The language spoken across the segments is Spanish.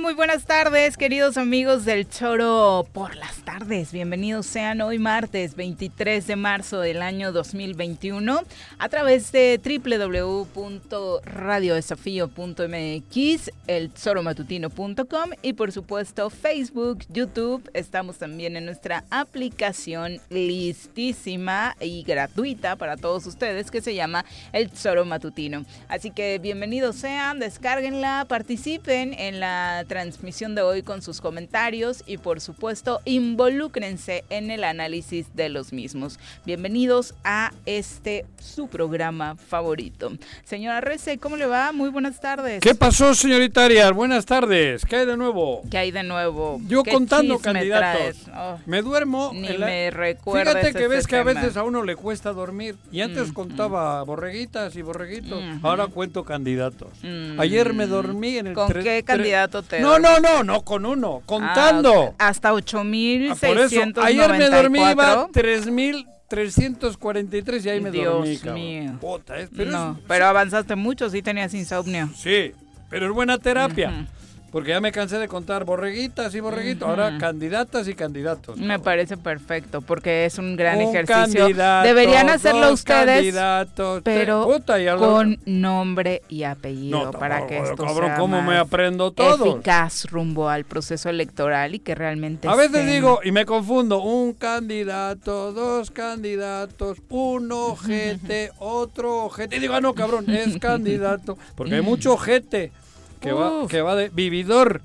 Muy buenas tardes, queridos amigos del Choro por las Bienvenidos sean hoy martes 23 de marzo del año 2021 a través de www.radiodesafío.mx, elchoromatutino.com y por supuesto Facebook, YouTube. Estamos también en nuestra aplicación listísima y gratuita para todos ustedes que se llama El Choro Matutino. Así que bienvenidos sean, descárguenla, participen en la transmisión de hoy con sus comentarios y por supuesto involúcrense en el análisis de los mismos. Bienvenidos a este su programa favorito. Señora Rece, ¿cómo le va? Muy buenas tardes. ¿Qué pasó, señorita Arias? Buenas tardes. ¿Qué hay de nuevo? ¿Qué hay de nuevo? Yo contando candidatos. Oh, me duermo. Ni me recuerdas Fíjate que ves que a veces a uno le cuesta dormir. Y antes mm, contaba mm. borreguitas y borreguitos. Mm, ahora cuento candidatos. Ayer me dormí en el... ¿Con qué candidato? No, no, no, no con uno, contando. Ah, Hasta 8.694. Ah, ayer me dormí, iba 3.343 y ahí me dormí. Dios mío. pero, no, pero avanzaste mucho, sí tenías insomnio. Sí, pero es buena terapia. Porque ya me cansé de contar borreguitas y borreguitos, ahora candidatas y candidatos. Me parece perfecto, porque es un gran ejercicio. Deberían hacerlo ustedes, pero con nombre y apellido para que esto cabrón, ¿cómo me aprendo todo? Eficaz rumbo al proceso electoral y que realmente. A veces digo y me confundo, un candidato, dos candidatos, uno ojete, otro ojete. Y digo, ah, no, cabrón, es candidato, porque hay mucho ojete que va, que va de vividor.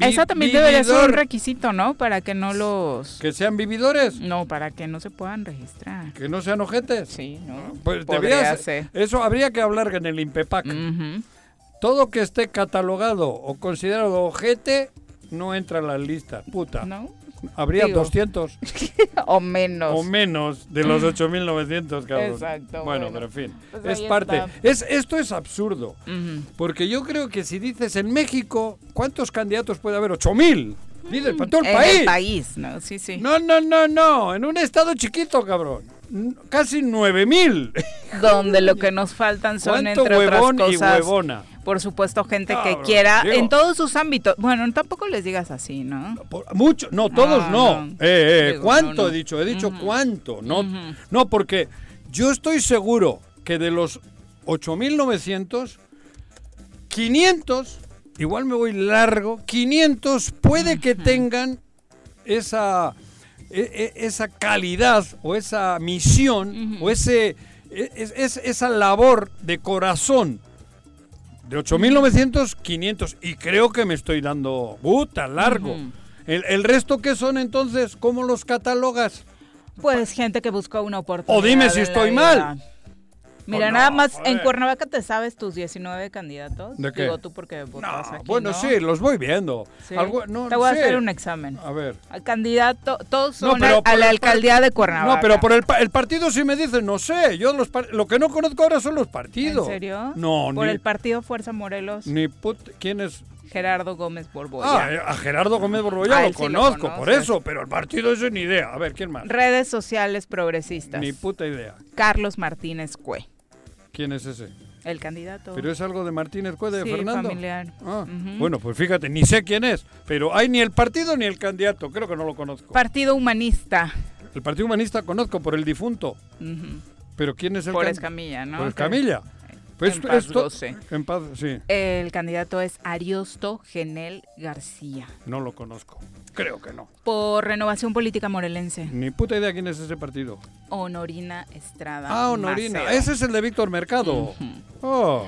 Eso también debería ser un requisito, ¿no? Para que no los... ¿Que sean vividores? No, para que no se puedan registrar. ¿Que no sean ojetes? Sí, ¿no? Ah, pues debería ser. Eso habría que hablar en el INPEPAC. Todo que esté catalogado o considerado ojete no entra en la lista, puta. ¿No? Habría 200. o menos. O menos de los 8.900, cabrón. Exacto. Bueno, pero en fin. Pues es parte. Es, esto es absurdo. Porque yo creo que si dices en México, ¿cuántos candidatos puede haber? ¡8.000! Dices, para todo el en país. El país, ¿no? Sí, sí. No, no, no, no. En un estado chiquito, cabrón. Casi 9.000. Donde lo que nos faltan son, entre otras cosas... Y huevona por supuesto, gente que quiera en todos sus ámbitos. Bueno, tampoco les digas así, ¿no? mucho, no, todos no. Eh, eh, ¿Cuánto he dicho? He dicho cuánto. No, no, porque yo estoy seguro que de los 8.900, 500, igual me voy largo, 500 puede que tengan esa, e, e, esa calidad o esa misión o ese, e, esa labor de corazón de 8.900, 500. Y creo que me estoy dando puta largo. el, resto qué son entonces? ¿Cómo los catalogas? Pues gente que busca una oportunidad. O dime si estoy mal. Mira, Oh, nada más, en. Cuernavaca te sabes tus 19 candidatos. ¿De qué? Digo tú porque votas No, aquí, bueno, ¿no? sí, los voy viendo. Sí. Algo- no, te voy a hacer un examen. A ver. Al candidato, todos son pero a- la alcaldía de Cuernavaca. No, pero por el, pa- el partido sí me dicen, no sé. Yo los lo que no conozco ahora son los partidos. ¿En serio? No, Por ni, el partido Fuerza Morelos, ni put- ¿Quién es? Gerardo Gómez Borboya. Ah, eh, a Gerardo Gómez Borboya Ah, lo conozco, por eso, pero el partido ese ni idea. A ver, ¿quién más? Redes sociales progresistas. Ni puta idea. Carlos Martínez Cue, ¿Quién es ese? el candidato. Pero es algo de Martínez Cue de Sí, Fernando. familiar. Ah, Ujú. Bueno, pues fíjate, ni sé quién es, pero hay ni el partido ni el candidato, creo que no lo conozco. Partido Humanista. el Partido Humanista conozco por el difunto, pero ¿quién es el Por Escamilla, ¿no? Por Escamilla. Pues en paz esto-. En paz, sí, El candidato es Ariosto Genel García. no lo conozco. Creo que no. Por Renovación Política Morelense. Ni puta idea quién es ese partido. Honorina Estrada. Ah, Honorina. Ese es el de Víctor Mercado. Oh,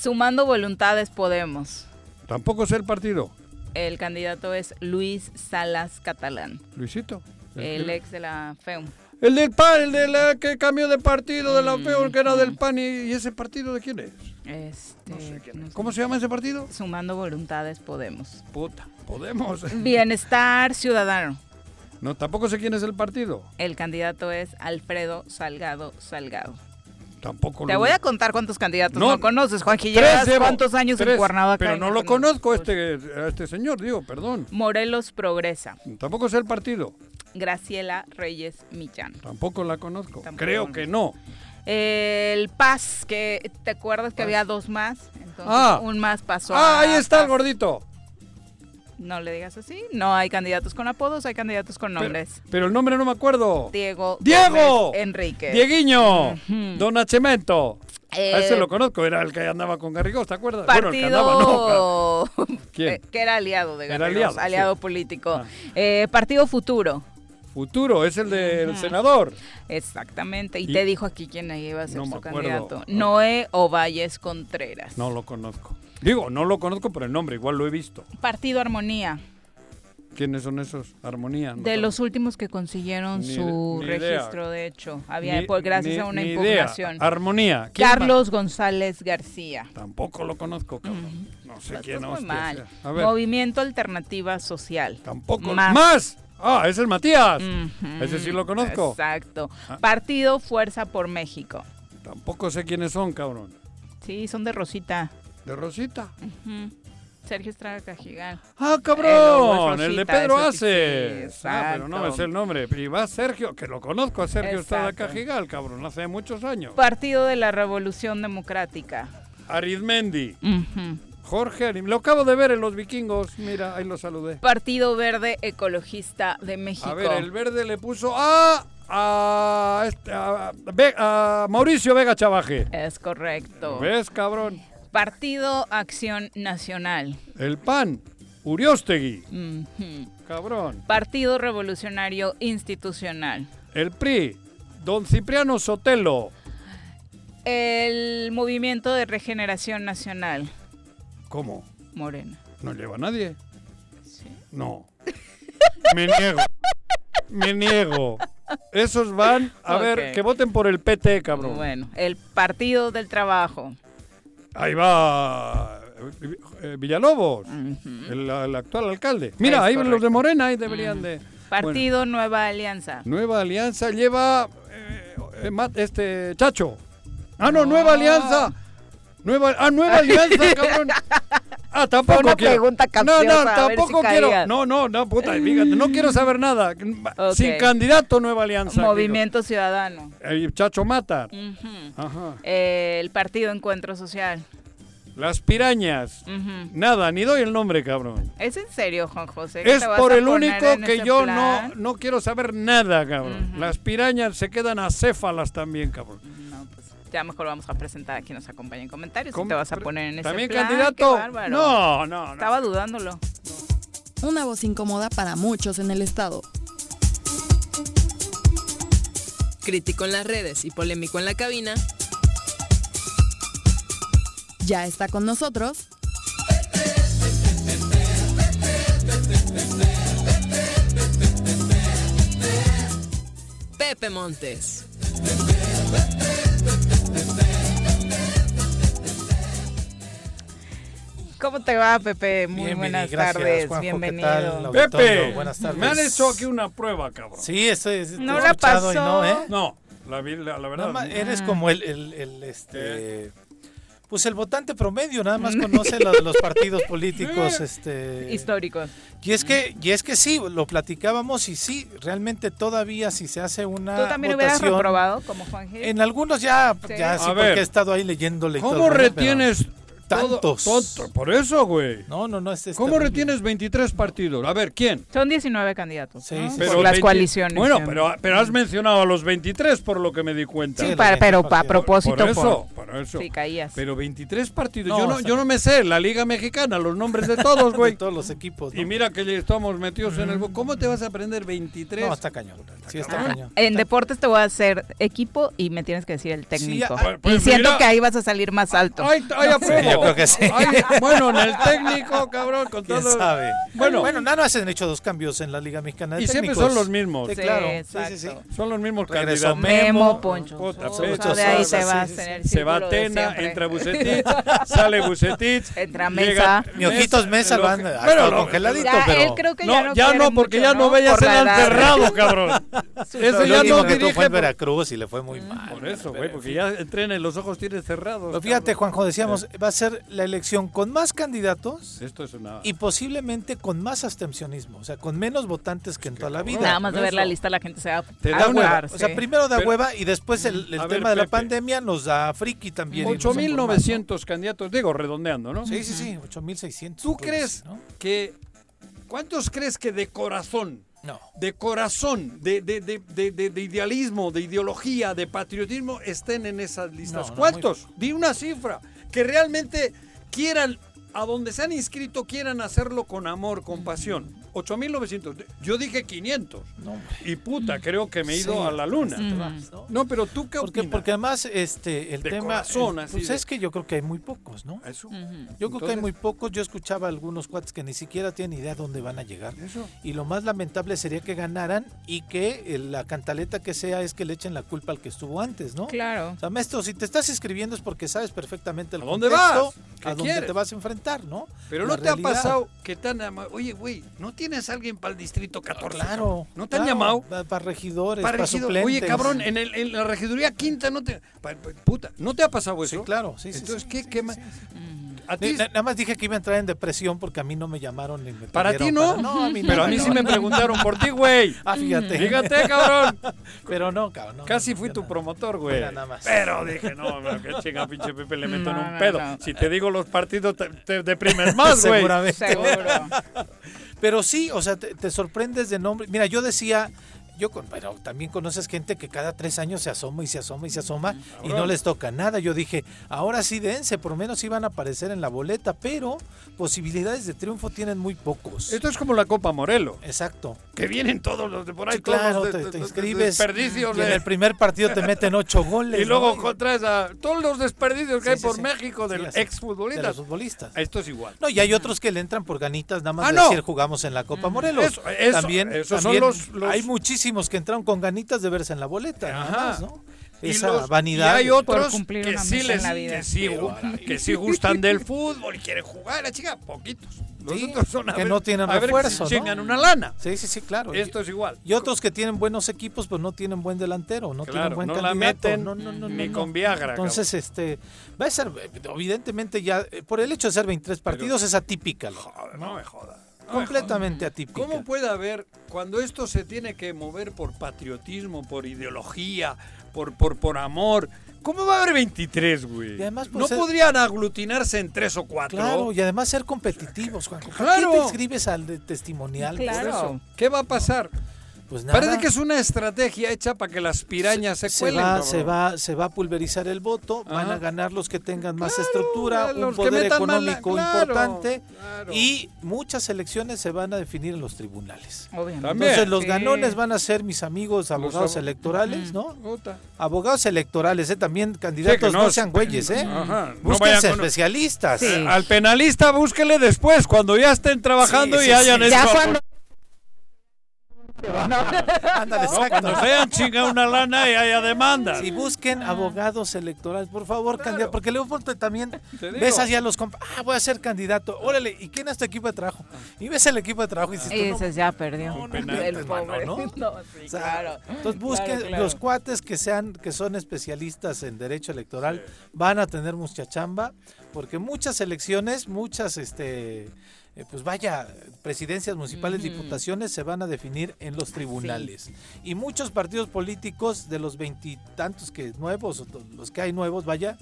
Sumando Voluntades Podemos. tampoco sé el partido. El candidato es Luis Salas Catalán, Luisito. el ex de la FEUM. El del PAN, el de la que cambió de partido de la FEO, que era del PAN. ¿Y, y ese partido de quién es? Este, No sé quién es. no sé. ¿Cómo se llama ese partido? Sumando Voluntades Podemos. Puta, Podemos. Bienestar Ciudadano. No, tampoco sé quién es el partido. El candidato es Alfredo Salgado Salgado. Tampoco Te lo voy a contar cuántos candidatos No. no, conoces. Tres Llevas llevo, cuántos años tres, en Cuernavaca. Pero no lo conozco a todos. este, a este señor, digo, perdón. Morelos Progresa. Tampoco sé el partido. Graciela Reyes Millán. Tampoco la conozco. Tampoco Creo que no. El PAS, que te acuerdas que Paz. había dos más. Entonces Ah. un más pasó Ah, a ahí está el gordito. No le digas así. No hay candidatos con apodos, hay candidatos con nombres. pero el nombre no me acuerdo. Diego. ¡Diego! Gómez Enrique. Dieguiño. Don Nachemento. Eh, a ese lo conozco, era el que andaba con Garrigós, ¿te acuerdas? Bueno, el que andaba, no. Partido. ¿Quién? Que era aliado de Era Garrigós, aliado, aliado, sí. político. Ah. Eh, Partido Futuro. Futuro, es el del Ujú. senador. Exactamente. Y, Y- te dijo aquí quién iba a ser No su candidato. Ah. Noé Ovalles Contreras. No lo conozco. Digo, no lo conozco por el nombre, igual lo he visto. Partido Armonía. ¿Quiénes son esos? Armonía. no De los últimos que consiguieron Ni- su ni idea. registro, de hecho. Había, Ni- gracias a una idea. impugnación. Armonía. ¿Quién Carlos González García. Tampoco lo conozco, cabrón. No sé Pues, quién pues, muy mal. sea. A ver, Movimiento Alternativa Social. tampoco. Más. ¡Más! Ah, ese es Matías. Ese sí lo conozco. Exacto. Ah. Partido Fuerza por México. Tampoco sé quiénes son, cabrón. Sí, son de Rosita. De Rosita. Sergio Estrada Cajigal. Ah, cabrón, el de Pedro ese sí, ah, pero no sé el nombre. Y va Sergio, que lo conozco a Sergio Estrada. Cajigal, cabrón, hace muchos años. Partido de la Revolución Democrática. Arizmendi. Ujú. Jorge Arim. Lo acabo de ver en los vikingos. Mira, ahí lo saludé. Partido Verde Ecologista de México. A ver, el verde le puso a. a, este, a, Ve- a Mauricio Vega Chavaje. Es correcto. ¿Ves, cabrón? Partido Acción Nacional. El PAN. Uriostegui. Cabrón. Partido Revolucionario Institucional. El PRI. Don Cipriano Sotelo. El Movimiento de Regeneración Nacional. ¿Cómo? Morena. ¿No lleva a nadie? Sí. No. Me niego. Me niego. Esos van a ver que voten por el PT, cabrón. Bueno, el Partido del Trabajo. Ahí va eh, Villalobos, el, el actual alcalde. Mira, Es ahí los de correcto. Morena ahí deberían de. Partido Nueva Alianza. Nueva Alianza lleva eh, eh, este Chacho. Ah, no, No. Nueva Alianza. Nueva, ah, Nueva Alianza, cabrón. Ah, tampoco Fue una quiero. pregunta No, no, tampoco si quiero. No, no, no, puta, fíjate, no quiero saber nada. Sin candidato Nueva Alianza. Movimiento Ciudadano. Eh, Chacho Mata. Ajá. El Partido Encuentro Social. Las pirañas. Nada, ni doy el nombre, cabrón. ¿Es en serio, Juan José? Es te vas por a el único que yo no, plan? no quiero saber nada, cabrón. Las pirañas se quedan acéfalas también, cabrón. Ya mejor vamos a presentar a quien nos acompaña en comentarios. ¿Cómo? Si te vas a poner en ese ¿También plan, candidato? qué bárbaro. No, no, no. Estaba dudándolo. Una voz incómoda para muchos en el estado. Crítico en las redes y polémico en la cabina, Ya está con nosotros Pepe Montes. ¿Cómo te va, Pepe? Muy Bien, buenas gracias, tardes, Juanjo, ¿qué bienvenido. tal? Pepe, buenas tardes. me han hecho aquí una prueba, cabrón. Sí, esto es. No la escuchado y pasó. no, ¿eh? No, la, la, la verdad. Nada más eres Ah. como el, el, el, este. Pues el votante promedio, nada más conoce lo de los partidos políticos, este. Históricos. Y es que, y es que sí, lo platicábamos y sí, realmente todavía si se hace una ¿Tú también hubieras votación, reprobado como Juan Gil? En algunos ya, Sí. ya sí, A porque ver, he estado ahí leyéndole. y ¿Cómo pero- todo- Tantos. por eso, güey. No, no, no. Es, es ¿Cómo terrible. retienes 23 partidos? A ver, ¿quién? Son 19 candidatos. Sí, ¿no? sí, Pero Por las 20 coaliciones. Bueno, pero, pero has mencionado a los 23 por lo que me di cuenta. Sí, para- 20 pero a propósito. por eso, por eso. Sí, caías. Pero 23 partidos. No, yo, no, yo no me sé la Liga Mexicana, los nombres de todos, De güey. todos los equipos. ¿no? y mira que ya estamos metidos en el... ¿Cómo te vas a aprender 23? No, está cañón. Sí, está Ah, cañón. en deportes te voy a hacer equipo y me tienes que decir el técnico. ah, pues y siento mira. que ahí vas a salir más alto. Ay, ay, apruebo. Yo creo que sí. Ay, bueno, en el técnico, cabrón, con ¿Quién todo. sabe? Bueno. bueno, nada más han hecho dos cambios en la Liga Mexicana de Y siempre son los mismos. Sí, claro. Sí, sí, sí. Son los mismos Regresó candidatos. Memo, Poncho. puta, Poncho de ahí Se va círculo de Tena, entra Bucetich, sale Bucetich. Entra llega Mesa. Mi ojitos Mesa estado lo- congeladito, Ya, pero... él creo que No, ya no ya no, porque mucho, ya no vayas Por en la el edad. cerrado, cabrón. Ese Lo ya no dirige. fue en por- Veracruz y le fue muy mal. Por eso, Pero, güey, porque ya entrena y los ojos tienes cerrados. Pero fíjate. Juanjo, decíamos, va a ser la elección con más candidatos Esto es una. y posiblemente con más abstencionismo, o sea, con menos votantes que en toda la vida. Nada más de ver la lista la gente se va a da hueva. O sea, sí. primero da Pero- hueva y después el, el A ver, tema de la Pepe. pandemia nos da friki también. irnos a informar, 8.900 candidatos, digo, redondeando, ¿no? Sí, sí, sí, 8.600. ¿Tú crees ¿no? que. ¿Cuántos crees que de corazón, No. de corazón, de, de, de, de, de- de idealismo, de ideología, de patriotismo estén en esas listas? No, no, ¿Cuántos? Di una cifra. Que realmente quieran, a donde se han inscrito, quieran hacerlo con amor, con pasión. 8.900. Yo dije 500. No. Y puta, creo que me he ido Sí. a la luna. Mm. Vas, ¿no? No, pero tú qué Porque, opinas? porque además este el De tema corazón, pues de- es que yo creo que hay muy pocos, ¿no? Eso. Yo creo que hay muy pocos. Yo escuchaba a algunos cuates que ni siquiera tienen idea dónde van a llegar. Eso. Y lo más lamentable sería que ganaran y que eh, la cantaleta que sea es que le echen la culpa al que estuvo antes, ¿no? Claro. O sea, maestro, si te estás inscribiendo es porque sabes perfectamente el ¿A dónde contexto, vas? ¿Qué a dónde quieres? te vas a enfrentar, ¿no? Pero La no te ha pasado que tan Oye, güey, ¿no tienes alguien para el distrito 14? Claro. ¿No te han claro, llamado? pa- Para regidores, Para regidor- suplentes. Oye, cabrón, en, el- en la regiduría quinta no te. pa- pa- puta, ¿no te ha pasado Sí, eso? claro, sí, sí, Entonces, sí, ¿qué, sí, qué sí, sí, sí. A ti, na- Nada más dije que iba a entrar en depresión porque a mí no me llamaron ni me para ti no. para- No, a mí no. Pero a mí sí me preguntaron por ti, güey. Ah, fíjate. Fíjate, cabrón. Pero no, cabrón. no, Casi no, fui tu promotor, güey. Mira, nada más. Pero dije, no, que chinga, pinche Pepe, le meto en un no, pedo. no. Si te digo los partidos, te, te deprimes más, güey. Seguramente. Seguro. Pero sí, o sea, te, sorprendes de nombre. Mira, yo decía, yo con, pero también conoces gente que cada tres años se asoma y se asoma y se asoma y no les toca nada. Yo dije, ahora sí dense, por lo menos iban a aparecer en la boleta, pero posibilidades de triunfo tienen muy pocos. Esto es como la Copa Morelo, Exacto. que vienen todos los de por ahí, Sí, claro, todos te, inscribes desperdicios y en el primer partido te meten ocho goles. Y luego ¿no? contraes a todos los desperdicios que Sí, hay por sí. México de los así, de exfutbolistas. los futbolistas. Esto es igual. No, y hay otros que le entran por ganitas nada más Ah, de no. decir jugamos en la Copa Morelos. Eso- eso- también son también los- los- hay muchísimos que entraron con ganitas de verse en la boleta, nada Ajá. más, ¿no? Y Esa los- vanidad. Y hay otros que sí, les, que, sí, gu- que sí gustan del fútbol y quieren jugar, la chica, poquitos. Los Sí, otros son a que ver- no tienen a ver refuerzo, si ¿no? chingan una lana. Sí, sí, sí, claro. Esto es igual. Y otros que tienen buenos equipos, pues no tienen buen delantero, no tienen buen no la meten no, no, no, ni no, con no. Viagra. Entonces, este, va a ser, evidentemente ya, eh, por el hecho de ser 23 partidos, es atípica. Joder, no me jodas. Completamente atípica. ¿Cómo puede haber, cuando esto se tiene que mover por patriotismo, por ideología, por, por, por amor, ¿cómo va a haber 23, güey? Y además, pues, ¿No podrían aglutinarse en tres o cuatro? Claro, y además ser competitivos, Juanjo. ¿Por Claro. qué te inscribes al de testimonial? Por Claro. eso, ¿Qué va a pasar? Pues nada. Parece que es una estrategia hecha para que las pirañas se, se cuelen. va, se va, se va a pulverizar el voto, van a ganar los que tengan más Claro, estructura, un poder económico claro, importante claro. y muchas elecciones se van a definir en los tribunales. Obviamente. Entonces los Sí. ganones van a ser mis amigos abogados abo- electorales, ¿no? Abogados electorales, ¿eh? También candidatos, no sean güeyes, ¿eh? Ajá, no Búsquense especialistas. Sí. Al penalista búsquele después, cuando ya estén trabajando Sí, y hayan sí. hecho Cuando Ándale, No, cuando se hayan chingado una lana y haya demanda. Si busquen abogados electorales, por favor, candidato, porque luego ponte también ves así a los compas, ah, voy a ser candidato, órale, ¿y quién es tu equipo de trabajo? Y ves el equipo de trabajo y dices, no, dices, ya perdió. no, no El pobre. ¿no? No, sí, O sea, claro. Entonces busquen Claro, claro. los cuates que sean que son especialistas en derecho electoral van a tener mucha chamba porque muchas elecciones, muchas este eh, pues vaya, presidencias municipales, diputaciones se van a definir en los tribunales. Y muchos partidos políticos de los veintitantos que nuevos, los que hay nuevos, vaya,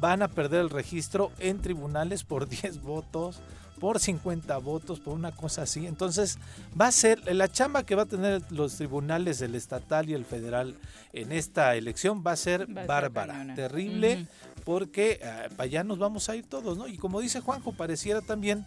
van a perder el registro en tribunales por 10 votos, por 50 votos, por una cosa así. Entonces, va a ser la chamba que va a tener los tribunales, el estatal y el federal en esta elección va a ser Va a ser bárbara, terrible, porque ah, para allá nos vamos a ir todos, ¿no? Y como dice Juanjo, pareciera también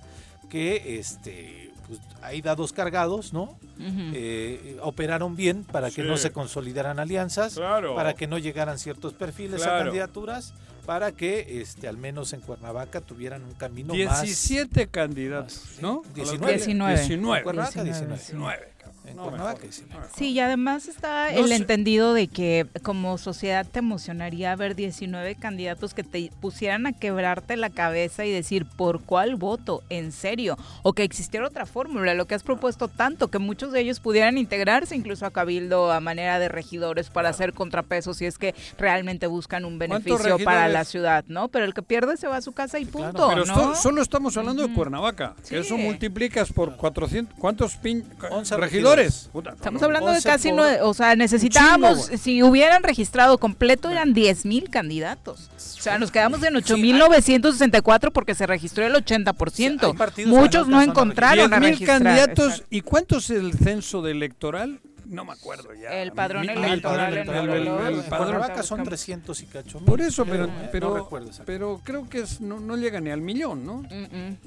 que este pues, hay dados cargados, ¿no? Eh, operaron bien para que Sí. no se consolidaran alianzas, Claro. para que no llegaran ciertos perfiles a candidaturas, para que este al menos en Cuernavaca tuvieran un camino 17 candidatos, más- ¿no? sí, 19. 19. 19. En Cuernavaca 19, 19. sí. 19, cabrón. En No, Cuernavaca mejor. 19. Sí, y además está No el sé. entendido de que como sociedad te emocionaría ver 19 candidatos que te pusieran a quebrarte la cabeza y decir por cuál voto, en serio, o que existiera otra fórmula, lo que has propuesto tanto, que muchos de ellos pudieran integrarse incluso a Cabildo a manera de regidores para hacer contrapesos si es que realmente buscan un ¿Cuántos beneficio para la ciudad, ¿no? Pero el que pierde se va a su casa y claro. punto, Pero ¿no? esto- solo estamos hablando de. Cuernavaca. que Sí. Eso multiplicas por 400. ¿Cuántos pin, 11 regidores? Regidores. Puta, Estamos hablando de 11 casi nueve, o sea, necesitábamos, güey. si hubieran registrado completo eran 10 mil candidatos. O sea, nos quedamos en 8.964 porque se registró el 80%. Sí, Muchos no encontraron a 10.000 registrar. candidatos. Exacto. ¿Y cuánto es el censo de electoral? No me acuerdo ya. El padrón electoral el el el En padrón. Cuernavaca son buscamos. 300 y cacho. mil, Por eso, pero, ¿eh? pero, no pero creo que es, no, no llega ni al millón, ¿no? Mm, mm.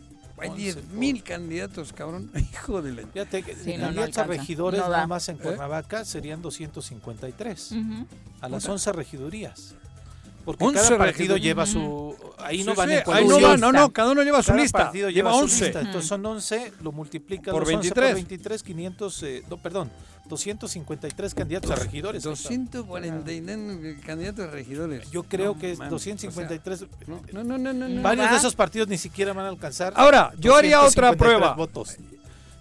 Hay 11 10 mil candidatos, cabrón. Hijo de la... Fíjate que Sí, no, no a regidores No da. nada más en Cuernavaca serían 253 Ujú. a las 11 regidurías. Porque 11 cada partido regidurías. lleva su ahí no Sí, van sí, en ahí no van, no, no, cada uno lleva su Cada lista. partido Lleva lleva, su 11. lista. Entonces son 11, lo multiplica Por los 11 23. por 23, 500, eh, no, perdón, 253 candidatos a regidores. 249 candidatos a regidores. Yo creo No que es mames, 253. o sea, no, no, no, no, no. varios va. de esos partidos ni siquiera van a alcanzar. Ahora, yo haría otra 253 prueba. Votos.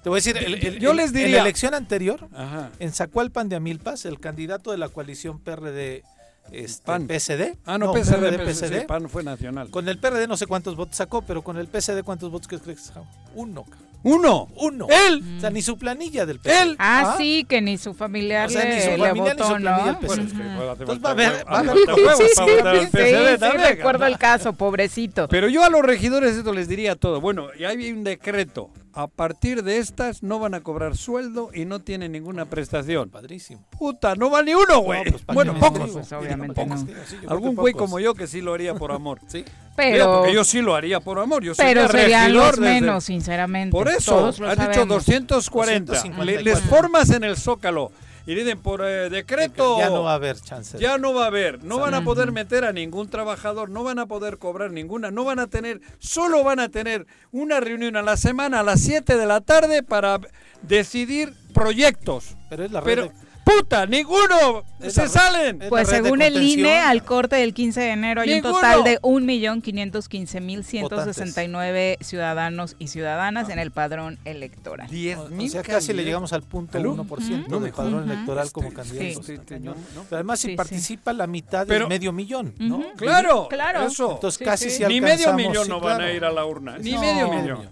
Te voy a decir, el- el- Yo les en diría- la elección anterior, Ajá. en Zacualpan de Amilpas, el candidato de la coalición PRD, este, PAN. PSD, Ah, no, PSD, PRD, PSD. PAN fue nacional. Con el PRD no sé cuántos votos sacó, pero con el PSD cuántos votos crees que sacó? Uno. ¡Uno! uno. ¡Él! O sea, ni su planilla del PSD. Él. Ah, sí, que ni su familiar O sea, ni su le, ni su votó, planilla ¿no? el PSD. Ujú. Entonces va a haber- va a haber- Sí, sí, para sí, sí, PSD recuerdo el caso, pobrecito. Pero yo a los regidores esto les diría todo. Bueno, y hay un decreto. A partir de estas no van a cobrar sueldo y no tienen ninguna prestación. Padrísimo. Puta, no va ni uno, güey. No, pues, ¿para bueno, pocos. Pues, obviamente Pocos, no. sí, Algún güey como yo que sí lo haría por amor. Sí. Mira, Pero, porque yo sí lo haría por amor. Yo pero sería serían los desde- menos, sinceramente. Por eso, Todos lo has dicho sabemos. 240. 254. Le- les formas en el Zócalo y dicen por eh, decreto. Ya no va a haber chance. Ya no va a haber, no van a poder meter a ningún trabajador, no van a poder cobrar ninguna, no van a tener, solo van a tener una reunión a la semana a las 7 de la tarde para decidir proyectos. Pero es la red Pero, de- puta, ninguno, Es se salen. es Pues según el. INE, al corte del 15 de enero hay un total de 1.515.169 ciudadanos y ciudadanas en el padrón electoral. 10 O sea, casi le llegamos al punto Aló. 1% No me del padrón electoral como candidatos. Sí. este, no, además, si Sí, sí. participa la mitad Pero- del medio millón, ¿no? Claro, Claro. eso. Entonces Sí, casi sí. si Ni medio millón sí, no van a ir a la urna, ni No. medio Medio millón.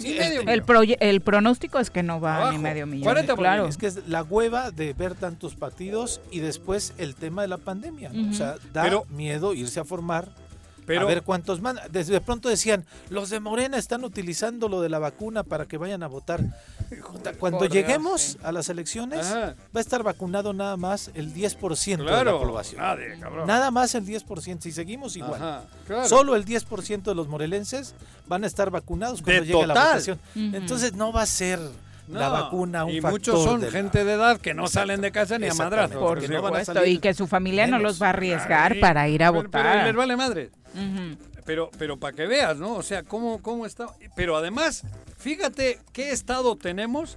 Sí. Medio este- El, proye- el pronóstico es que no va Abajo. ni medio millón. 40 por claro. Es que es la hueva de ver tantos partidos y después el tema de la pandemia. O sea, da Pero- miedo irse a formar, Pero, a ver cuántos más. Desde de pronto decían, los de Morena están utilizando lo de la vacuna para que vayan a votar. Cuando Dios, lleguemos sí. a las elecciones, Ajá. va a estar vacunado nada más el 10% de la claro, población. nadie. Nada más el 10%. Si seguimos igual. Ajá, claro. Solo el 10% de los morelenses van a estar vacunados cuando De llegue la votación. Entonces no va a ser la No, vacuna un y factor muchos son de la- gente de edad que no salen de casa ni a porque Por no van a salir y que su familia no menos. los va a arriesgar para ir a pero- pero votar. les vale madre. Ujú. Pero, pero para que veas, ¿no? O sea, cómo, cómo está. Pero además, fíjate qué estado tenemos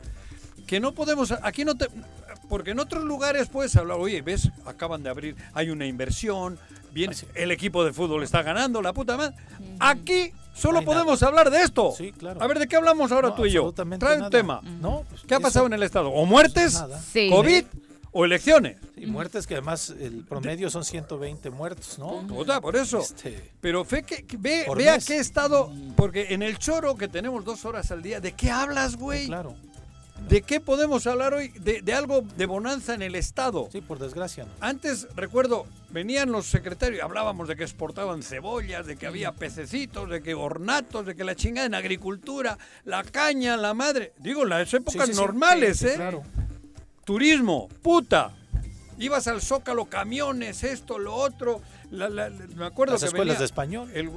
que no podemos, aquí no te, porque en otros lugares puedes hablar, oye, ves, acaban de abrir, hay una inversión, bien, el equipo de fútbol está ganando, la puta madre. Aquí solo podemos hablar de esto. Sí, claro. A ver, ¿de qué hablamos ahora No, tú y yo? Trae un nada. tema. No, pues, ¿Qué ha pasado en el Estado? ¿O muertes. Sí. COVID o elecciones? Y muertes que además el promedio son 120 muertos, ¿no? Puta, por eso. Este, Pero fe que, que- ve, Por ve a mes. qué estado, porque en el choro que tenemos dos horas al día, ¿de qué hablas, güey? claro. ¿De qué podemos hablar hoy? De, de algo de bonanza en el Estado. Sí, por desgracia, ¿no? Antes, recuerdo, venían los secretarios, hablábamos de que exportaban cebollas, de que había pececitos, de que ornatos, de que la chingada en agricultura, la caña, la madre. Digo, en las épocas Sí, sí, normales, Sí, sí, ¿eh? Claro. Turismo, puta. Ibas al Zócalo, camiones, esto, lo otro. La- la- la- me acuerdo Las que escuelas venía de español. el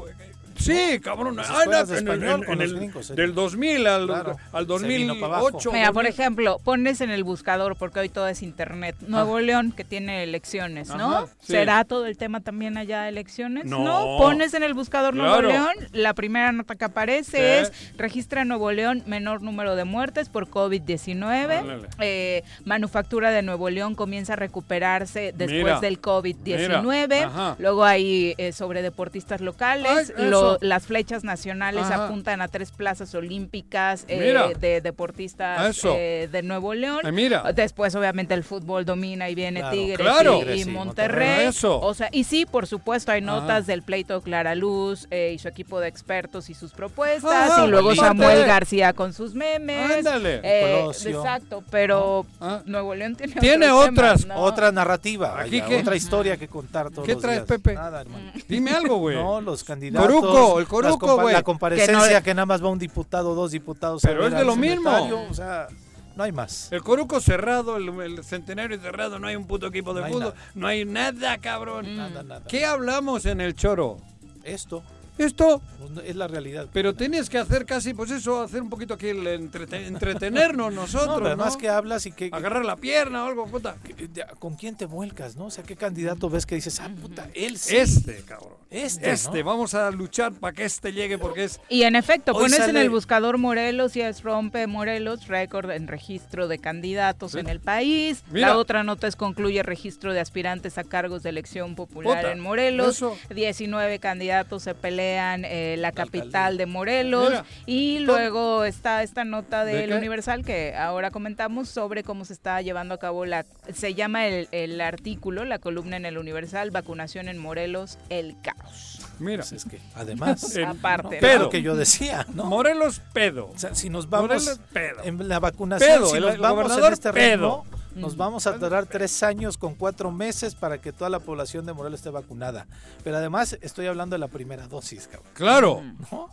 sí, cabrón. Las Ah, no, de en el- español en- con en los el- gringos, ¿eh? Del 2000 al, Claro. al Se vino para abajo. 2008. Mira, por 2000. ejemplo, pones en el buscador, porque hoy todo es internet, Nuevo León, que tiene elecciones, ¿no? Ajá, sí. ¿Será todo el tema también allá elecciones? No. Pones en el buscador Nuevo. León, la primera nota que aparece Sí. es, registra Nuevo León menor número de muertes por COVID-19. Órale. Eh, manufactura de Nuevo León comienza a recuperarse después Mira. del COVID-19. Ajá. Luego hay eh, sobre deportistas locales, Ay, lo- las flechas nacionales Ajá. apuntan a tres plazas olímpicas eh, de deportistas Eso. eh, de Nuevo León. Ay, mira. Después, obviamente, el fútbol domina y viene Claro. Tigres Claro. y, Monterrey. Monterrey. Eso. O sea, y sí, por supuesto, hay notas Ajá. del pleito Clara Luz eh, y su equipo de expertos y sus propuestas. Ajá, y luego Samuel García con sus memes. Ándale. Eh, exacto, pero Ah. Nuevo León tiene, Tiene otras, temas, ¿no? Otra narrativa, ¿Aquí otra historia que contar todos ¿Qué los traes, días. Pepe? Nada, hermano. Dime algo, güey. No, los candidatos. Coruco, el coruco, güey. La comparecencia Que nada más va un diputado, dos diputados. Pero es de lo mismo. O sea, no hay más. El Coruco cerrado, el, el centenario cerrado, no hay un puto equipo de No fútbol, nada. no hay nada, cabrón. Nada, nada. ¿Qué hablamos en el choro? Esto Esto, pues, no- es la realidad. pero tienes que hacer casi, pues eso, hacer un poquito aquí, el entrete- entretenernos no, nosotros, ¿no? además que hablas y que, Agarrar la pierna o algo, puta. de- con quién te vuelcas, ¿no? O sea, qué candidato ves que dices, ah, puta, él sí. Este, cabrón. Este, Este, ¿no? vamos a luchar para que este llegue porque es... Y en efecto, Hoy pones en el buscador Morelos y es rompe Morelos, récord en registro de candidatos Sí. en el país. Mira. La otra nota es concluye registro de aspirantes a cargos de elección popular Puta, en Morelos. eso. 19 candidatos se pelean eh, la capital de Morelos. Mira. Y luego está esta nota ¿De del? Universal que ahora comentamos sobre cómo se está llevando a cabo la... Se llama el, el artículo, la columna en el Universal, vacunación en Morelos, el caos. Mira, Pues es que, además, El- Aparte. Pero- lo que yo decía, ¿no? Morelos pedo. O sea, si nos vamos Morelos pedo. en la vacunación, Pedo, si el- nos el vamos en gobernador este pedo. ritmo, nos vamos a tardar tres años con cuatro meses para que toda la población de Morelos esté vacunada. Pero además estoy hablando de la primera dosis, cabrón. Claro. ¿No?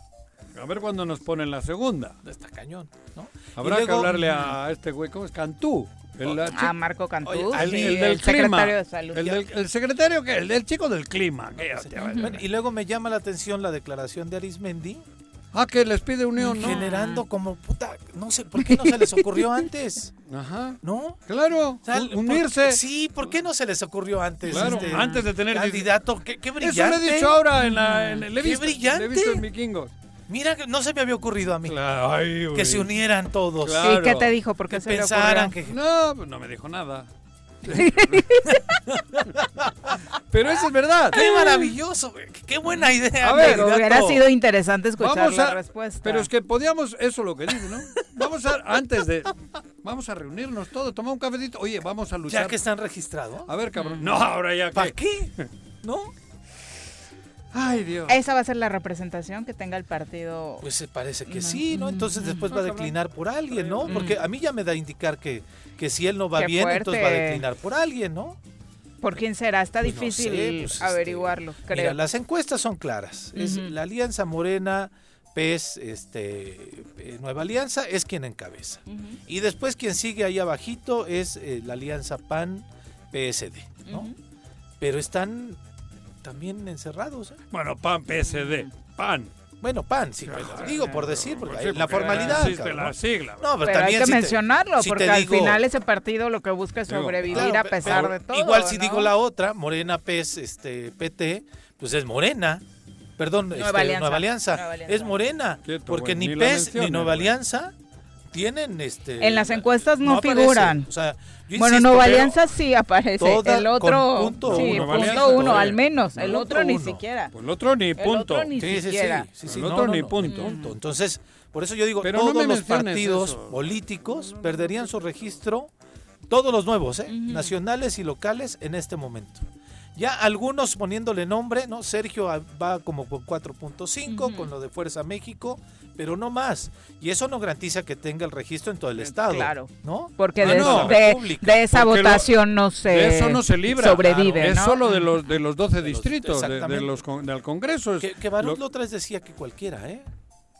A ver cuándo nos ponen la segunda. Está cañón, ¿no? Habrá que hablarle a este güey, ¿cómo es? Cantú. El, la A chi- Marco Cantú, Oye, el- sí, el el, del clima. secretario de Salud. El, del- el secretario que el del chico del clima. que. Bueno, y luego me llama la atención la declaración de Arismendi, Ah, que les pide unión, ¿no? generando como puta, no sé, ¿por qué no se les ocurrió antes? Ajá. ¿No? Claro, O sea, un- ¿por- unirse. sí, ¿por qué no se les ocurrió antes? Claro, este, antes de tener candidato, qué, qué Eso brillante. le he dicho ahora en la en el he ¡Qué visto, brillante! le he visto en Vikingos. Mira, que no se me había ocurrido a mí Claro, ay, güey. que se unieran todos. Claro. ¿Y qué te dijo? ¿Por qué Que se pensaran que No, pues no me dijo nada. Pero eso es verdad. Qué maravilloso, güey. Qué buena idea. A ver. Hubiera sido interesante escuchar Vamos la a, respuesta. pero es que podíamos, eso lo que dice, ¿no? Vamos a, antes de, vamos a reunirnos todos, tomar un cafecito. Oye, vamos a luchar. Ya que están registrados. A ver, cabrón. No, ahora ya ¿Para qué? ¿No? Ay, Dios. Esa va a ser la representación que tenga el partido. Pues se parece que No. sí, ¿no? Entonces después va a declinar por alguien, ¿no? Porque a mí ya me da a indicar que, que si él no va Qué bien, entonces va a declinar por alguien, ¿no? ¿Por quién será? Está Pues no difícil sé, pues, este, averiguarlo, creo. Mira, las encuestas son claras. Es la Alianza Morena, PES, este, eh, Nueva Alianza, es quien encabeza. Y después quien sigue ahí abajito es eh, la Alianza PAN, PSD, ¿no? ujú. Pero están también encerrados, ¿eh? Bueno, PAN, PSD, PAN. Bueno, PAN, sí, pues, digo por decir, porque Sí, hay la formalidad. Existe cabrón. la sigla. No, pero, Pero hay también que si te- mencionarlo, si porque al digo- final ese partido lo que busca es Digo, sobrevivir Claro, a pe- pesar pero de todo. Igual si ¿no? digo la otra, Morena, PES, este, PT, pues es Morena. Perdón, Nueva este, Alianza. Nueva, Alianza. Nueva Alianza. Es Morena. Quieto, porque ni ni PES ni Nueva. Alianza tienen este. En las encuestas no, aparece. figuran. O sea, yo Bueno, insisto, Nueva Alianza sí aparece. el otro. con punto sí, uno. Punto Alianza uno, al menos. El otro ni siquiera. Pues el otro ni El punto. otro ni Sí, sí, sí, siquiera. sí, sí, El no, otro no, ni no, punto. Entonces, por eso yo digo, Pero no todos me los partidos eso. políticos perderían su registro, todos los nuevos, ¿eh? nacionales y locales, en este momento. Ya algunos poniéndole nombre, ¿no? Sergio va como con 4.5 Ujú. con lo de Fuerza México, pero no más. Y eso no garantiza que tenga el registro en todo el estado. claro. ¿no? Porque Ah, de, no. de- esa Porque lo- votación no se. De eso no se libra. Sobrevive, Es ¿no? solo de los, de los 12 De los- distritos de, los, con- del Congreso. Es Que, que Barut lo- la otra vez decía que cualquiera, ¿eh?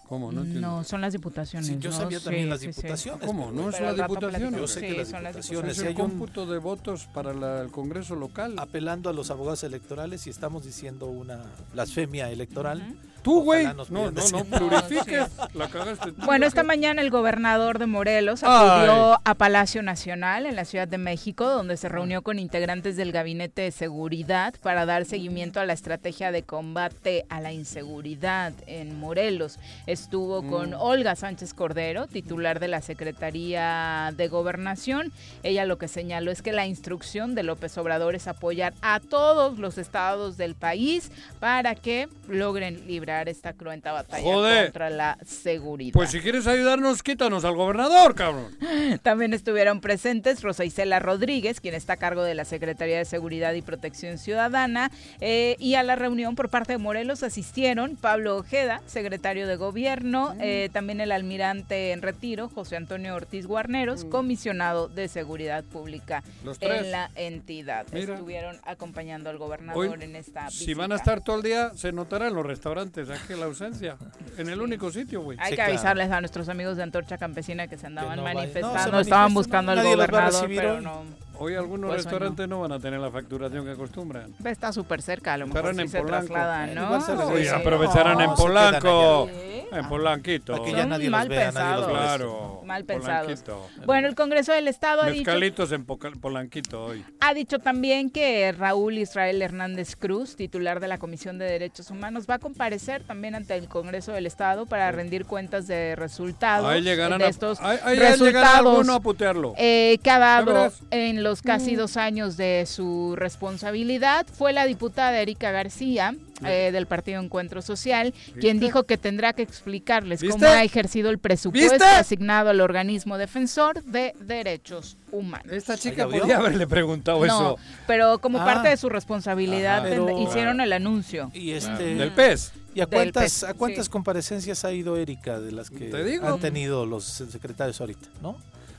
¿Cómo? No son las diputaciones. Sí, yo ¿no? sabía también Sí, las sí, sí. diputaciones. ¿Cómo? pero ¿No es Pero la al rato diputación? platicamos. Yo sé que las son las diputaciones, Es si el hay un- cómputo de votos para la- el Congreso local. apelando a los abogados electorales y estamos diciendo una blasfemia electoral. Tú, güey. No, no, no, plurifiques. La cagaste tú. Bueno, esta mañana el gobernador de Morelos Ay. acudió a Palacio Nacional en la Ciudad de México, donde se reunió con integrantes del Gabinete de Seguridad para dar seguimiento a la estrategia de combate a la inseguridad en Morelos. Estuvo con Mm. Olga Sánchez Cordero, titular de la Secretaría de Gobernación. Ella lo que señaló es que la instrucción de López Obrador es apoyar a todos los estados del país para que logren librar esta cruenta batalla Joder. contra la seguridad. Pues si quieres ayudarnos, quítanos al gobernador, cabrón. También estuvieron presentes Rosa Isela Rodríguez, quien está a cargo de la Secretaría de Seguridad y Protección Ciudadana, eh, y a la reunión por parte de Morelos asistieron Pablo Ojeda, secretario de Gobierno, eh, también el almirante en retiro, José Antonio Ortiz Guarneros, comisionado de Seguridad Pública Los tres. en la entidad. Mira. Estuvieron acompañando al gobernador Hoy, en esta Si van a estar todo el día, se notará en los restaurantes aquí la ausencia. En el único sitio, güey. Hay Sí, que claro. avisarles a nuestros amigos de Antorcha Campesina que se andaban no vayan. No, se manifestando, manifiestan, estaban buscando al nadie los va a gobernador, recibir pero hoy. no. Hoy algunos Pues, restaurantes no van a tener la facturación que acostumbran. Está súper cerca, a lo mejor Estarán sí en se Polanco. trasladan, Eh, ¿no? igual se Oye, regresan. aprovecharán No, en se quedan Polanco. En Polanquito. Para que Son ya nadie mal los vea, nadie los pensados. Claro. Mal pensados. Polanquito. Bueno, el Congreso del Estado ha dicho, Mezcalitos en Poca- Polanquito hoy. ha dicho también que Raúl Israel Hernández Cruz, titular de la Comisión de Derechos Humanos, va a comparecer también ante el Congreso del Estado para rendir cuentas de resultados Ahí llegarán de a, estos ahí, ahí llegará resultados a putearlo. eh, que ha dado en los casi dos años de su responsabilidad fue la diputada Erika García eh, del Partido Encuentro Social, quien dijo que tendrá que explicarles cómo ha ejercido el presupuesto ¿Viste? asignado al organismo defensor de derechos humanos. Esta chica podía haberle preguntado No, eso. pero como Ah. parte de su responsabilidad Ajá. ten- Pero- hicieron el anuncio. Y este. Del pez. ¿Y a cuántas, PES, a cuántas sí. comparecencias ha ido Erika de las que Te digo. han tenido los secretarios ahorita, ¿no?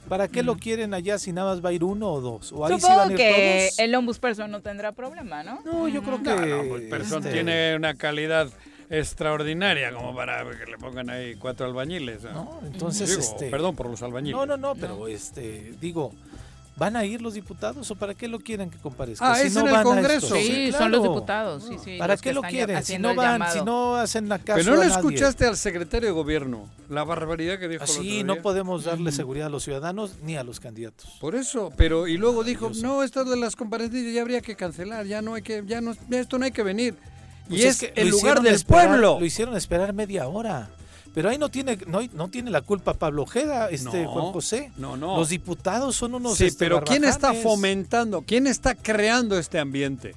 ¿Para qué lo quieren allá si nada más va a ir uno o dos? ¿O ahí sí van a Supongo ir que todos? el ombudsperson no tendrá problema, ¿no? No, yo creo que. No, no, pues Persson este, tiene una calidad extraordinaria como para que le pongan ahí cuatro albañiles. ¿no? ¿no? Entonces, Digo, este. Perdón por los albañiles. No, no, no, pero este, digo, ¿van a ir los diputados o para qué lo quieren que comparezca? Ah, Si es no en el Congreso. Sí, claro. son los diputados. Sí, sí, ¿Para los qué lo quieren? Si no van, llamado. si no hacen la caso Pero no le escuchaste al secretario de gobierno la barbaridad que dijo el Así otro no podemos darle seguridad a los ciudadanos ni a los candidatos. Por eso, pero y luego dijo, no, esto de las comparecencias ya habría que cancelar, ya no hay que, ya no, ya esto no hay que venir. Pues y es, que el lugar del esperar- pueblo. Lo hicieron esperar media hora. Pero ahí no tiene, no, no tiene la culpa Pablo Ojeda, este No, Juan José. No, no. Los diputados son unos sí, este, pero ¿quién está fomentando? ¿Quién está creando este ambiente?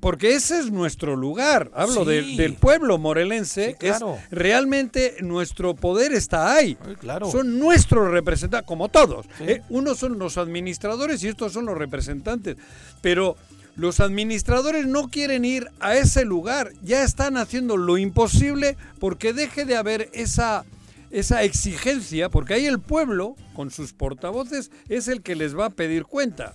Porque ese es nuestro lugar. Hablo Sí. del- del pueblo morelense. Sí, claro. es realmente nuestro poder está ahí. Ay, claro. Son nuestros representantes, como todos. Sí. ¿eh? Unos son los administradores y estos son los representantes. Pero los administradores no quieren ir a ese lugar. Ya están haciendo lo imposible porque deje de haber esa, esa exigencia, porque ahí el pueblo, con sus portavoces, es el que les va a pedir cuentas.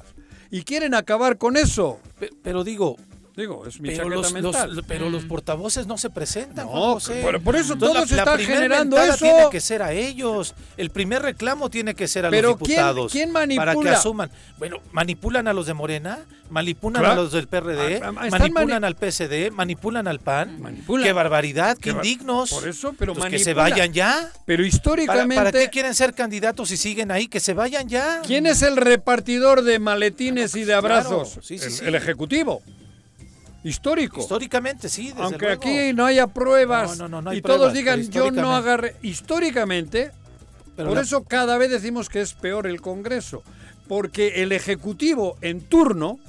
Y quieren acabar con eso. Pe- Pero digo, Digo, es mi pero los, mental. los- pero los portavoces no se presentan, No, por- por eso Entonces, todos la, la están primer generando eso. tiene que ser a ellos. El primer reclamo tiene que ser a Pero los ¿quién- diputados. quién Para que manipula? asuman. Bueno, manipulan a los de Morena, manipulan Claro. a los del PRD, Ah, ah, manipulan mani- al PSD, manipulan al PAN. Manipulan. Qué barbaridad, qué indignos. Por eso, pero Pues que se manipula. vayan ya. Pero ¿Para, históricamente... para qué quieren ser candidatos si siguen ahí? Que se vayan ya. ¿Quién es el repartidor de maletines y de abrazos? Claro, sí, sí, el, sí. el ejecutivo. Histórico. Históricamente, sí, desde Aunque luego. aquí no haya pruebas No, no, no, no hay y todos digan pero yo no agarré. Históricamente, Por eso cada vez decimos que es peor el Congreso, porque el Ejecutivo en turno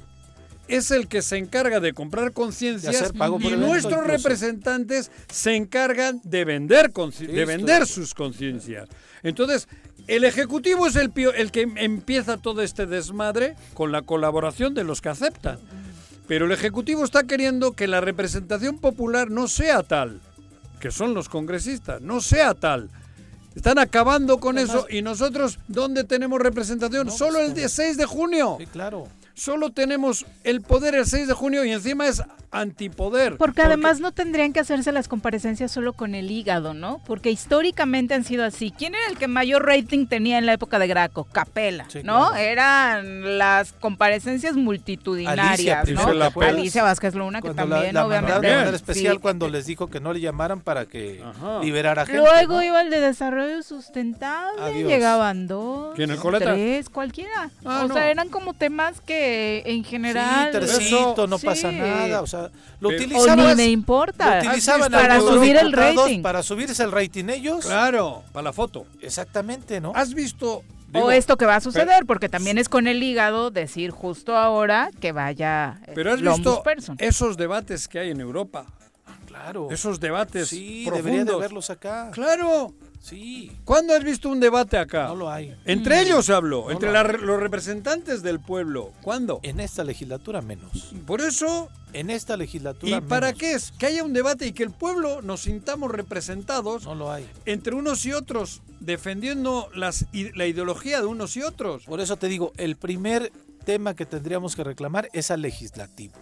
es el que se encarga de comprar conciencias y nuestros representantes se encargan de vender, de vender sus conciencias. Entonces, el Ejecutivo es el, el que empieza todo este desmadre con la colaboración de los que aceptan. Pero el Ejecutivo está queriendo que la representación popular no sea tal, que son los congresistas, no sea tal. Están acabando con eso y nosotros, ¿dónde tenemos representación? Solo el 6 de junio. Sí, claro solo tenemos el poder el 6 de junio y encima es antipoder. Porque, además no tendrían que hacerse las comparecencias solo con el hígado, ¿no? Porque históricamente han sido así. ¿Quién era el que mayor rating tenía en la época de Graco? Capela, ¿no? Eran las comparecencias multitudinarias, ¿no? Alicia Vázquez Luna, que también, obviamente. De especial cuando les dijo que no le llamaran para que liberara gente. Luego iba el de desarrollo sustentable, llegaban dos, ¿Quién, el tres, cualquiera. Ah, o sea, eran como temas que en general... Sí, no pasa nada, o sea, lo utilizaban. me importa. utilizaban para subir el rating. Para subirse el rating ellos. Claro, para la foto. Exactamente, ¿no? ¿Has visto o esto que va a suceder, porque también es con el hígado decir justo ahora que vaya. Pero has visto esos debates que hay en Europa. Claro. Esos debates. Sí, debería de verlos acá. Claro. Sí. ¿Cuándo has visto un debate acá? No lo hay. Entre mm. ellos hablo, entre los representantes del pueblo. ¿Cuándo? En esta legislatura menos. Por eso... En esta legislatura ¿Y para qué es? Que haya un debate y que el pueblo nos sintamos representados. No lo hay. Entre unos y otros, defendiendo las, la ideología de unos y otros. Por eso te digo, el primer tema que tendríamos que reclamar es al legislativo.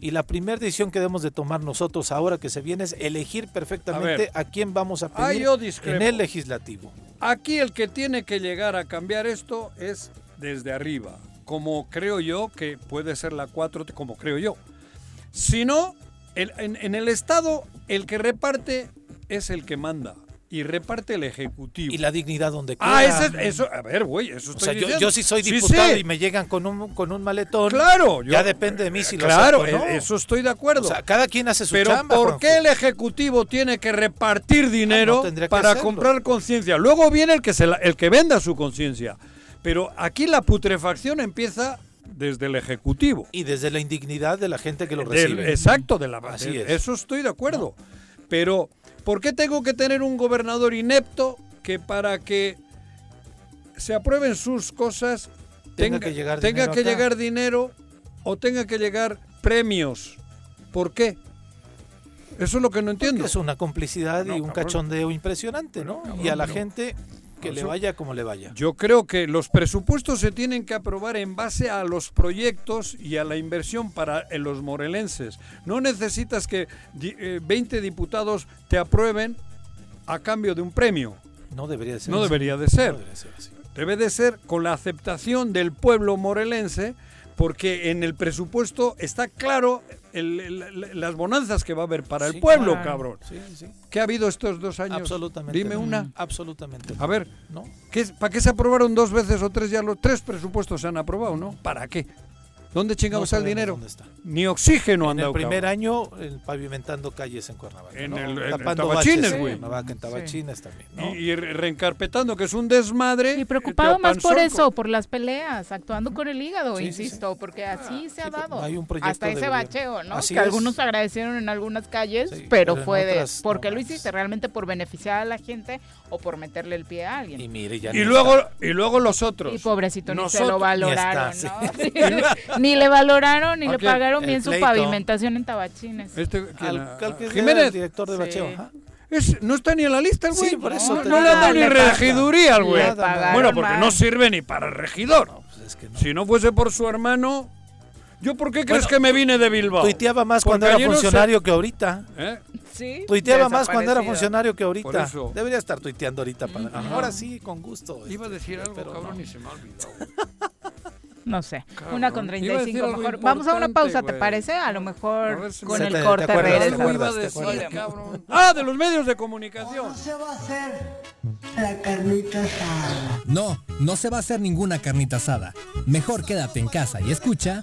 Y la primera decisión que debemos de tomar nosotros ahora que se viene es elegir perfectamente a, quién vamos a pedir en el legislativo. Aquí el que tiene que llegar a cambiar esto es desde arriba, como creo yo que puede ser la 4, como creo yo. Si no, en el Estado el que reparte es el que manda y reparte el ejecutivo. Y la dignidad donde queda. Ah, ese, eso, a ver, güey, eso estoy o sea, yo, sí soy diputado y me llegan con un, con un maletón. Claro. ya depende de mí si claro, lo Claro, e, eso estoy de acuerdo. O sea, cada quien hace su Pero ¿por qué el ejecutivo tiene que repartir ah, dinero para comprar conciencia? Luego viene el que, se el que venda su conciencia. Pero aquí la putrefacción empieza desde el ejecutivo y desde la indignidad de la gente que lo recibe. exacto, de la Así Eso estoy de acuerdo. Pero ¿Por qué tengo que tener un gobernador inepto que para que se aprueben sus cosas tenga, que, llegar, tenga que llegar dinero o tenga que llegar premios? ¿Por qué? Eso es lo que no entiendo. es una complicidad y un cachondeo impresionante, ¿no? y a la gente que le vaya como le vaya. Yo creo que los presupuestos se tienen que aprobar en base a los proyectos y a la inversión para los morelenses. No necesitas que 20 eh, diputados te aprueben a cambio de un premio. No debería de ser. No debería de ser. Debe de ser con la aceptación del pueblo morelense porque en el presupuesto está claro las bonanzas que va a haber para el pueblo, cabrón. ¿Qué ha habido estos dos años? Absolutamente. Dime una. Absolutamente. A ver, ¿no? ¿para qué se aprobaron dos veces o tres ya los tres presupuestos se han aprobado, no? ¿Para qué? ¿Dónde chingamos el dinero? Dónde está. Ni oxígeno En el primer año pavimentando calles en Cuernavaca. En el Tapando Tabachines, güey. en Tabachines también. Y, reencarpetando, que es un desmadre. Y preocupado más por eso, por las peleas, actuando con el hígado, insisto, porque así se ha dado. Hay un Hasta ese bacheo, ¿no? que algunos agradecieron en algunas calles, pero, fue de. ¿Por qué lo hiciste? ¿Realmente por beneficiar a la gente o por meterle el pie a alguien? Y mire, ya y luego, y luego los otros. Y pobrecito, ni se lo valoraron, ¿no? ni le valoraron ni le pagaron bien su pavimentación en Tabachines. Este, Jiménez, director de bacheo. no está ni en la lista el güey. Sí, por eso no, le da ni regiduría al güey. Bueno, porque no sirve ni para regidor. Pues si no fuese por su hermano, ¿yo por qué crees que me vine de Bilbao? Tuiteaba más cuando era funcionario que ahorita. ¿Eh? Sí. Tuiteaba más cuando era funcionario que ahorita. Debería estar tuiteando ahorita. Para... Ahora sí, con gusto. Iba a decir algo, cabrón, y se me ha olvidado. No sé, una con 35 mejor. Vamos a una pausa, ¿te parece? A lo mejor con el corte regresamos. Ah, de los medios de comunicación. se va a hacer la carnita asada? No, no se va a hacer ninguna carnita asada. Mejor quédate en casa y escucha.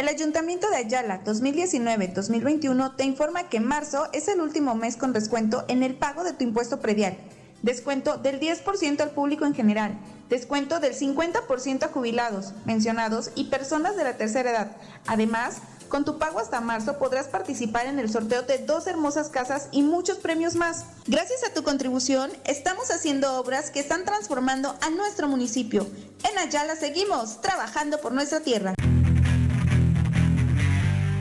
el Ayuntamiento de Ayala 2019-2021 te informa que marzo es el último mes con descuento en el pago de tu impuesto predial. Descuento del 10% al público en general. Descuento del 50% a jubilados, mencionados y personas de la tercera edad. Además, con tu pago hasta marzo podrás participar en el sorteo de dos hermosas casas y muchos premios más. Gracias a tu contribución, estamos haciendo obras que están transformando a nuestro municipio. En Ayala seguimos trabajando por nuestra tierra.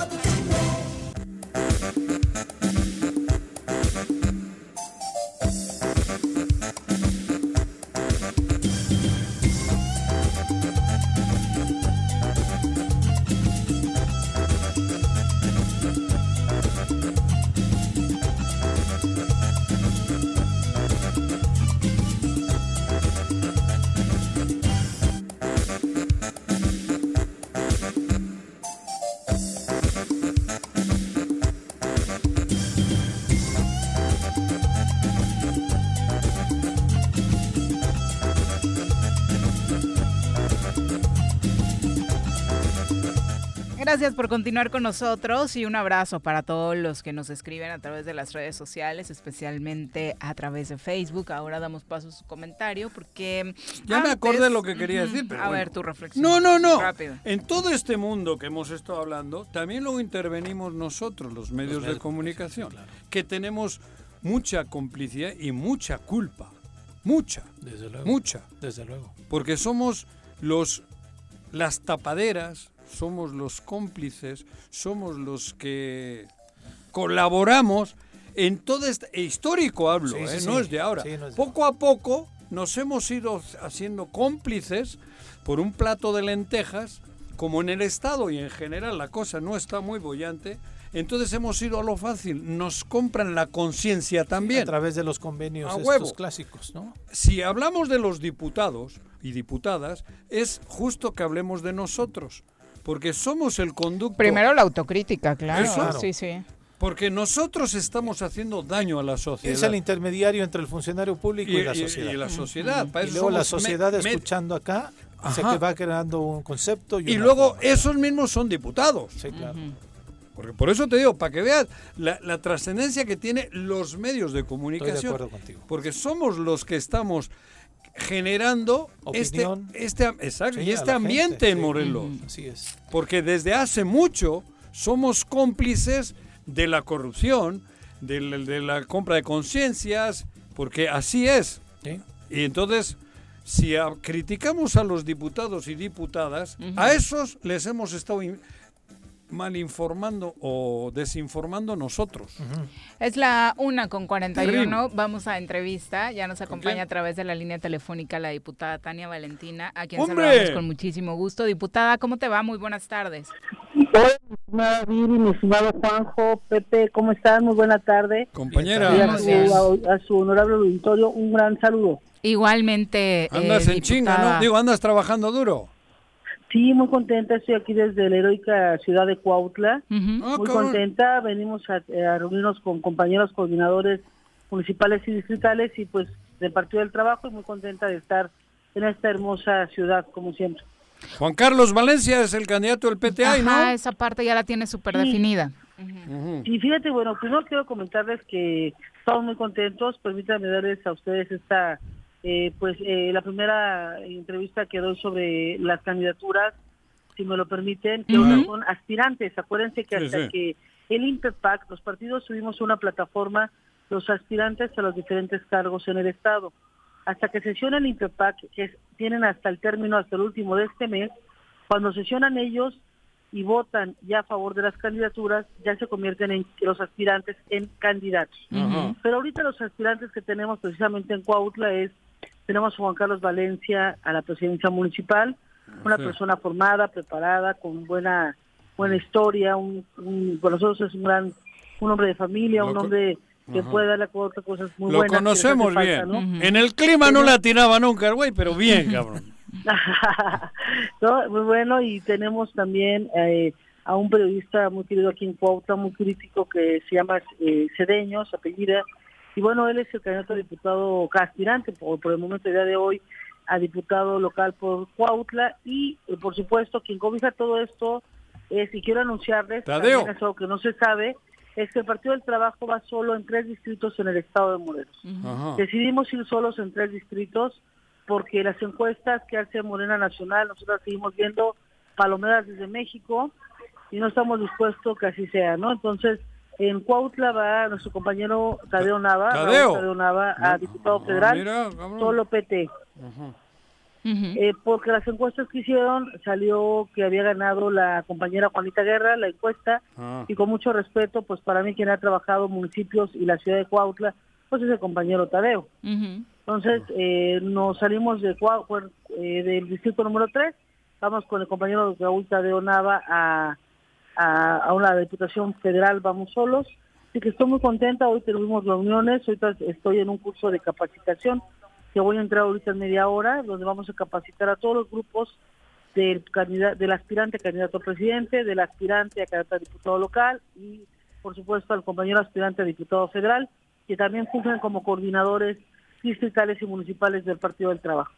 sábado. Gracias por continuar con nosotros y un abrazo para todos los que nos escriben a través de las redes sociales, especialmente a través de Facebook. Ahora damos paso a su comentario porque... Ya me acordé lo que quería decir, pero A bueno. ver, tu reflexión. No, no, no. Rápido. En todo este mundo que hemos estado hablando, también luego intervenimos nosotros, los medios de comunicación, que tenemos mucha complicidad y mucha culpa. Mucha. Desde luego. Mucha. Desde luego. Porque somos los las tapaderas, somos los cómplices, somos los que colaboramos en todo este e histórico hablo, Sí, ¿eh? sí. no es de ahora. No es poco a poco nos hemos ido haciendo cómplices por un plato de lentejas, como en el estado y en general la cosa no está muy bollante, Entonces hemos ido a lo fácil, nos compran la conciencia también. a través de los convenios A estos huevo. clásicos, ¿no? Si hablamos de los diputados y diputadas, es justo que hablemos de nosotros, porque somos el conducto. Primero la autocrítica, claro. Eso. Sí, sí. Porque nosotros estamos haciendo daño a la sociedad. Es el intermediario entre el funcionario público y, Y- la sociedad. y la sociedad. Para Y luego la sociedad escuchando acá, se que va creando un concepto. Y, luego forma. esos mismos son diputados. Sí, claro. Porque por eso te digo, para que veas la, la trascendencia que tiene los medios de comunicación. acuerdo contigo. Porque somos los que estamos generando este, Opinión. este, exacto, Sí, y este ambiente gente, en. Morelos. Así es. Porque desde hace mucho somos cómplices de la corrupción, de la, de la compra de conciencias, porque así es. Sí. Y entonces, si a- criticamos a los diputados y diputadas, a esos les hemos estado in- mal informando o desinformando nosotros. Es la una con 41. Terrible. Vamos a entrevista. Ya nos acompaña a través de la línea telefónica la diputada Tania Valentina, a quien ¡Hombre! saludamos con muchísimo gusto. Diputada, ¿cómo te va? Muy buenas tardes. Hola, mi estimada Viri, mi estimado Juanjo, Pepe, ¿cómo están? Muy buena tarde. Compañera. Y a su, a, a su honorable auditorio, un gran saludo. Igualmente, Andas eh, en chinga, diputada. ¿no? Digo, andas trabajando duro. Sí, muy contenta, estoy aquí desde la heroica ciudad de Cuautla. Ah, muy cabrón. contenta, venimos a, a reunirnos con compañeros coordinadores municipales y distritales y pues del Partido del Trabajo y muy contenta de estar en esta hermosa ciudad, como siempre. Juan Carlos Valencia es el candidato del PTA, ¿no? Ajá, esa parte ya la tiene súper Sí. definida. Ujú. Y fíjate, bueno, primero quiero comentarles que estamos muy contentos. Permítanme darles a ustedes esta, eh, pues, eh, la primera entrevista que doy sobre las candidaturas, si me lo permiten, que ahora son aspirantes. Acuérdense que hasta sí. que el INPEPAC, los partidos subimos una plataforma, los aspirantes a los diferentes cargos en el Estado. Hasta que sesiona el INPEPAC, que tienen hasta el término, hasta el último de este mes, cuando sesionan ellos y votan ya a favor de las candidaturas, ya se convierten en los aspirantes en candidatos. Pero ahorita los aspirantes que tenemos precisamente en Cuautla es, tenemos a Juan Carlos Valencia a la presidencia municipal, una Sí. persona formada, preparada, con buena buena historia, un, un- para nosotros es un gran, un hombre de familia, Lo un hombre que Ajá. puede darle a Cuautla cosas muy Lo buenas. hace conocemos falta, bien. ¿no? En el clima no la atinaba nunca el güey, pero bien, cabrón. no, muy bueno y tenemos también eh, a un periodista muy querido aquí en Cuautla, muy crítico que se llama eh, Cedeño, su apellida, y bueno, él es el candidato a diputado aspirante por, por el momento, el día de hoy, a diputado local por Cuautla y eh, por supuesto quien cobija todo esto es, y quiero anunciarles, Tadeo. también es algo que no se sabe, es que el Partido del Trabajo va solo en tres distritos en el estado de Morelos. Decidimos ir solos en tres distritos porque las encuestas que hace Morena Nacional, nosotros seguimos viendo palomeras desde México y no estamos dispuestos que así sea, ¿no? Entonces, en Cuautla va nuestro compañero Tadeo Nava, Raúl Tadeo. Tadeo Nava, a diputado Ah, federal, mira, solo PT. Ajá. Eh, porque las encuestas que hicieron salió que había ganado la compañera Juanita Guerra, la encuesta, Ah. y con mucho respeto, pues para mí quien ha trabajado municipios y la ciudad de Cuautla, pues es el compañero Tadeo. Entonces, eh, nos salimos de Cuau- eh, del distrito número 3, vamos con el compañero Raúl Tadeo Nava a, a, una diputación federal, vamos solos. Así que estoy muy contenta, hoy tuvimos reuniones, ahorita estoy en un curso de capacitación que voy a entrar ahorita en media hora, donde vamos a capacitar a todos los grupos del, candidato, del aspirante a candidato a presidente, del aspirante a candidato a diputado local y, por supuesto, al compañero aspirante a diputado federal, que también fungen como coordinadores distritales y municipales del Partido del Trabajo.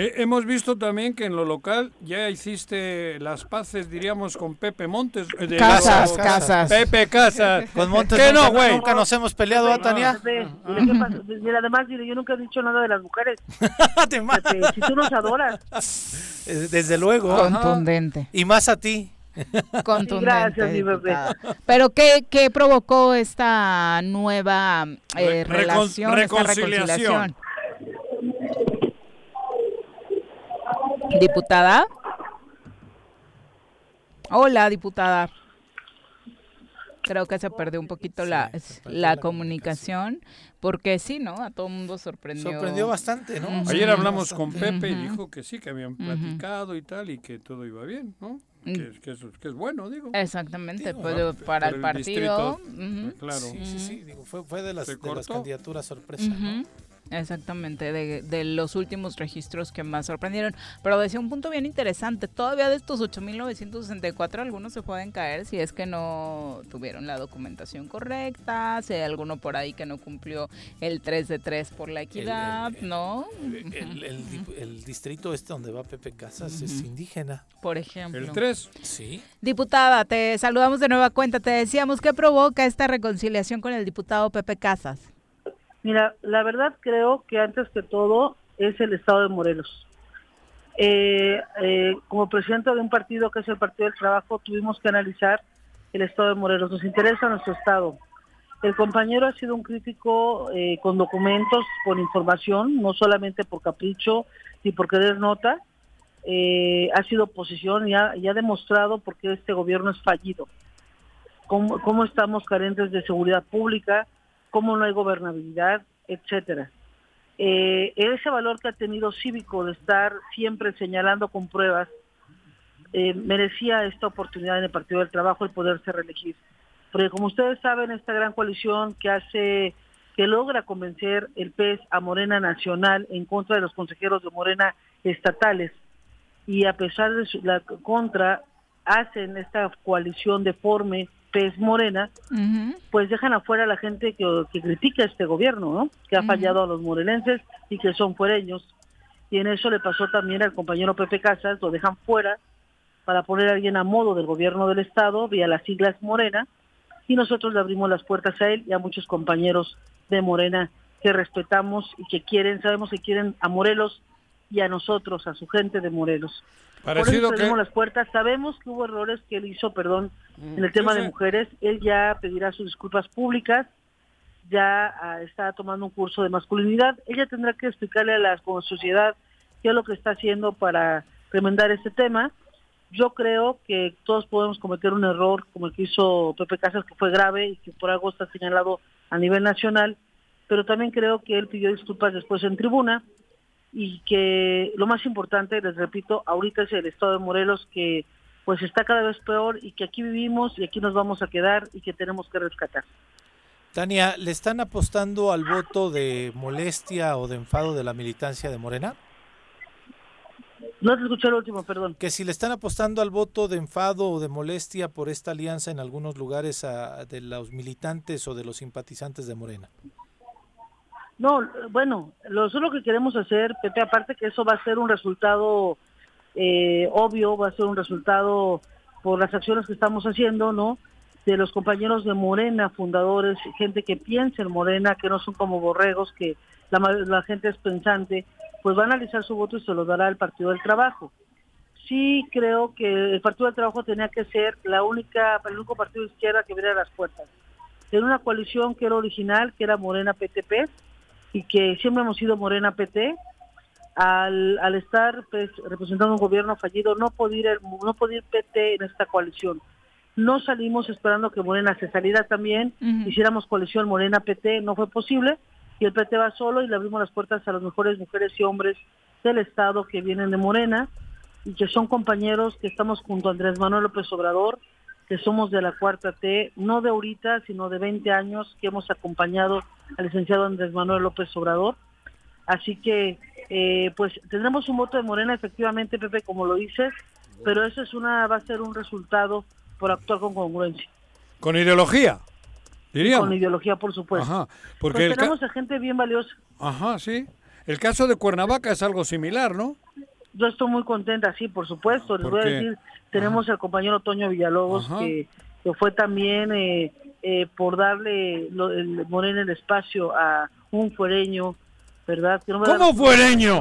Eh, hemos visto también que en lo local ya hiciste las paces, diríamos, con Pepe Montes. eh, de- Casas, Casas. Pepe Casas. Con Montes ¿Qué no, nunca, güey? nunca nos hemos peleado, ¿ah, Tania? Pepe, mira, ¿qué pasa? Mira, además, yo nunca he dicho nada de las mujeres. Pepe, si tú nos adoras. Eh, Desde luego. Contundente. Y más a ti. Contundente. Gracias, mi bebé. Pero ¿qué, qué provocó esta nueva eh, Re- recon- relación, esta reconciliación? reconciliación? Diputada. Hola, diputada. Creo que se perdió un poquito la, la, comunicación, porque sí, ¿no? A todo el mundo sorprendió. Sorprendió bastante, ¿no? Ayer hablamos con Pepe y dijo que sí, que habían platicado y tal, y que todo iba bien, ¿no? que, es, bueno, digo. Exactamente, pues, para, el partido. Claro. Sí, sí, sí, fue, de las, de las candidaturas sorpresa, ¿no? Exactamente, de, los últimos registros que más sorprendieron. Pero decía un punto bien interesante, todavía de estos 8.964 algunos se pueden caer si es que no tuvieron la documentación correcta, si hay alguno por ahí que no cumplió el 3 de 3 por la equidad, ¿no? El, distrito este donde va Pepe Casas es indígena. Por ejemplo. El 3. Sí. Diputada, te saludamos de nueva cuenta, te decíamos, ¿qué provoca esta reconciliación con el diputado Pepe Casas? Mira, la verdad creo que antes que todo es el Estado de Morelos. Eh, eh, como presidente de un partido que es el Partido del Trabajo, tuvimos que analizar el Estado de Morelos. Nos interesa nuestro Estado. El compañero ha sido un crítico eh, con documentos, con información, no solamente por capricho y por querer nota. ha sido oposición y ha, demostrado por qué este gobierno es fallido. cómo estamos carentes de seguridad pública, cómo no hay gobernabilidad, etcétera. Eh, ese valor que ha tenido cívico de estar siempre señalando con pruebas, eh, merecía esta oportunidad en el Partido del Trabajo el poderse reelegir. Porque como ustedes saben, esta gran coalición que hace, que logra convencer el PES a Morena Nacional en contra de los consejeros de Morena estatales, y a pesar de su, la contra, hacen esta coalición deforme PES Morena, pues dejan afuera a la gente que, critica a este gobierno, ¿no? que ha fallado a los morelenses y que son fuereños. Y en eso le pasó también al compañero Pepe Casas, lo dejan fuera para poner a alguien a modo del gobierno del Estado vía las siglas Morena, y nosotros le abrimos las puertas a él y a muchos compañeros de Morena que respetamos y que quieren, sabemos que quieren a Morelos y a nosotros, a su gente de Morelos. Parecido Por eso las puertas. Sabemos que hubo errores que él hizo, perdón, en el tema de mujeres. Él ya pedirá sus disculpas públicas, ya ah, está tomando un curso de masculinidad. Ella tendrá que explicarle a la sociedad qué es lo que está haciendo para remendar este tema. Yo creo que todos podemos cometer un error como el que hizo Pepe Casas, que fue grave y que por algo está señalado a nivel nacional, pero también creo que él pidió disculpas después en tribuna y que lo más importante, les repito, ahorita es el estado de Morelos que pues está cada vez peor y que aquí vivimos y aquí nos vamos a quedar y que tenemos que rescatar. Tania, ¿le están apostando al voto de molestia o de enfado de la militancia de Morena? No te escuché el último, perdón. Que si le están apostando al voto de enfado o de molestia por esta alianza en algunos lugares de los militantes o de los simpatizantes de Morena. No, bueno, lo, lo que queremos hacer, Pepe, aparte que eso va a ser un resultado eh, obvio, va a ser un resultado por las acciones que estamos haciendo, ¿no? De los compañeros de Morena, fundadores, gente que piensa en Morena, que no son como borregos, que la, la gente es pensante, pues va a analizar su voto y se lo dará el Partido del Trabajo. Sí creo que el Partido del Trabajo tenía que ser la única, el único partido de izquierda que abriera las puertas. En una coalición que era original, que era Morena PTP, y que siempre hemos sido Morena PT, al, al estar pues, representando un gobierno fallido, no podía, ir, no podía ir PT en esta coalición. No salimos esperando que Morena se saliera también, hiciéramos coalición Morena-PT, no fue posible, y el PT va solo y le abrimos las puertas a las mejores mujeres y hombres del Estado que vienen de Morena y que son compañeros que estamos junto a Andrés Manuel López Obrador, que somos de la cuarta T, no de ahorita, sino de 20 años que hemos acompañado al licenciado Andrés Manuel López Obrador. Así que, eh, pues tendremos un voto de Morena, efectivamente, Pepe, como lo dices, pero eso es una, va a ser un resultado por actuar con congruencia. ¿Con ideología? Diríamos. Con ideología, por supuesto. Ajá, porque pues tenemos a gente bien valiosa. Ajá, sí. El caso de Cuernavaca es algo similar, ¿no? Yo estoy muy contenta, sí, por supuesto. Les voy a decir, tenemos al compañero Toño Villalobos, que, que, fue también eh, eh, por darle lo, el, Morena el espacio a un fuereño ¿verdad? ¿Cómo fuereño?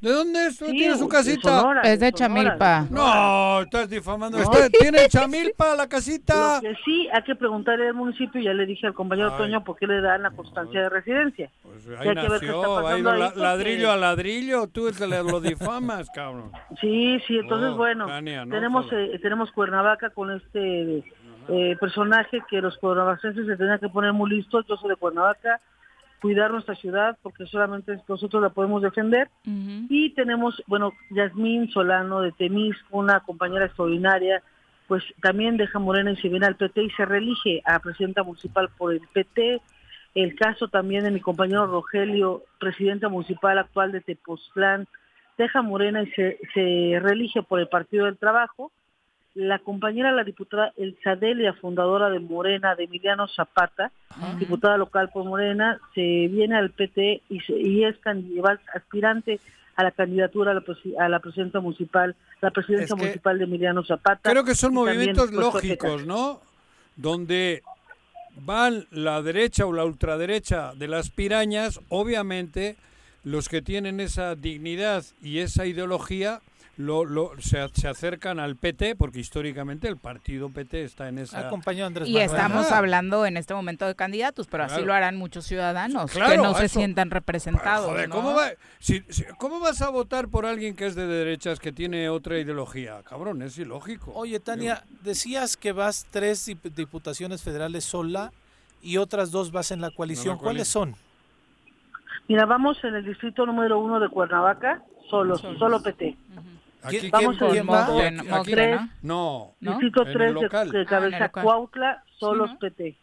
¿De dónde es? ¿Tiene su casita? es de, Chamilpa. no, estás difamando. ¿Tiene Chamilpa la casita? que sí, hay que preguntarle al municipio. Ya le dije al compañero Toño por qué le dan la constancia de residencia. Pues ahí nació, ha ido ladrillo a ladrillo. Tú lo difamas, cabrón. Sí, sí, entonces, bueno, tenemos, eh, tenemos Cuernavaca con este eh, personaje que los cuernavacenses se tenían que poner muy listos. Yo soy de Cuernavaca cuidar nuestra ciudad porque solamente nosotros la podemos defender. Y tenemos, bueno, Yasmín Solano de Temis, una compañera extraordinaria, pues también deja Morena y se viene al PT y se reelige a presidenta municipal por el PT. El caso también de mi compañero Rogelio, presidente municipal actual de Tepoztlán, deja Morena y se, se reelige por el Partido del Trabajo la compañera, la diputada Elsa Delia, fundadora de Morena, de Emiliano Zapata, diputada local por Morena, se viene al PT y, y es aspirante a la candidatura a la, a la presidencia municipal, la presidencia municipal de Emiliano Zapata. Creo que son movimientos lógicos, ¿no? Donde van la derecha o la ultraderecha de las pirañas, obviamente los que tienen esa dignidad y esa ideología lo, lo, se, se, acercan al PT, porque históricamente el partido PT está en esa... y estamos hablando en este momento de candidatos, pero así lo harán muchos ciudadanos que no se sientan representados. ¿cómo, ¿cómo, vas a votar por alguien que es de derechas, que tiene otra ideología? Cabrón, es ilógico. Oye, Tania, decías que vas tres diputaciones federales sola y otras dos vas en la coalición. ¿Cuáles son? Mira, vamos en el distrito número uno de Cuernavaca, solo, solo PT. Aquí, Vamos ¿quién, quién va? Aquí, tres, no, Distrito 3 de, de Cabeza ah, Cuautla, solos sí, ¿no? PT.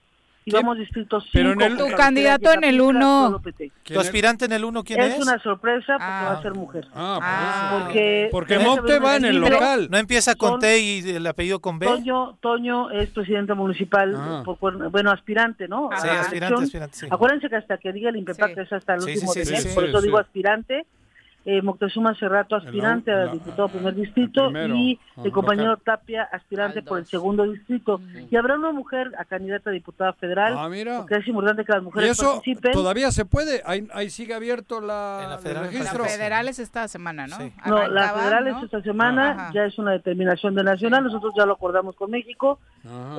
Y vamos distrito 5. Pero en el, tu candidato en el 1. ¿Tu aspirante en el 1 quién es? Es una sorpresa porque ah. va a ser mujer. Ah, ah porque, porque Mocte va en el local. No empieza con T y el apellido con B. Toño, Toño es presidente municipal, ah. por, bueno, aspirante, ¿no? Sí, aspirante, aspirante, sí. Acuérdense que hasta que diga el INPEPAC sí. es hasta el último sí, sí, por eso digo aspirante eh, Moctezuma Cerrato, aspirante a diputado primer distrito, primero, y el compañero local. Tapia, aspirante por el segundo distrito. Y habrá una mujer a candidata a diputada federal, ah, mira. porque es importante que las mujeres ¿Y eso participen. ¿Todavía se puede? Ahí, ahí sigue abierto la, la federal, el registro. Las federales esta semana, ¿no? Sí. No, las federales ¿no? esta semana Ajá. ya es una determinación de nacional, nosotros ya lo acordamos con México,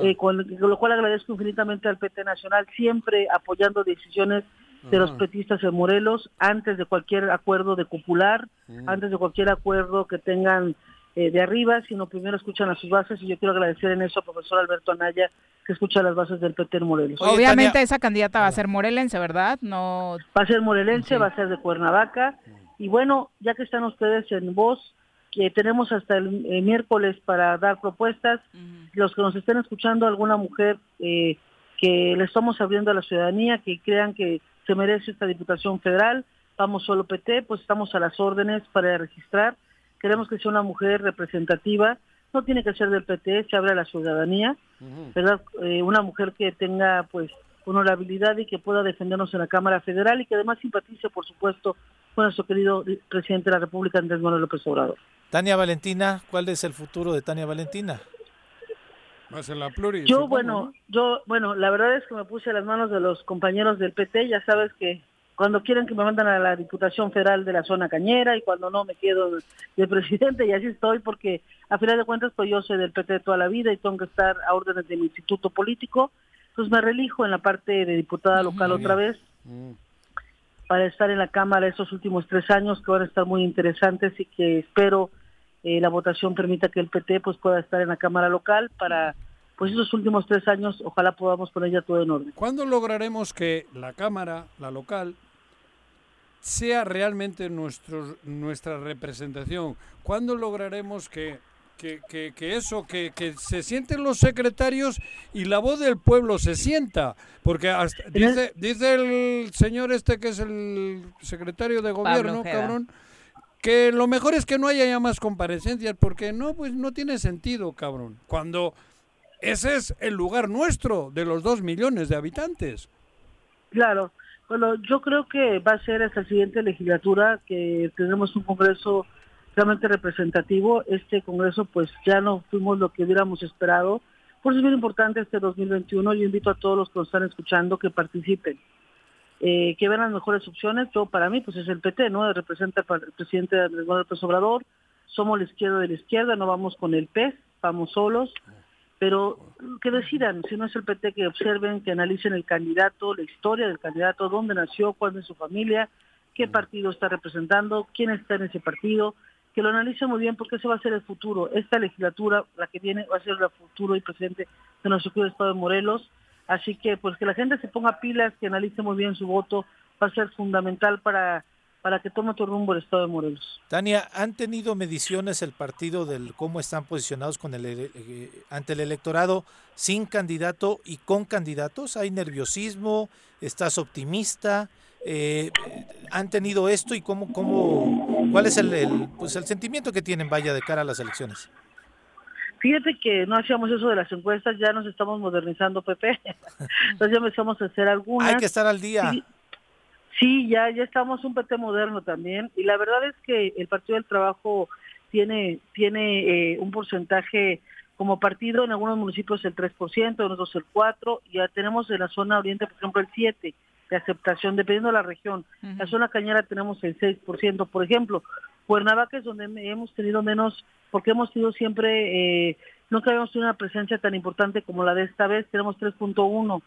eh, con, con lo cual agradezco infinitamente al PT Nacional, siempre apoyando decisiones de los petistas en Morelos antes de cualquier acuerdo de popular, mm. antes de cualquier acuerdo que tengan eh, de arriba, sino primero escuchan a sus bases y yo quiero agradecer en eso al profesor Alberto Anaya que escucha las bases del PT en Morelos. Oye, Obviamente Tania... esa candidata va a ser morelense, ¿verdad? No Va a ser morelense, sí. va a ser de Cuernavaca y bueno, ya que están ustedes en voz, que tenemos hasta el eh, miércoles para dar propuestas, uh -huh. los que nos estén escuchando, alguna mujer eh, que le estamos abriendo a la ciudadanía, que crean que se merece esta Diputación Federal, vamos solo PT, pues estamos a las órdenes para registrar, queremos que sea una mujer representativa, no tiene que ser del PT, se abre a la ciudadanía, uh -huh. ¿verdad? Eh, una mujer que tenga pues honorabilidad y que pueda defendernos en la Cámara Federal y que además simpatice, por supuesto, con nuestro querido presidente de la República, Andrés Manuel López Obrador. Tania Valentina, ¿cuál es el futuro de Tania Valentina? Más en la pluri, yo, bueno, ¿no? yo, bueno, la verdad es que me puse a las manos de los compañeros del PT, ya sabes que cuando quieren que me mandan a la Diputación Federal de la zona cañera y cuando no me quedo de presidente y así estoy porque a final de cuentas pues yo soy del PT toda la vida y tengo que estar a órdenes de mi instituto político, entonces me relijo en la parte de diputada local uh -huh. otra vez -huh. para estar en la Cámara estos últimos tres años que van a estar muy interesantes y que espero eh, la votación permita que el PT pues pueda estar en la Cámara local para pues esos últimos tres años ojalá podamos poner ya todo en orden. ¿Cuándo lograremos que la Cámara, la local, sea realmente nuestro, nuestra representación? ¿Cuándo lograremos que, que, que, que eso, que, que, se sienten los secretarios y la voz del pueblo se sienta? Porque hasta, dice, dice el señor este que es el secretario de gobierno, cabrón, que lo mejor es que no haya ya más comparecencias, porque no, pues no tiene sentido, cabrón. Cuando ese es el lugar nuestro de los dos millones de habitantes. Claro, bueno, yo creo que va a ser hasta la siguiente legislatura que tendremos un congreso realmente representativo. Este congreso pues ya no fuimos lo que hubiéramos esperado. Por eso es bien importante este 2021. Yo invito a todos los que nos están escuchando que participen eh, que vean las mejores opciones. Yo, para mí, pues es el PT, ¿no? Representa al presidente Andrés Manuel López Obrador. Somos la izquierda de la izquierda, no vamos con el PES, vamos solos. Pero que decidan, si no es el PT, que observen, que analicen el candidato, la historia del candidato, dónde nació, cuál es su familia, qué partido está representando, quién está en ese partido, que lo analicen muy bien porque ese va a ser el futuro. Esta legislatura, la que viene, va a ser el futuro y presidente de nuestro Estado de Morelos Así que pues que la gente se ponga pilas, que analice muy bien su voto va a ser fundamental para para que tome tu rumbo el Estado de Morelos. Tania, ¿han tenido mediciones el partido del cómo están posicionados con el, eh, ante el electorado sin candidato y con candidatos? ¿Hay nerviosismo? ¿Estás optimista? Eh, ¿Han tenido esto y cómo, cómo, cuál es el, pues el sentimiento que tienen, vaya, de cara a las elecciones? Fíjate que no hacíamos eso de las encuestas, ya nos estamos modernizando, Pepe. Entonces ya empezamos a hacer algunas. Hay que estar al día. Sí, ya, ya estamos un PT moderno también y la verdad es que el Partido del Trabajo tiene, tiene eh, un porcentaje como partido en algunos municipios el 3%, en otros el 4%, y ya tenemos en la zona oriente, por ejemplo, el 7% de aceptación, dependiendo de la región. La zona cañera tenemos el 6%, por ejemplo. Cuernavaca es donde hemos tenido menos, porque hemos sido siempre eh, nunca habíamos tenido una presencia tan importante como la de esta vez, tenemos 3.1.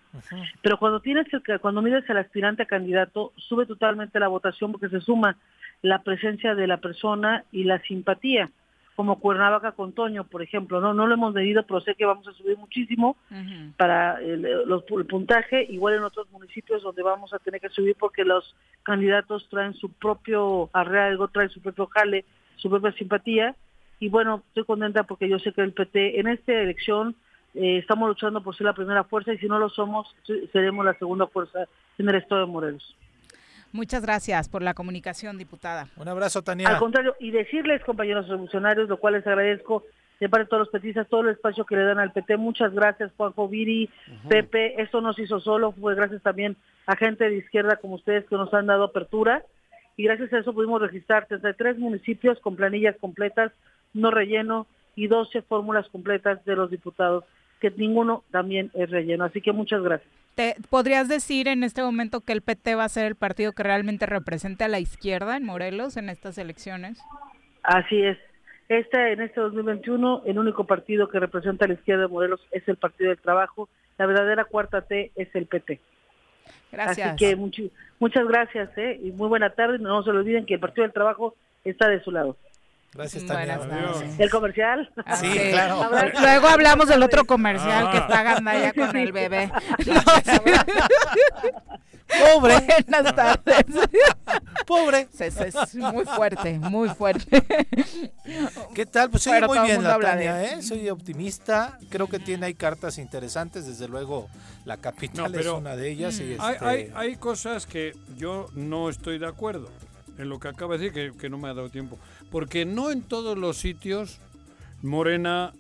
Pero cuando tienes que, cuando mides al aspirante a candidato, sube totalmente la votación porque se suma la presencia de la persona y la simpatía, como Cuernavaca con Toño, por ejemplo. No no lo hemos medido, pero sé que vamos a subir muchísimo para el, el puntaje, igual en otros municipios donde vamos a tener que subir porque los candidatos traen su propio arraigo, traen su propio jale, su propia simpatía y bueno, estoy contenta porque yo sé que el PT en esta elección eh, estamos luchando por ser la primera fuerza y si no lo somos, seremos la segunda fuerza en el estado de Morelos. Muchas gracias por la comunicación, diputada. Un abrazo, Tania. Al contrario, y decirles, compañeros revolucionarios, lo cual les agradezco de parte de todos los petistas, todo el espacio que le dan al PT. Muchas gracias, Juanjo Viri, Pepe. Esto nos hizo solo, fue gracias también a gente de izquierda como ustedes que nos han dado apertura. Y gracias a eso pudimos registrar 33 municipios con planillas completas no relleno y 12 fórmulas completas de los diputados, que ninguno también es relleno. Así que muchas gracias. ¿Te podrías decir en este momento que el PT va a ser el partido que realmente represente a la izquierda en Morelos en estas elecciones? Así es. Este, en este 2021, el único partido que representa a la izquierda de Morelos es el Partido del Trabajo. La verdadera cuarta T es el PT. Gracias. Así que muchas gracias ¿eh? y muy buena tarde. No se olviden que el Partido del Trabajo está de su lado. Gracias, Tania. ¿El comercial? Sí, claro. Luego hablamos del otro comercial que está Gandaya con el bebé. Pobre. Buenas tardes. Pobre. Es, es, muy fuerte, muy fuerte. ¿Qué tal? Pues soy muy bien la Tania, ¿eh? Soy optimista. Creo que tiene ahí cartas interesantes. Desde luego, la capital es una de ellas. Y hay, este... hay, hay cosas que yo no estoy de acuerdo en lo que acaba de decir, que, que, no me ha dado tiempo. Porque no en todos los sitios Morena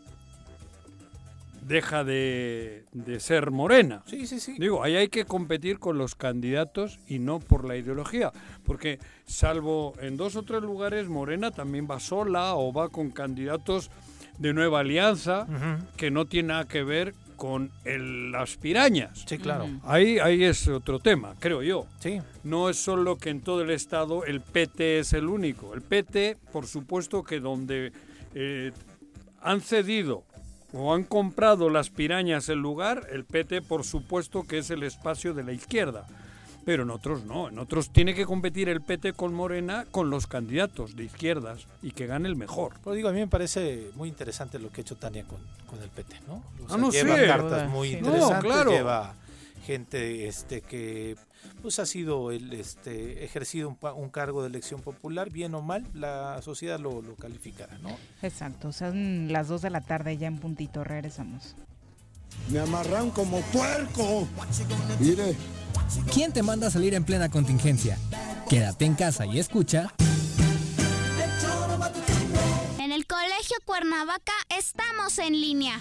deja de, de, ser morena. Sí, sí, sí. Digo, ahí hay que competir con los candidatos y no por la ideología. Porque salvo en dos o tres lugares, Morena también va sola o va con candidatos de nueva alianza, uh -huh. que no tiene nada que ver con el, las pirañas. Sí, claro. Ahí, ahí es otro tema, creo yo. Sí. No es solo que en todo el Estado el PT es el único. El PT, por supuesto que donde eh, han cedido o han comprado las pirañas el lugar, el PT, por supuesto que es el espacio de la izquierda. Pero en otros no, en otros tiene que competir el PT con Morena con los candidatos de izquierdas y que gane el mejor. Pero digo, a mí me parece muy interesante lo que ha hecho Tania con, con el PT, ¿no? O sea, ah, no lleva sé. cartas muy Sí. interesantes, No, claro. lleva gente este que pues ha sido el este ejercido un, pa- un cargo de elección popular, bien o mal, la sociedad lo, lo calificará, ¿no? Exacto, son las 2 de la tarde ya en puntito, regresamos. Me amarran como puerco. Mire. ¿Quién te manda a salir en plena contingencia? Quédate en casa y escucha. En el Colegio Cuernavaca estamos en línea.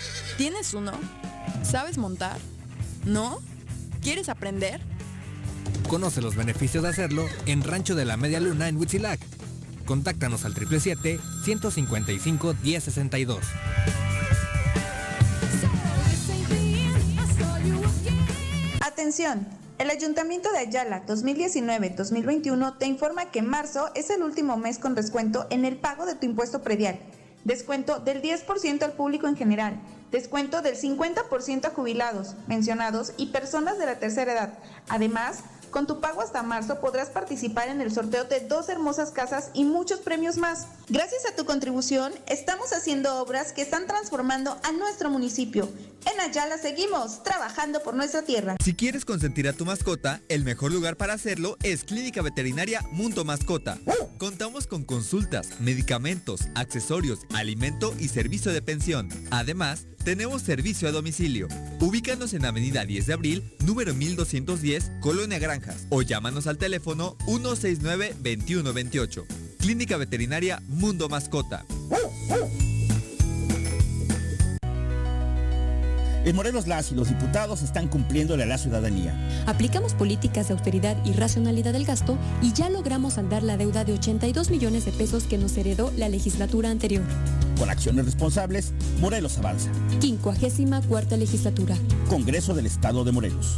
¿Tienes uno? ¿Sabes montar? ¿No? ¿Quieres aprender? Conoce los beneficios de hacerlo en Rancho de la Media Luna en Huitzilac. Contáctanos al 777-155-1062. Atención. El Ayuntamiento de Ayala 2019-2021 te informa que marzo es el último mes con descuento en el pago de tu impuesto predial. Descuento del 10% al público en general. Descuento del 50% a jubilados, mencionados y personas de la tercera edad. Además, con tu pago hasta marzo podrás participar en el sorteo de dos hermosas casas y muchos premios más. Gracias a tu contribución, estamos haciendo obras que están transformando a nuestro municipio. En Ayala seguimos trabajando por nuestra tierra. Si quieres consentir a tu mascota, el mejor lugar para hacerlo es Clínica Veterinaria Mundo Mascota. Contamos con consultas, medicamentos, accesorios, alimento y servicio de pensión. Además, tenemos servicio a domicilio. Ubícanos en Avenida 10 de Abril, número 1210, Colonia O llámanos al teléfono 169-2128. Clínica Veterinaria Mundo Mascota. En Morelos las y los diputados están cumpliéndole a la ciudadanía. Aplicamos políticas de austeridad y racionalidad del gasto y ya logramos saldar la deuda de 82 millones de pesos que nos heredó la legislatura anterior. Con acciones responsables, Morelos avanza. 54 legislatura. Congreso del Estado de Morelos.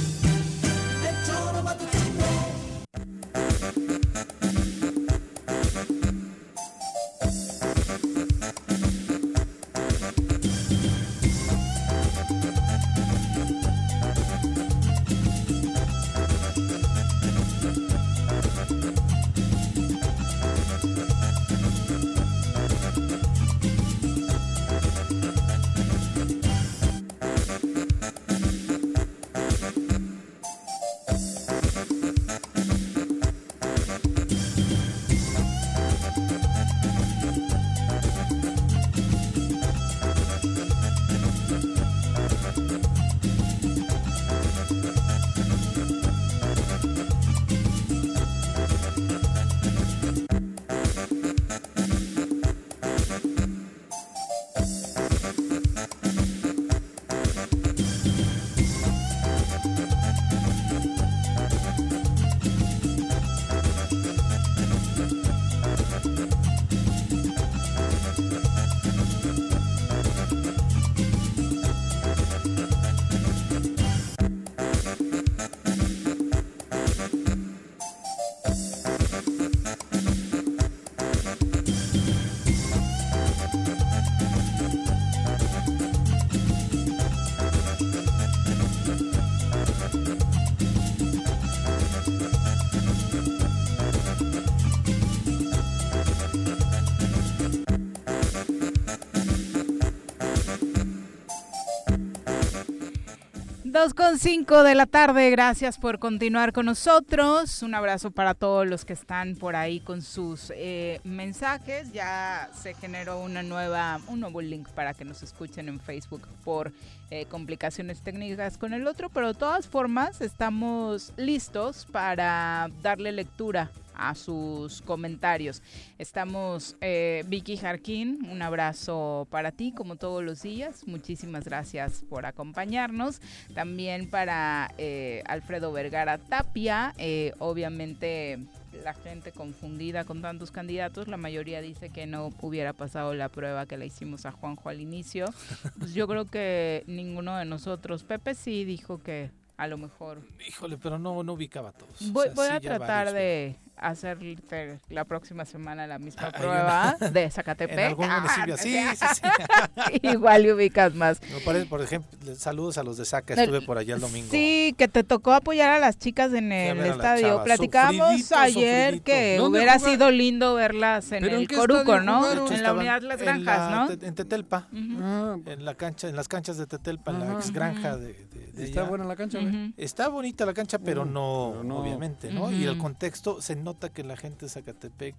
Dos con cinco de la tarde, gracias por continuar con nosotros. Un abrazo para todos los que están por ahí con sus eh, mensajes. Ya se generó una nueva, un nuevo link para que nos escuchen en Facebook por eh, complicaciones técnicas con el otro, pero de todas formas estamos listos para darle lectura a sus comentarios. Estamos eh, Vicky Jarquín, un abrazo para ti como todos los días. Muchísimas gracias por acompañarnos. También para eh, Alfredo Vergara Tapia, eh, obviamente la gente confundida con tantos candidatos, la mayoría dice que no hubiera pasado la prueba que le hicimos a Juanjo al inicio. Pues yo creo que ninguno de nosotros, Pepe sí dijo que a lo mejor. Híjole, pero no, no ubicaba a todos. Voy, voy a tratar de hacer la próxima semana la misma prueba de Zacatepec. En algún municipio, sí, sí, sí. Igual ubicas más. por ejemplo, saludos a los de Zaca, estuve por allá el domingo. Sí, que te tocó apoyar a las chicas en el estadio. Platicamos ayer que hubiera sido lindo verlas en el Coruco, ¿no? En la unidad Las Granjas, ¿no? En Tetelpa, en la cancha, en las canchas de Tetelpa, en la ex granja de, ¿Está buena la cancha? Está bonita la cancha, pero no, obviamente, ¿no? Y el contexto se nota que la gente de Zacatepec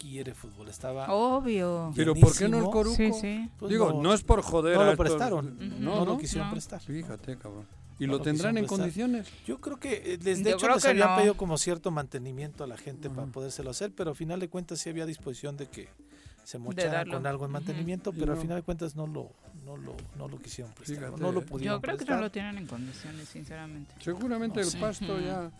quiere fútbol. Estaba obvio. Pero ¿por qué no el Coruco? Sí, sí. Pues Digo, no, es por joder. No lo prestaron. No, lo quisieron prestar. Fíjate, cabrón. ¿Y lo, tendrán en condiciones? Yo creo que, desde eh, hecho, les habían pedido como cierto mantenimiento a la gente para podérselo hacer, pero al final de cuentas sí había disposición de que se mochara con algo en mantenimiento, pero al final de cuentas no lo, no lo, no lo quisieron prestar, no lo pudieron Yo creo que no lo tienen en condiciones, sinceramente. Seguramente el pasto ya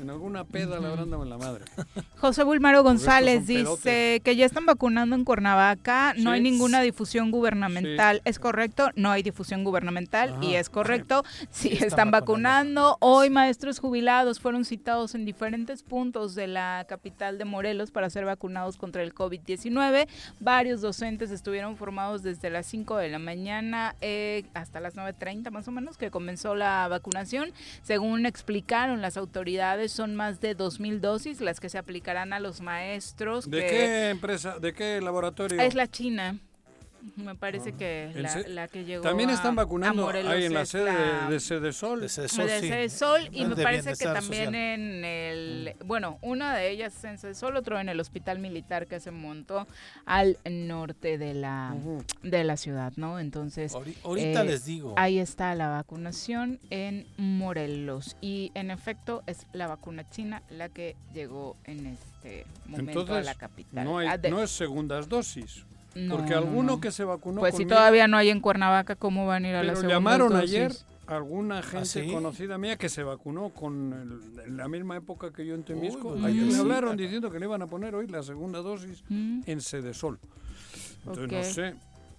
en alguna peda le habrán dado en la madre. José Bulmaro González dice que ya están vacunando en Cuernavaca, no hay ninguna difusión gubernamental. ¿Es correcto? No hay difusión gubernamental y es correcto. Sí, están, vacunando. Hoy maestros jubilados fueron citados en diferentes puntos de la capital de Morelos para ser vacunados contra el COVID-19. Varios docentes estuvieron formados desde las 5 de la mañana eh, hasta las 9.30 más o menos que comenzó la vacunación. Según explicaron las autoridades, son más de 2.000 dosis las que se aplicarán a los maestros. ¿De qué empresa, de qué laboratorio? Es la China. Me parece que la, que llegó También están vacunando ahí en la sede de, Sede Sol. De Sede Sol, de Sede Sol y me parece que también en el... Bueno, una de ellas es en Sede Sol, otro en el hospital militar que se montó al norte de la, de la ciudad, ¿no? Entonces... Ahorita eh, les digo. Ahí está la vacunación en Morelos y en efecto es la vacuna china la que llegó en este momento a la capital. No, hay, no es segundas dosis. Porque alguno que se vacunó. Pues si todavía no hay en Cuernavaca, ¿cómo van a ir a la segunda llamaron ayer alguna ¿Ah, gente conocida mía que se vacunó con en la misma época que yo en Temisco. Ayer me hablaron diciendo que le iban a poner hoy la segunda dosis mm. en Sedesol. Entonces no sé.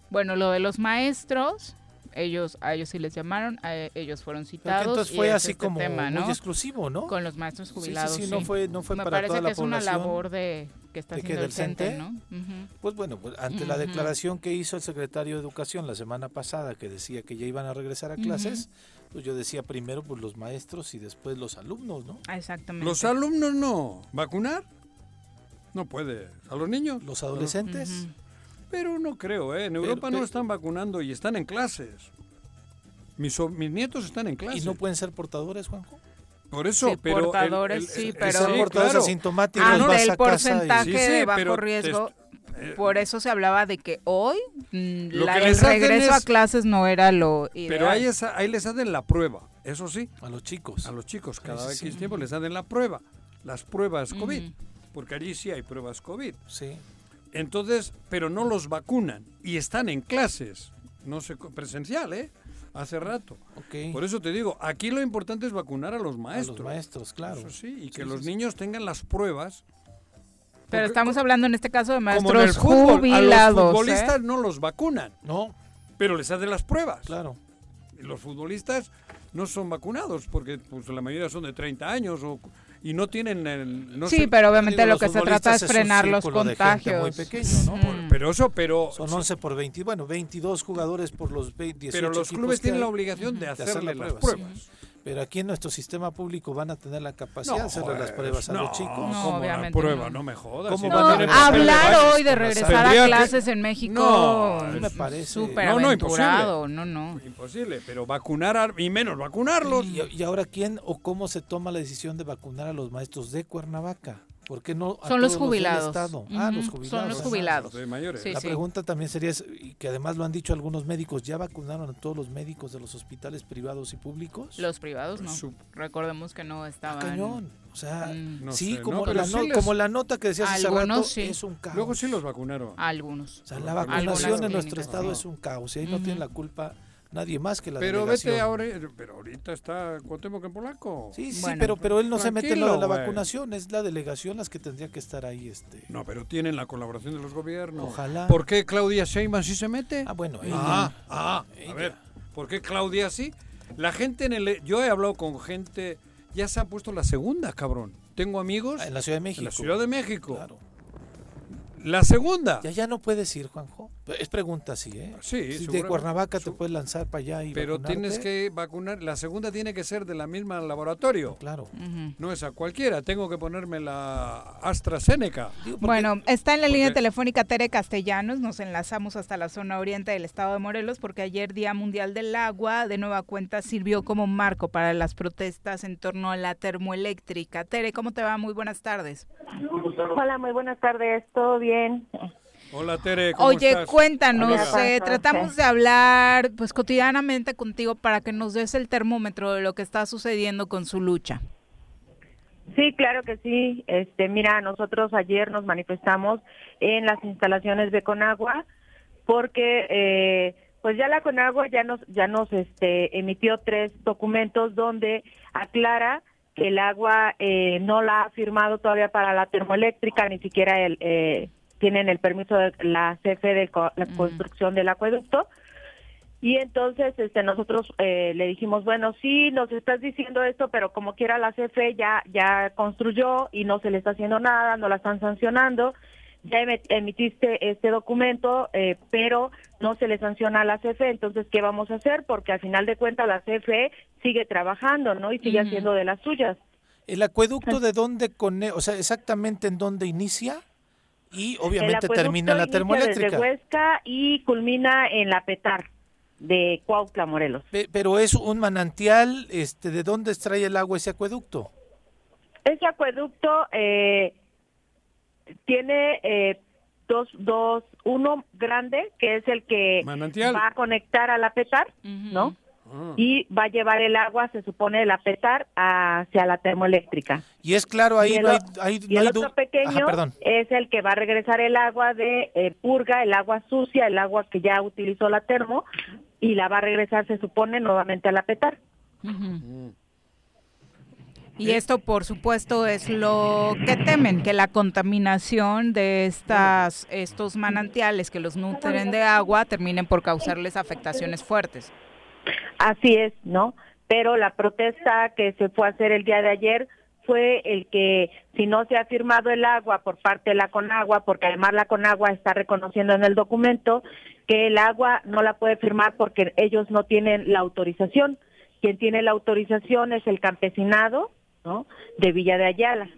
Bueno, lo de los maestros, ellos a ellos sí les llamaron, ellos fueron citados. entonces fue así este como muy exclusivo, ¿no? Con los maestros jubilados. Sí, sí, no fue, no fue Me para parece toda que la es una labor de que está haciendo el CENTE, ¿no? Pues bueno, pues ante la declaración que hizo el secretario de Educación la semana pasada que decía que ya iban a regresar a clases, pues yo decía primero pues los maestros y después los alumnos, ¿no? Ah, exactamente. Los alumnos no. ¿Vacunar? No puede. ¿A los niños? ¿Los adolescentes? Pero no creo, ¿eh? En Europa no están vacunando y están en clases. Mis, mis nietos están en clases. ¿Y no pueden ser portadores, Juanjo? Por eso, pero portadores sí, pero portadores asintomáticos el porcentaje de bajo riesgo. Eh, por eso se hablaba de que hoy mm, la, el regreso a clases no era lo ideal. Pero ahí, ahí les hacen la prueba, eso sí. A los chicos. A los chicos, cada vez que tiempo les hacen la prueba. Las pruebas COVID. Porque allí sí hay pruebas COVID. Sí. Entonces, pero no los vacunan. Y están en clases. No sé, presencial, ¿eh? hace rato. Por eso te digo, aquí lo importante es vacunar a los maestros. A los maestros, claro. Eso sí, y que los niños tengan las pruebas. Pero estamos hablando en este caso de maestros jubilados. A los futbolistas ¿eh? no los vacunan. No. Pero les hacen las pruebas. Claro. Los futbolistas no son vacunados porque pues, la mayoría son de 30 años o y no tienen el, sí pero obviamente lo que se trata es frenar los contagios muy pequeño, ¿no? pero eso pero son 11 por 20 bueno 22 jugadores por los 20 pero los clubes tienen la obligación de hacerle, las pruebas Pero aquí en nuestro sistema público van a tener la capacidad de hacerle las pues, pruebas a no, los chicos. No, ¿cómo la obviamente prueba? no. No me jodas. ¿Cómo van no a Hablar hoy de regresar a que- clases en México No, me parece. súper No, no, aventurado. No, no. Imposible, pero vacunar a- y menos vacunarlos. Y, y ahora quién o cómo se toma la decisión de vacunar a los maestros de Cuernavaca? ¿Por qué no a Son los jubilados. Ah, los son jubilados. los ajá. jubilados. mayores. Sí, la sí. pregunta también sería, y que además lo han dicho algunos médicos, ¿ya vacunaron a todos los médicos de los hospitales privados y públicos? Los privados no. Recordemos que no estaban. Cañón. O sea, Mm. No sí, sé, como, no, la sí no- les- como la nota que decías hace Algunos rato, sí. es un caos. Luego sí los vacunaron. Algunos. O sea, la Algunas vacunación en nuestro estado es un caos y ahí no Ujú. tiene la culpa nadie más que la Pero delegación. vete ahora, pero ahorita está Cuauhtémoc en Polaco. Sí, sí, Bueno, pero, pero él no se mete en lo de la vacunación, es la delegación las que tendría que estar ahí. este No, pero tienen la colaboración de los gobiernos. Ojalá. ¿Por qué Claudia Sheinbaum sí se mete? Ah, bueno, Ah, ella. ah, a ver, ¿por qué Claudia sí? La gente en el... Yo he hablado con gente, ya se ha puesto la segunda, cabrón. Tengo amigos Ah, en la Ciudad de México. en la Ciudad de México. Claro. La segunda. Ya, ya no puedes ir, Juanjo. Es pregunta sí, ¿eh? Sí, Si de. Cuernavaca te puedes lanzar para allá y Pero vacunarte. tienes que vacunar, la segunda tiene que ser de la misma laboratorio. Claro. No es a cualquiera, tengo que ponerme la AstraZeneca. Bueno, está en la línea telefónica Tere Castellanos, nos enlazamos hasta la zona oriente del estado de Morelos porque ayer Día Mundial del Agua de nueva cuenta sirvió como marco para las protestas en torno a la termoeléctrica. Tere, ¿cómo te va? Muy buenas tardes. Hola, muy buenas tardes, ¿todo bien? Hola Tere, ¿cómo Oye, estás? cuéntanos, Hola. eh, tratamos de hablar pues cotidianamente contigo para que nos des el termómetro de lo que está sucediendo con su lucha. Sí, claro que sí. Este, mira, nosotros ayer nos manifestamos en las instalaciones de Conagua porque eh, pues ya la Conagua ya nos ya nos este emitió tres documentos donde aclara que el agua eh, no la ha firmado todavía para la termoeléctrica, ni siquiera el, eh, tienen el permiso de la CFE de co- la construcción del acueducto. Y entonces este nosotros eh, le dijimos, bueno, sí, nos estás diciendo esto, pero como quiera la CFE ya, ya construyó y no se le está haciendo nada, no la están sancionando. Ya emi- emitiste este documento, eh, pero no se le sanciona a la CFE, entonces, ¿qué vamos a hacer? Porque al final de cuentas la CFE sigue trabajando, ¿no? Y sigue haciendo de las suyas. ¿El acueducto de dónde conecta? O sea, exactamente en dónde inicia y obviamente El termina en la termoeléctrica. Desde Huesca y culmina en la Petar de Cuautla, Morelos. Pe- Pero es un manantial, este, ¿de dónde extrae el agua ese acueducto? Ese acueducto eh, tiene eh, dos, dos, uno grande, que es el que Manantial. va a conectar a la Petar, ¿no? Ah. Y va a llevar el agua, se supone, de la Petar hacia la termoeléctrica. Y es claro, ahí y el, no hay, ahí y no el hay otro pequeño Ajá, perdón. es el que va a regresar el agua de eh, purga, el agua sucia, el agua que ya utilizó la termo, y la va a regresar, se supone, nuevamente a la Petar. Y esto, por supuesto, es lo que temen, que la contaminación de estas, estos manantiales que los nutren de agua terminen por causarles afectaciones fuertes. Así es, ¿no? Pero la protesta que se fue a hacer el día de ayer fue el que si no se ha firmado el agua por parte de la Conagua, porque además la Conagua está reconociendo en el documento que el agua no la puede firmar porque ellos no tienen la autorización. Quien tiene la autorización es el campesinado, ¿no? De Villa de Ayala.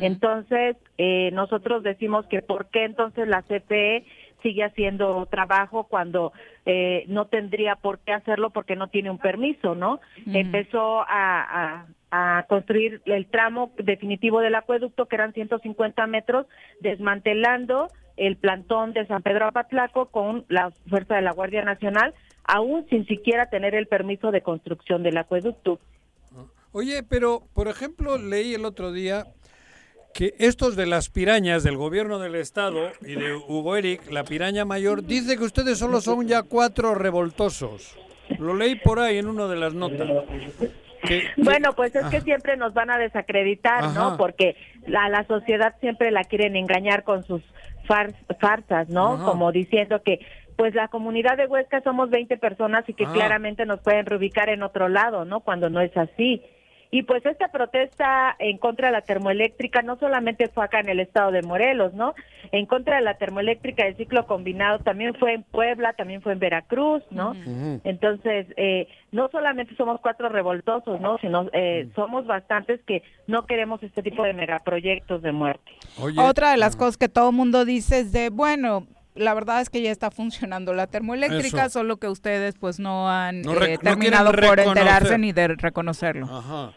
Entonces, eh, nosotros decimos que por qué entonces la CPE sigue haciendo trabajo cuando eh, no tendría por qué hacerlo porque no tiene un permiso, ¿no? Empezó a, a- a construir el tramo definitivo del acueducto, que eran 150 metros, desmantelando el plantón de San Pedro Apatlaco con la fuerza de la Guardia Nacional, aún sin siquiera tener el permiso de construcción del acueducto. Oye, pero por ejemplo leí el otro día que estos de las pirañas del gobierno del estado y de Hugo Eric, la piraña mayor, dice que ustedes solo son ya cuatro revoltosos. Lo leí por ahí en una de las notas. Que- que- Bueno, pues es que siempre nos van a desacreditar, Ajá. ¿no? Porque la, la sociedad siempre la quieren engañar con sus far- farsas, ¿no? Ajá. Como diciendo que pues la comunidad de Huesca somos 20 personas y que claramente nos pueden reubicar en otro lado, ¿no? Cuando no es así. Y pues esta protesta en contra de la termoeléctrica no solamente fue acá en el estado de Morelos, ¿no? En contra de la termoeléctrica de ciclo combinado también fue en Puebla, también fue en Veracruz, ¿no? Entonces, eh, no solamente somos cuatro revoltosos, ¿no? Sino eh, somos bastantes que no queremos este tipo de megaproyectos de muerte. Otra de las cosas que todo el mundo dice es de, bueno, la verdad es que ya está funcionando la termoeléctrica, Eso. solo que ustedes pues no han No eh, no terminado quieren por enterarse ni de reconocerlo. Ajá.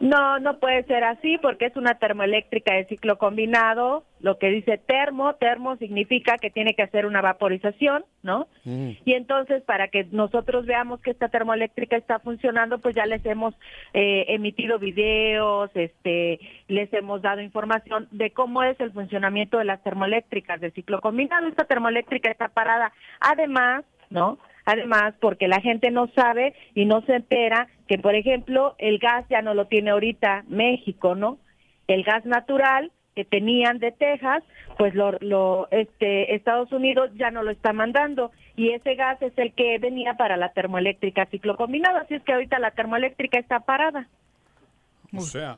No, no puede ser así porque es una termoeléctrica de ciclo combinado. Lo que dice termo, termo significa que tiene que hacer una vaporización, ¿no? Y entonces, para que nosotros veamos que esta termoeléctrica está funcionando, pues ya les hemos eh, emitido videos, este, les hemos dado información de cómo es el funcionamiento de las termoeléctricas de ciclo combinado. Esta termoeléctrica está parada. Además, ¿no? Además, porque la gente no sabe y no se entera que, por ejemplo, el gas ya no lo tiene ahorita México, ¿no? El gas natural que tenían de Texas, pues lo, lo este Estados Unidos ya no lo está mandando y ese gas es el que venía para la termoeléctrica ciclo combinado, así es que ahorita la termoeléctrica está parada. O sea,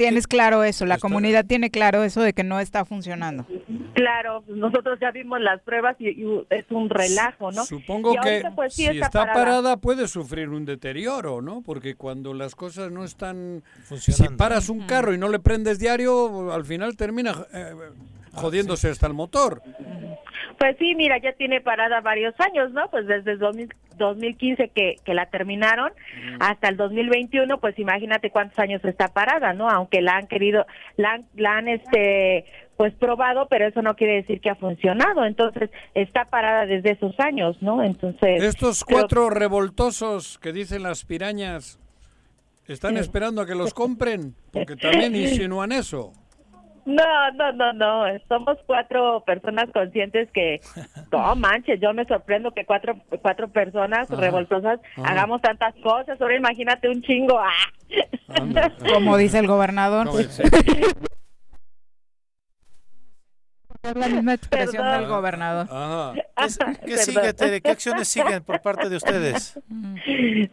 Tienes claro eso, la comunidad tiene claro eso de que no está funcionando. Claro, nosotros ya vimos las pruebas y, y es un relajo, ¿no? supongo Y que ahorita, pues, sí si está, parada. parada. puede sufrir un deterioro, ¿no? Porque cuando las cosas no están... Si Funcionando. paras un carro y no le prendes diario, al final termina eh, jodiéndose hasta el motor. Pues sí, mira, ya tiene parada varios años, ¿no? Pues desde el 2000 2015 que, que la terminaron hasta el 2021, pues imagínate cuántos años está parada, ¿no? Aunque la han querido, la han, la han este, pues probado, pero eso no quiere decir que ha funcionado. Entonces, está parada desde esos años, ¿no? Entonces... Estos creo- cuatro revoltosos que dicen las pirañas, ¿están esperando a que los compren? Porque también insinúan eso. No, no, no, no. Somos cuatro personas conscientes que, no manches, yo me sorprendo que cuatro, cuatro personas Ajá. revoltosas Ajá. hagamos tantas cosas. Ahora imagínate un chingo. ¡Ah! Como dice el gobernador. Es la misma expresión Perdón. del gobernador. ¿Qué, qué sigue, Tere? ¿Qué acciones siguen por parte de ustedes?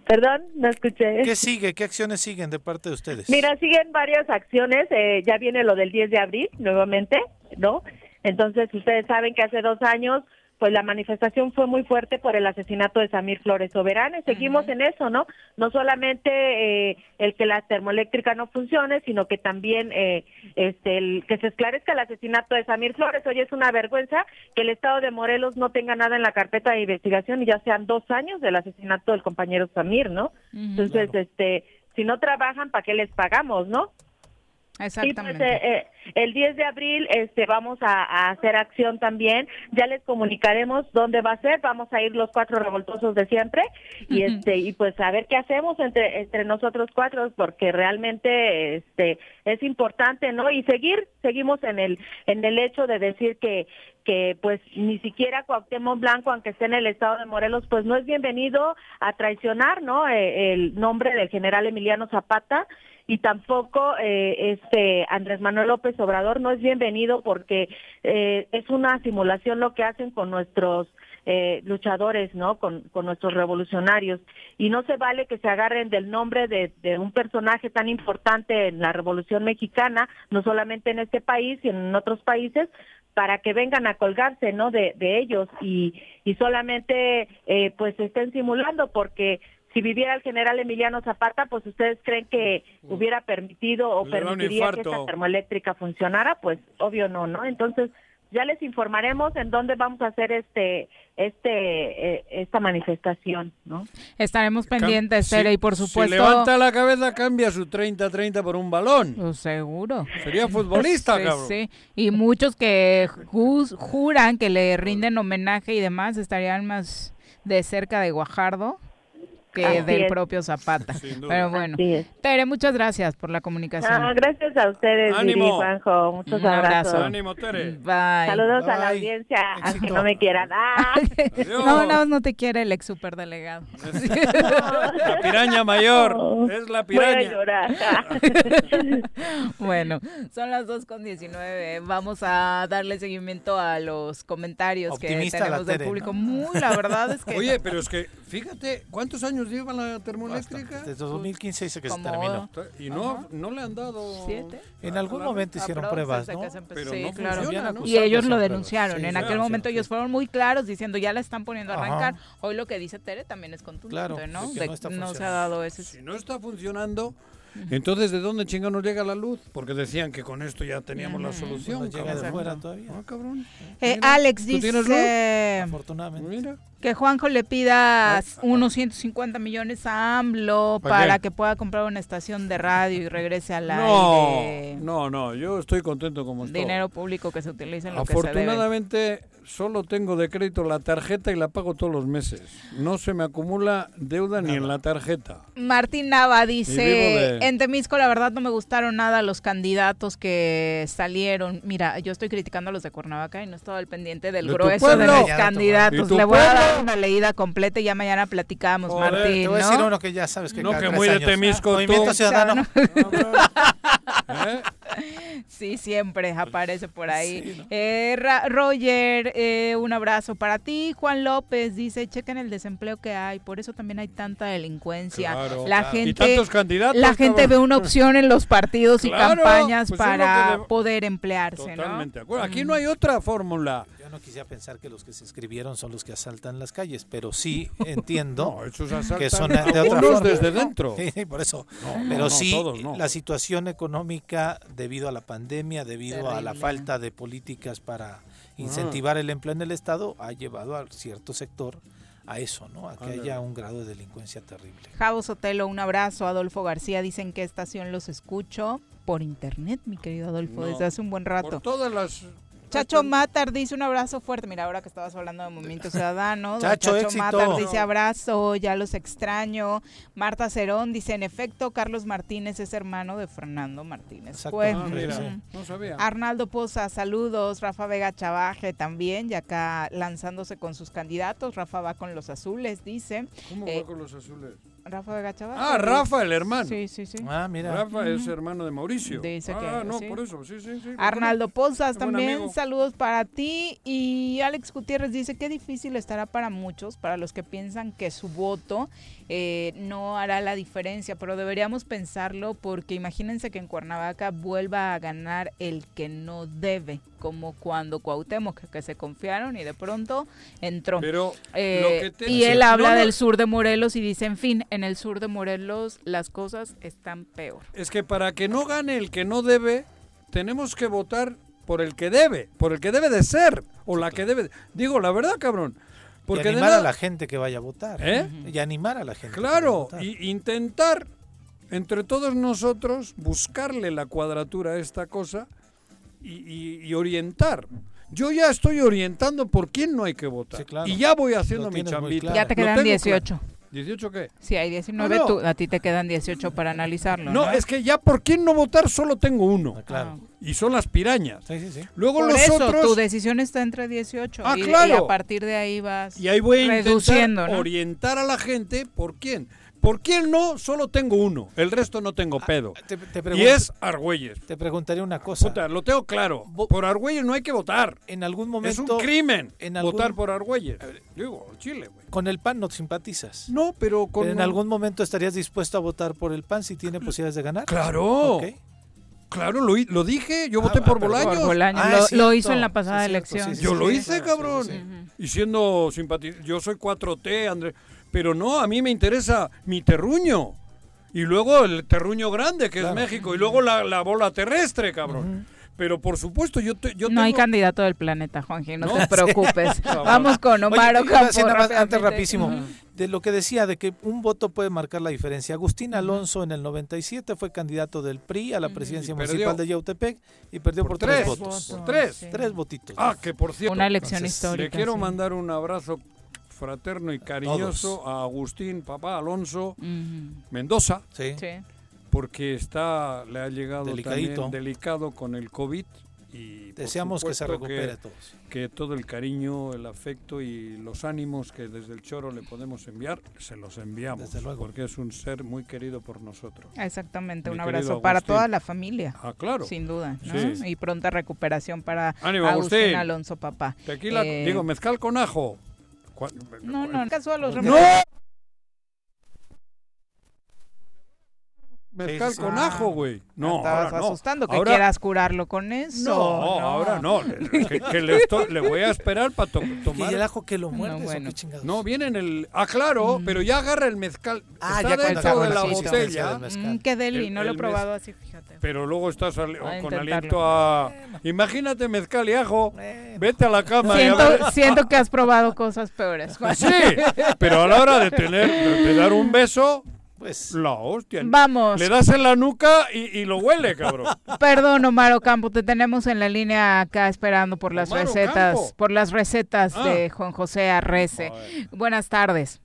Perdón, no escuché. ¿Qué sigue? ¿Qué acciones siguen de parte de ustedes? Mira, siguen varias acciones. eh, ya viene lo del 10 de abril nuevamente, ¿no? Entonces, ustedes saben que hace dos años, pues la manifestación fue muy fuerte por el asesinato de Samir Flores Soberano. y Seguimos en eso, ¿no? No solamente eh, el que la termoeléctrica no funcione, sino que también eh, este, el, que se esclarezca el asesinato de Samir Flores. Hoy es una vergüenza que el Estado de Morelos no tenga nada en la carpeta de investigación y ya sean dos años del asesinato del compañero Samir, ¿no? Entonces, este, si no trabajan, ¿para qué les pagamos, no? Exactamente. Y pues, eh, eh, el 10 de abril este, vamos a, a hacer acción también. Ya les comunicaremos dónde va a ser. Vamos a ir los cuatro revoltosos de siempre y este y pues a ver qué hacemos entre entre nosotros cuatro porque realmente este es importante, ¿no? Y seguir seguimos en el en el hecho de decir que que pues ni siquiera Cuauhtémoc Blanco, aunque esté en el estado de Morelos, pues no es bienvenido a traicionar, ¿no? Eh, el nombre del general Emiliano Zapata y tampoco eh, este Andrés Manuel López Obrador no es bienvenido porque eh, es una simulación lo que hacen con nuestros eh, luchadores, ¿no? Con, con nuestros revolucionarios. Y no se vale que se agarren del nombre de, un personaje tan importante en la Revolución Mexicana, no solamente en este país, sino en otros países, para que vengan a colgarse, ¿no? De, de ellos y, y solamente, eh, pues, estén simulando porque si viviera el general Emiliano Zapata, pues ustedes creen que hubiera permitido o Le permitiría que esta termoeléctrica funcionara, pues obvio no, ¿no? Entonces ya les informaremos en dónde vamos a hacer este este eh, esta manifestación, ¿no? Estaremos pendientes, Tere, y por Si supuesto... levanta la cabeza, cambia su 30-30 por un balón. Pues seguro. Sería futbolista, Sí, cabrón. sí. Y muchos que jus- juran que le rinden homenaje y demás estarían más de cerca de Guajardo que Así del es. propio Zapata. Sin duda. Pero bueno. Tere, muchas gracias por la comunicación. Ah, gracias a ustedes, Ánimo. Juanjo, muchos Un abrazos. abrazo. Ánimo, Tere. Bye. Saludos a la audiencia, aunque no me quieran. Ah. No, no, no te quiere el ex superdelegado. La piraña mayor. Es la Voy a piraña. llorar. bueno, son las 2 con 19. Vamos a darle seguimiento a los comentarios Optimista que tenemos del Tere, público. ¿no? Muy, la verdad es que. Oye, pero es que, fíjate, ¿cuántos años años lleva la termoeléctrica? Desde 2015 dice que se terminó. Y no, no le han dado... ¿Siete? En algún momento hicieron pruebas, ¿no? que se empezó. Pero Sí, no claro. funciona, ¿no? Y ellos lo denunciaron. en aquel claro, momento sí, ellos fueron muy claros diciendo ya la están poniendo a Ajá. arrancar. Hoy lo que dice Tere también es contundente, Claro, ¿no? de que De- no está no se ha dado ese... Si no está funcionando, entonces ¿de dónde chinga nos llega la luz? Porque decían que con esto ya teníamos la solución. Nos llega de cabrón. fuera todavía. Ah, cabrón. Eh, Mira, Alex ¿tú tienes dice Afortunadamente. Mira. Que Juanjo le pida unos 150 millones a AMLO ¿Para que pueda comprar una estación de radio y regrese al No, aire. no, no, yo estoy contento como estoy. Dinero público que se utilice en lo que se debe. Afortunadamente solo tengo de crédito la tarjeta y la pago todos los meses. No se me acumula deuda ni en la tarjeta. Martín Nava dice, de- en Temisco la verdad no me gustaron nada los candidatos que salieron. Mira, yo estoy criticando a los de Cuernavaca y no estaba al pendiente del ¿De tu grueso de los candidatos. pueblo. Le ¿Y tu voy a dar una leída completa y ya mañana platicamos, Joder, Martín, te voy a ¿no? decir uno que ya sabes que No, cada que tres muy de años. Temisco, Movimiento. Ciudadano. ¿Eh? Sí, siempre aparece por ahí. Eh, Roger, eh, un abrazo para ti. Juan López dice, chequen el desempleo que hay, por eso también hay tanta delincuencia. Claro, la claro. Y gente, tantos candidatos, la gente cabrón. ve una opción en los partidos y Claro, campañas pues para le- poder emplearse, Totalmente de ¿no? acuerdo. Aquí no hay otra fórmula. Yo no quisiera pensar que los que se inscribieron son los que asaltan las calles, pero sí entiendo No, que son de otra algunos forma. desde dentro. Sí, por eso. No, no, pero no, sí, todos no. la situación económica debido a la pandemia, debido a la falta de políticas para incentivar el empleo en el Estado, ha llevado a cierto sector a eso, ¿no? A que haya un grado de delincuencia terrible. Javo Sotelo, un abrazo. Adolfo García, dicen qué estación los escucho por internet, mi querido Adolfo, No, desde hace un buen rato. Por todas las... Chacho Matar dice un abrazo fuerte. Mira, ahora que estabas hablando de Movimiento Ciudadano, Chacho, Chacho éxito. Matar dice abrazo, ya los extraño. Marta Cerón dice, en efecto, Carlos Martínez es hermano de Fernando Martínez. Exacto. Pues, mira, no sabía. Arnaldo Poza, saludos. Rafa Vega Chavaje también, ya acá lanzándose con sus candidatos. Rafa va con los azules, dice. ¿Cómo Eh, va con los azules? Rafa Vega Chavaje. Ah, Rafa, el hermano. Sí, sí, sí. Ah, mira. Rafa es hermano de Mauricio. Dice ah, que no, sí. por eso, sí, sí, sí. Arnaldo Pozas Qué también, saludos para ti. Y Alex Gutiérrez dice que difícil estará para muchos, para los que piensan que su voto eh, no hará la diferencia, pero deberíamos pensarlo porque imagínense que en Cuernavaca vuelva a ganar el que no debe, como cuando Cuauhtémoc, que, que se confiaron y de pronto entró. Pero Eh, lo que te- y él habla No, no. del sur de Morelos y dice, en fin, en el sur de Morelos las cosas están peor. Es que para que no gane el que no debe, tenemos que votar por el que debe, por el que debe de ser, o la que debe. Digo, la verdad, cabrón. Porque y animar nada- a la gente que vaya a votar. ¿Eh? Y animar a la gente. que vaya a Claro, votar. y intentar entre todos nosotros buscarle la cuadratura a esta cosa y, y- y orientar. Yo ya estoy orientando por quién no hay que votar. Sí, claro. Y ya voy haciendo mi chambita. claro. Ya te quedan tengo 18. claro. ¿18 qué? Si hay 19, Ah, no. tú- a ti te quedan 18 para analizarlo. No, No, es que ya por quién no votar solo tengo uno. Ah, claro. Y son las pirañas. Sí, sí, sí. Luego Por los eso, otros... tu decisión está entre 18. Ah, y, claro. y a partir de ahí vas Y ahí voy a reduciendo, intentar ¿no? orientar a la gente por quién. Por quién no, solo tengo uno. El resto no tengo pedo. Ah, Te, te y pregunto- es Argüelles. Te preguntaría una cosa. Puta, lo tengo claro. Por Argüelles no hay que votar. En algún Es momento. un crimen en algún- votar por Argüelles. Digo, Chile, güey. Con el PAN no te simpatizas. No, pero con... Pero en algún momento estarías dispuesto a votar por el PAN si tiene posibilidades de ganar. Claro. Ok. Claro, lo, lo dije. Yo Ah, voté ah, por Bolaños. Bolaños. Ah, lo, es lo hizo en la pasada Sí, es elección. sí, sí, Yo sí, lo hice, sí, cabrón. sí, sí. Y siendo simpatizante. Yo soy 4T, Andrés. Pero no, a mí me interesa mi terruño. Y luego el terruño grande, que Claro. es México. Y luego la, la bola terrestre, cabrón. Pero por supuesto, yo, te- yo no hay candidato del planeta, Juanji, no, No. te preocupes. Vamos con Omar Oye, Ocampo. más antes rapidísimo, Ujú. de lo que decía de que un voto puede marcar la diferencia. Agustín Alonso en el 97 fue candidato del PRI a la presidencia Y municipal perdió. de Yautepec y perdió por, Por tres, tres votos. votos. Tres. Sí. Tres votitos. Ah, que por cierto. Una elección Entonces, histórica. Le quiero sí. mandar un abrazo fraterno y cariñoso a Agustín, papá Alonso Ujú. Mendoza, Sí. Sí. porque está le ha llegado Delicadito. también delicado con el COVID y Deseamos que se recupere a todos. que todo el cariño, el afecto y los ánimos que desde el Choro le podemos enviar, se los enviamos. Desde luego. Porque es un ser muy querido por nosotros. Exactamente, Mi un abrazo para Agustín. toda la familia. Ah, claro. Sin duda, ¿no? Sí. Y pronta recuperación para Ánimo, Agustín Agustín. Alonso, papá. Tequila, Eh, digo, mezcal con ajo. Cua- No, no, caso a los No. Mezcal con ajo, güey. No, Estabas ahora no. asustando que Ahora- quieras curarlo con eso. No, ahora no. Le, que- que le, estoy- le voy a esperar para tomar. ¿Y el ajo que lo No, muerdes o bueno. qué chingados? No, viene en el. Ah, claro, pero ya agarra el mezcal. Ah, está ya dentro de la botella. mezcal. Mm, qué deli, El- no lo he probado así, fíjate. Pero luego estás con aliento a. Imagínate mezcal y ajo. Vete a la cama y a Siento, ver. siento que has probado cosas peores. Juan. Sí, pero a la hora de tener, de dar un beso, pues la hostia. Vamos. Le das en la nuca y, y lo huele, cabrón. Perdón, Omar Ocampo, te tenemos en la línea acá esperando por las Omar recetas, Ocampo. por las recetas Ah. de Juan José Arrece. Buenas tardes.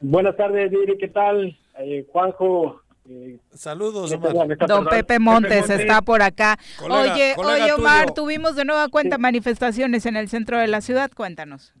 Buenas tardes, Viri, ¿qué tal? Eh, Juanjo. eh, Saludos, ¿qué Omar. Don. Pepe Montes Montes. está por acá. Colega- oye, colega oye, Omar, tuyo. tuvimos de nueva cuenta manifestaciones en el centro de la ciudad. Cuéntanos.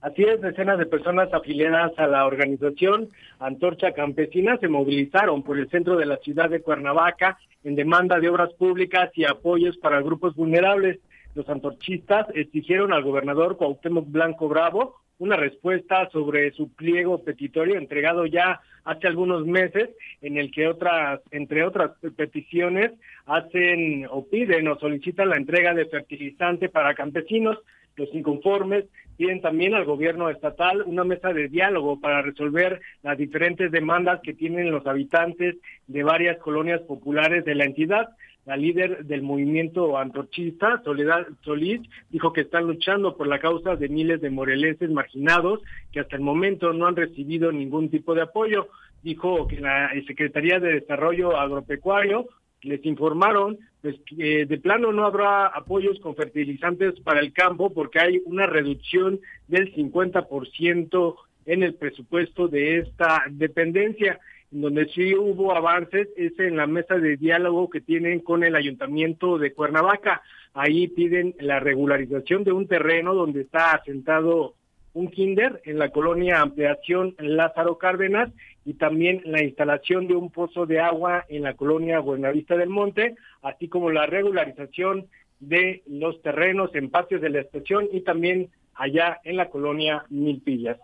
Así es, decenas de personas afiliadas a la organización Antorcha Campesina se movilizaron por el centro de la ciudad de Cuernavaca en demanda de obras públicas y apoyos para grupos vulnerables. Los antorchistas exigieron al gobernador Cuauhtémoc Blanco Bravo una respuesta sobre su pliego petitorio entregado ya hace algunos meses, en el que otras, entre otras peticiones, hacen o piden o solicitan la entrega de fertilizante para campesinos. Los inconformes piden también al gobierno estatal una mesa de diálogo para resolver las diferentes demandas que tienen los habitantes de varias colonias populares de la entidad. La líder del movimiento antorchista, Soledad Solís, dijo que están luchando por la causa de miles de morelenses marginados que hasta el momento no han recibido ningún tipo de apoyo. Dijo que la Secretaría de Desarrollo Agropecuario les informaron pues, que de plano no habrá apoyos con fertilizantes para el campo porque hay una reducción del 50% en el presupuesto de esta dependencia. En donde sí hubo avances es en la mesa de diálogo que tienen con el ayuntamiento de Cuernavaca. Ahí piden la regularización de un terreno donde está asentado un kinder en la colonia Ampliación Lázaro Cárdenas y también la instalación de un pozo de agua en la colonia Buenavista del Monte, así como la regularización de los terrenos en patios de la estación y también allá en la colonia Milpillas.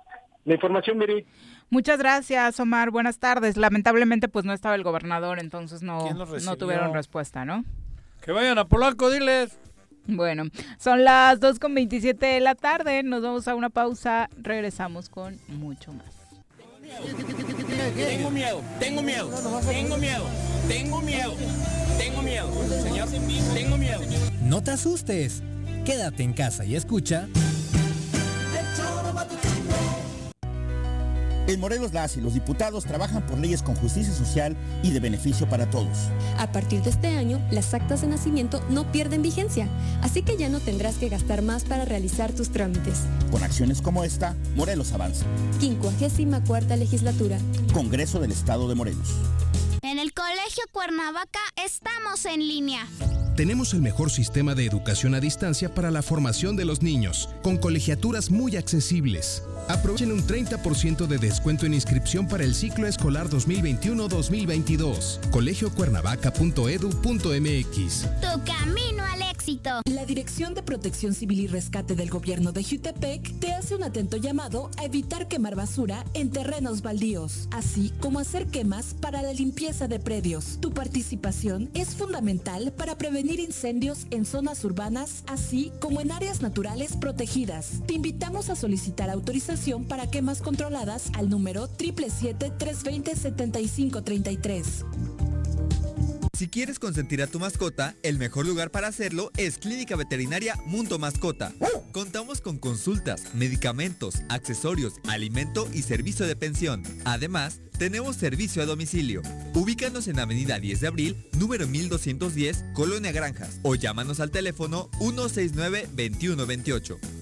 La información, Miri. Muchas gracias, Omar. Buenas tardes. Lamentablemente, pues no estaba el gobernador, entonces no, ¿Quién los no tuvieron respuesta, ¿no? Que vayan a Polanco, diles. Bueno, son las 2.27 de la tarde. Nos vamos a una pausa. Regresamos con mucho más. Tengo miedo, tengo miedo, tengo miedo, tengo miedo, tengo miedo, señor, tengo miedo. No te asustes. Quédate en casa y escucha. En Morelos las y los diputados trabajan por leyes con justicia social y de beneficio para todos. A partir de este año, las actas de nacimiento no pierden vigencia, así que ya no tendrás que gastar más para realizar tus trámites. Con acciones como esta, Morelos avanza. 54 legislatura. Congreso del Estado de Morelos. En el Colegio Cuernavaca estamos en línea. Tenemos el mejor sistema de educación a distancia para la formación de los niños, con colegiaturas muy accesibles. Aprovechen un 30% de descuento en inscripción para el ciclo escolar 2021-2022. colegiocuernavaca.edu.mx. Tu camino al éxito. La Dirección de Protección Civil y Rescate del Gobierno de Jutepec te hace un atento llamado a evitar quemar basura en terrenos baldíos, así como hacer quemas para la limpieza de predios. Tu participación es fundamental para prevenir incendios en zonas urbanas, así como en áreas naturales protegidas. Te invitamos a solicitar autorización para quemas controladas al número 777-320-7533. Si quieres consentir a tu mascota, el mejor lugar para hacerlo es Clínica Veterinaria Mundo Mascota. Contamos con consultas, medicamentos, accesorios, alimento y servicio de pensión. Además, tenemos servicio a domicilio. Ubícanos en Avenida 10 de Abril, número 1210, Colonia Granjas, o llámanos al teléfono 169-2128.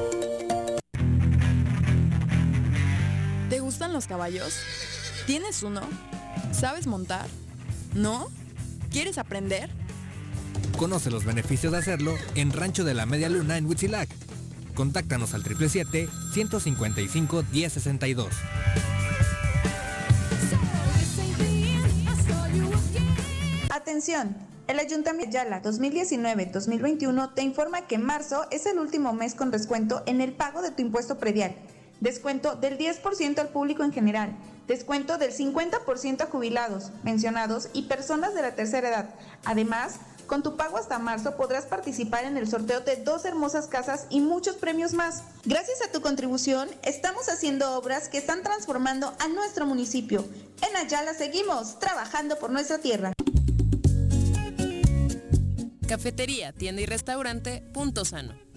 Caballos? ¿Tienes uno? ¿Sabes montar? ¿No? ¿Quieres aprender? Conoce los beneficios de hacerlo en Rancho de la Media Luna en Huitzilac. Contáctanos al 777-155-1062. Atención. El Ayuntamiento de Yala 2019-2021 te informa que marzo es el último mes con descuento en el pago de tu impuesto predial. Descuento del 10% al público en general. Descuento del 50% a jubilados, mencionados y personas de la tercera edad. Además, con tu pago hasta marzo podrás participar en el sorteo de dos hermosas casas y muchos premios más. Gracias a tu contribución, estamos haciendo obras que están transformando a nuestro municipio. En Ayala seguimos trabajando por nuestra tierra. Cafetería, tienda y restaurante Punto Sano.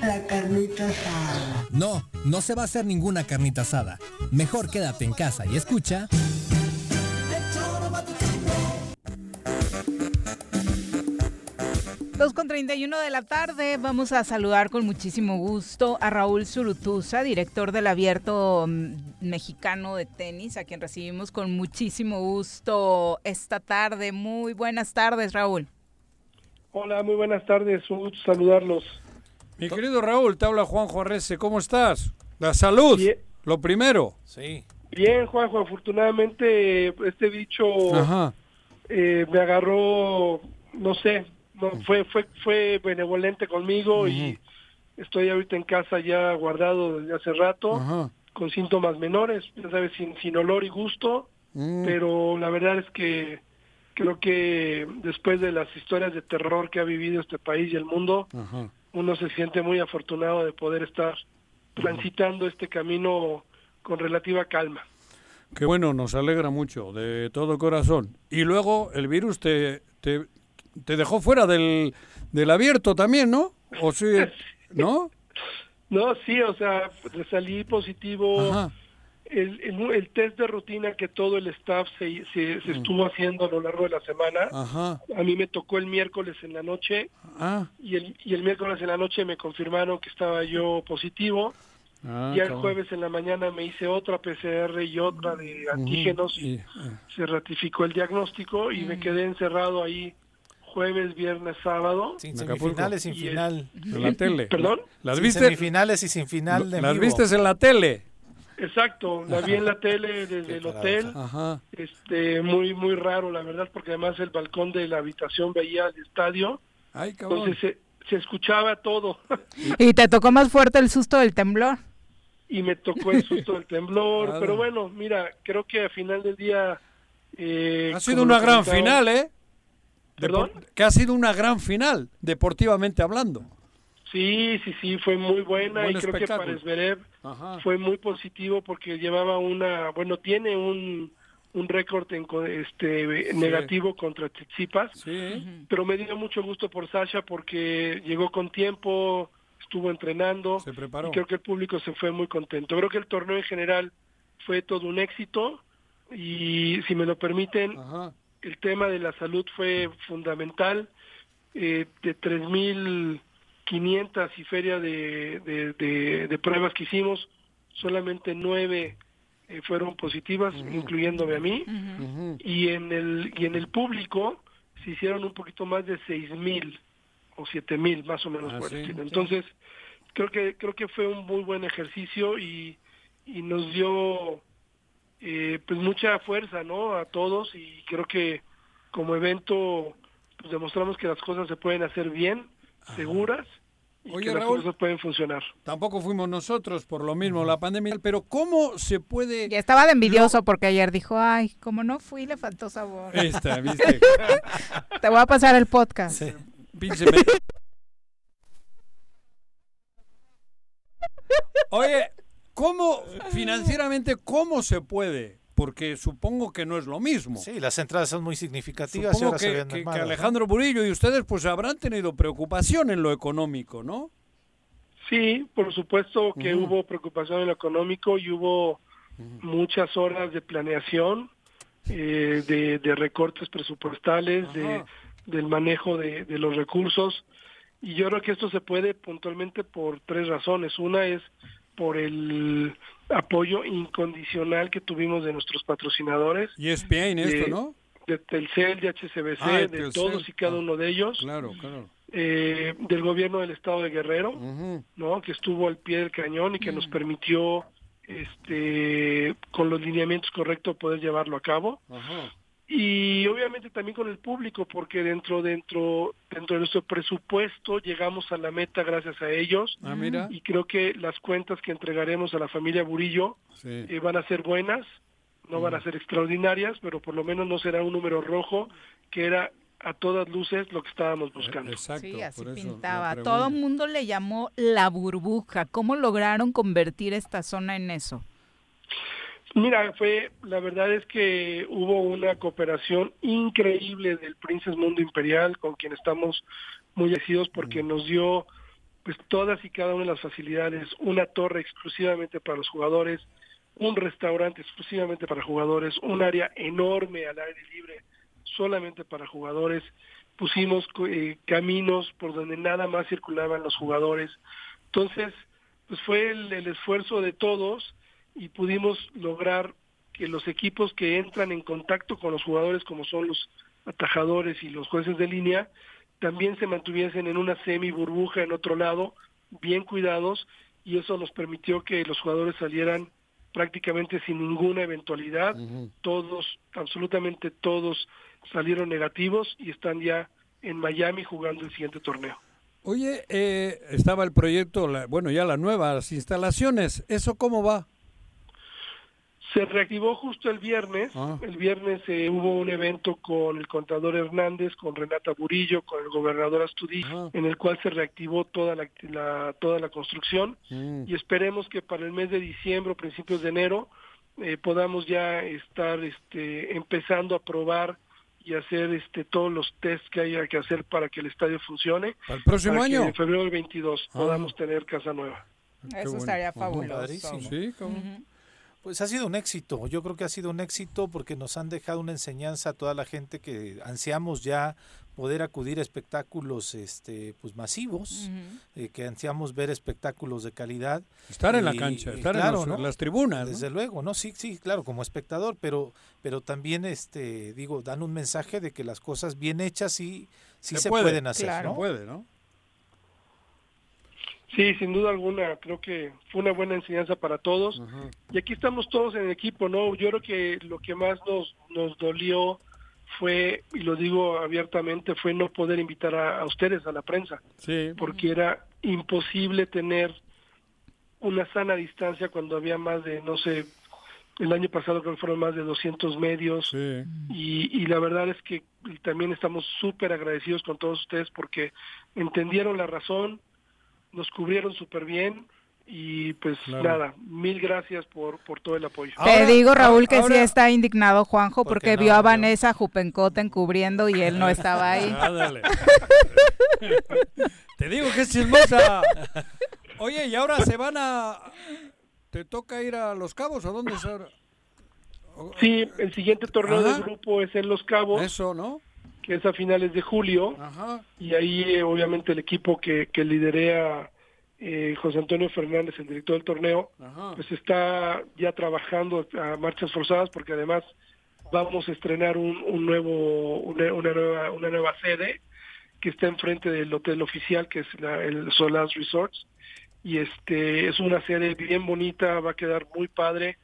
la carnita asada? No, no se va a hacer ninguna carnita asada. Mejor quédate en casa y escucha. Dos con 31 de la tarde, vamos a saludar con muchísimo gusto a Raúl Zurutuza, director del Abierto mm, Mexicano de Tenis, a quien recibimos con muchísimo gusto esta tarde. Muy buenas tardes, Raúl. Hola, muy buenas tardes, un gusto saludarlos. Mi querido Raúl, te habla Juanjo Arrece, ¿cómo estás? La salud, lo primero. Sí. Bien, Juanjo, afortunadamente este bicho Ajá. eh, me agarró, no sé, no, fue, fue, fue benevolente conmigo y estoy ahorita en casa ya guardado desde hace rato, Ajá. con síntomas menores, ya sabes, sin, sin olor y gusto, Mm. pero la verdad es que creo que después de las historias de terror que ha vivido este país y el mundo, Ajá. Uno se siente muy afortunado de poder estar transitando este camino con relativa calma. Qué bueno, nos alegra mucho, de todo corazón. Y luego el virus te, te, te dejó fuera del, del abierto también, ¿no? ¿O sí? ¿No? No, sí, o sea, salí positivo. Ajá. El, el, el test de rutina que todo el staff se, se, se estuvo haciendo a lo largo de la semana, Ajá. a mí me tocó el miércoles en la noche Ah, y el, y el miércoles en la noche me confirmaron que estaba yo positivo. ah, ya el jueves en la mañana me hice otra PCR y otra de antígenos y Y- se ratificó el diagnóstico y me quedé encerrado ahí jueves, viernes, sábado. Sin semifinales, sin final. En la tele. ¿Perdón? ¿Las Sin viste? semifinales y sin final de ¿Las vivo. viste en la tele? Exacto, la vi en la tele desde el hotel. Ajá. este muy muy raro la verdad porque además el balcón de la habitación veía el estadio Ay, cabrón. entonces se, se escuchaba todo Y te tocó más fuerte el susto del temblor. y me tocó el susto del temblor Claro. pero bueno mira creo que al final del día eh, Ha sido una gran comentaba- final, ¿eh? ¿Perdón? Que ha sido una gran final, deportivamente hablando. sí sí sí fue muy buena Buen y creo que para Zverev Ajá. fue muy positivo porque llevaba una bueno tiene un un récord en co- este negativo contra Tsitsipas Sí. pero me dio mucho gusto por Sasha porque llegó con tiempo, estuvo entrenando Se preparó. y creo que el público se fue muy contento. Creo que el torneo en general fue todo un éxito y si me lo permiten, Ajá. el tema de la salud fue fundamental. Eh, de 3.500 y feria de, de, de- de pruebas que hicimos, solamente nueve eh, fueron positivas, incluyéndome a mí. Y en el y en el público se hicieron un poquito más de seis mil o siete mil más o menos Ah, por sí. entonces creo que creo que fue un muy buen ejercicio y, y nos dio eh, pues mucha fuerza no a todos y creo que como evento pues demostramos que las cosas se pueden hacer bien seguras y Oye, que las Raúl. cosas pueden funcionar Tampoco fuimos nosotros por lo mismo, la pandemia. Pero ¿cómo se puede...? Ya estaba de envidioso porque ayer dijo, ay, como no fui, le faltó sabor. Esta, ¿viste? Te voy a pasar el podcast. Pinche me- Oye, ¿cómo financieramente cómo se puede? Porque supongo que no es lo mismo. Sí, las entradas son muy significativas. Supongo y ahora se que, ven que- que. Alejandro Murillo y ustedes pues habrán tenido preocupación en lo económico, ¿no? Sí, por supuesto que hubo preocupación en lo económico y hubo muchas horas de planeación, eh, de, de recortes presupuestales, de, del manejo de, de los recursos. Y yo creo que esto se puede puntualmente por tres razones. Una es por el apoyo incondicional que tuvimos de nuestros patrocinadores. Y es bien esto, ¿no? De Telcel, de HCBC, Ah, de Telcel. todos y cada Ah. uno de ellos. Claro, claro. eh, del gobierno del estado de Guerrero, ¿no? Que estuvo al pie del cañón y que nos permitió, este, con los lineamientos correctos poder llevarlo a cabo. Y obviamente también con el público, porque dentro, dentro, dentro de nuestro presupuesto llegamos a la meta gracias a ellos. Ah, mira. Y creo que las cuentas que entregaremos a la familia Burillo Sí. eh, van a ser buenas, no van a ser extraordinarias, pero por lo menos no será un número rojo, que era a todas luces lo que estábamos buscando. Sí, así pintaba. Todo el mundo le llamó la burbuja. ¿Cómo lograron convertir esta zona en eso? Mira, fue, la verdad es que hubo una cooperación increíble del Princes Mundo Imperial, con quien estamos muy agradecidos porque nos dio pues todas y cada una de las facilidades, una torre exclusivamente para los jugadores, un restaurante exclusivamente para jugadores, un área enorme al aire libre solamente para jugadores, pusimos eh, caminos por donde nada más circulaban los jugadores. Entonces, pues fue el, el esfuerzo de todos y pudimos lograr que los equipos que entran en contacto con los jugadores, como son los atajadores y los jueces de línea, también se mantuviesen en una semi burbuja en otro lado, bien cuidados, y eso nos permitió que los jugadores salieran prácticamente sin ninguna eventualidad. Todos, absolutamente todos salieron negativos y están ya en Miami jugando el siguiente torneo. Oye, eh, estaba el proyecto, la- bueno, ya las nuevas instalaciones, ¿eso cómo va? Se reactivó justo el viernes. Ah. El viernes eh, hubo un evento con el contador Hernández, con Renata Burillo, con el gobernador Astudillo, Ah. en el cual se reactivó toda la, la- toda la construcción Mm. y esperemos que para el mes de diciembre o principios de enero eh, podamos ya estar este, empezando a probar y hacer este todos los tests que haya que hacer para que el estadio funcione. ¿Para el próximo para que año? en febrero del 22 Ah. podamos tener casa nueva. Eso estaría fabuloso. Sí, ¿cómo? Pues ha sido un éxito, yo creo que ha sido un éxito porque nos han dejado una enseñanza a toda la gente que ansiamos ya poder acudir a espectáculos este pues masivos, eh, que ansiamos ver espectáculos de calidad. Estar en la cancha, estar en los- en las tribunas, ¿no? Desde luego, no, sí, sí, claro, como espectador, pero pero también este digo, dan un mensaje de que las cosas bien hechas sí sí se, puede, pueden hacer, claro. ¿no? Se puede, ¿no? Sí, sin duda alguna, creo que fue una buena enseñanza para todos. Y aquí estamos todos en equipo, ¿no? Yo creo que lo que más nos, nos dolió fue, y lo digo abiertamente, fue no poder invitar a, a ustedes, a la prensa, Sí. porque era imposible tener una sana distancia cuando había más de, no sé, el año pasado creo que fueron más de 200 medios y, y la verdad es que también estamos súper agradecidos con todos ustedes porque entendieron la razón, nos cubrieron súper bien y pues Claro. nada, mil gracias por, por todo el apoyo. Te digo, Raúl, que sí está indignado Juanjo ¿Por porque no? vio a Vanessa Jupencote encubriendo y él no estaba ahí. Te digo que es chismosa. Oye, y ahora se van a... ¿Te toca ir a Los Cabos o dónde es ahora? Sí, el siguiente torneo Ajá. del grupo es en Los Cabos. Eso, ¿no? Que es a finales de julio. Y ahí, eh, obviamente, el equipo que, que liderea eh, José Antonio Fernández, el director del torneo, Ajá. pues está ya trabajando a marchas forzadas porque además vamos a estrenar un, un nuevo una, una nueva una nueva sede que está enfrente del hotel oficial que es la- el Solas Resorts y este es una sede bien bonita va a quedar muy padre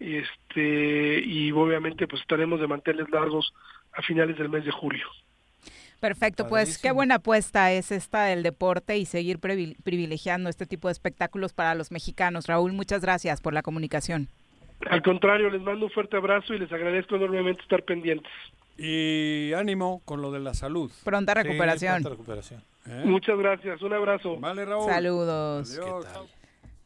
este y obviamente pues estaremos de manteles largos a finales del mes de julio Perfecto, pues qué buena apuesta es esta del deporte y seguir privil- privilegiando este tipo de espectáculos para los mexicanos. Raúl, muchas gracias por la comunicación. al contrario les mando un fuerte abrazo y les agradezco enormemente estar pendientes Y ánimo con lo de la salud. Pronta recuperación. pronta recuperación. ¿Eh? muchas gracias un abrazo vale Raúl Saludos. Adiós.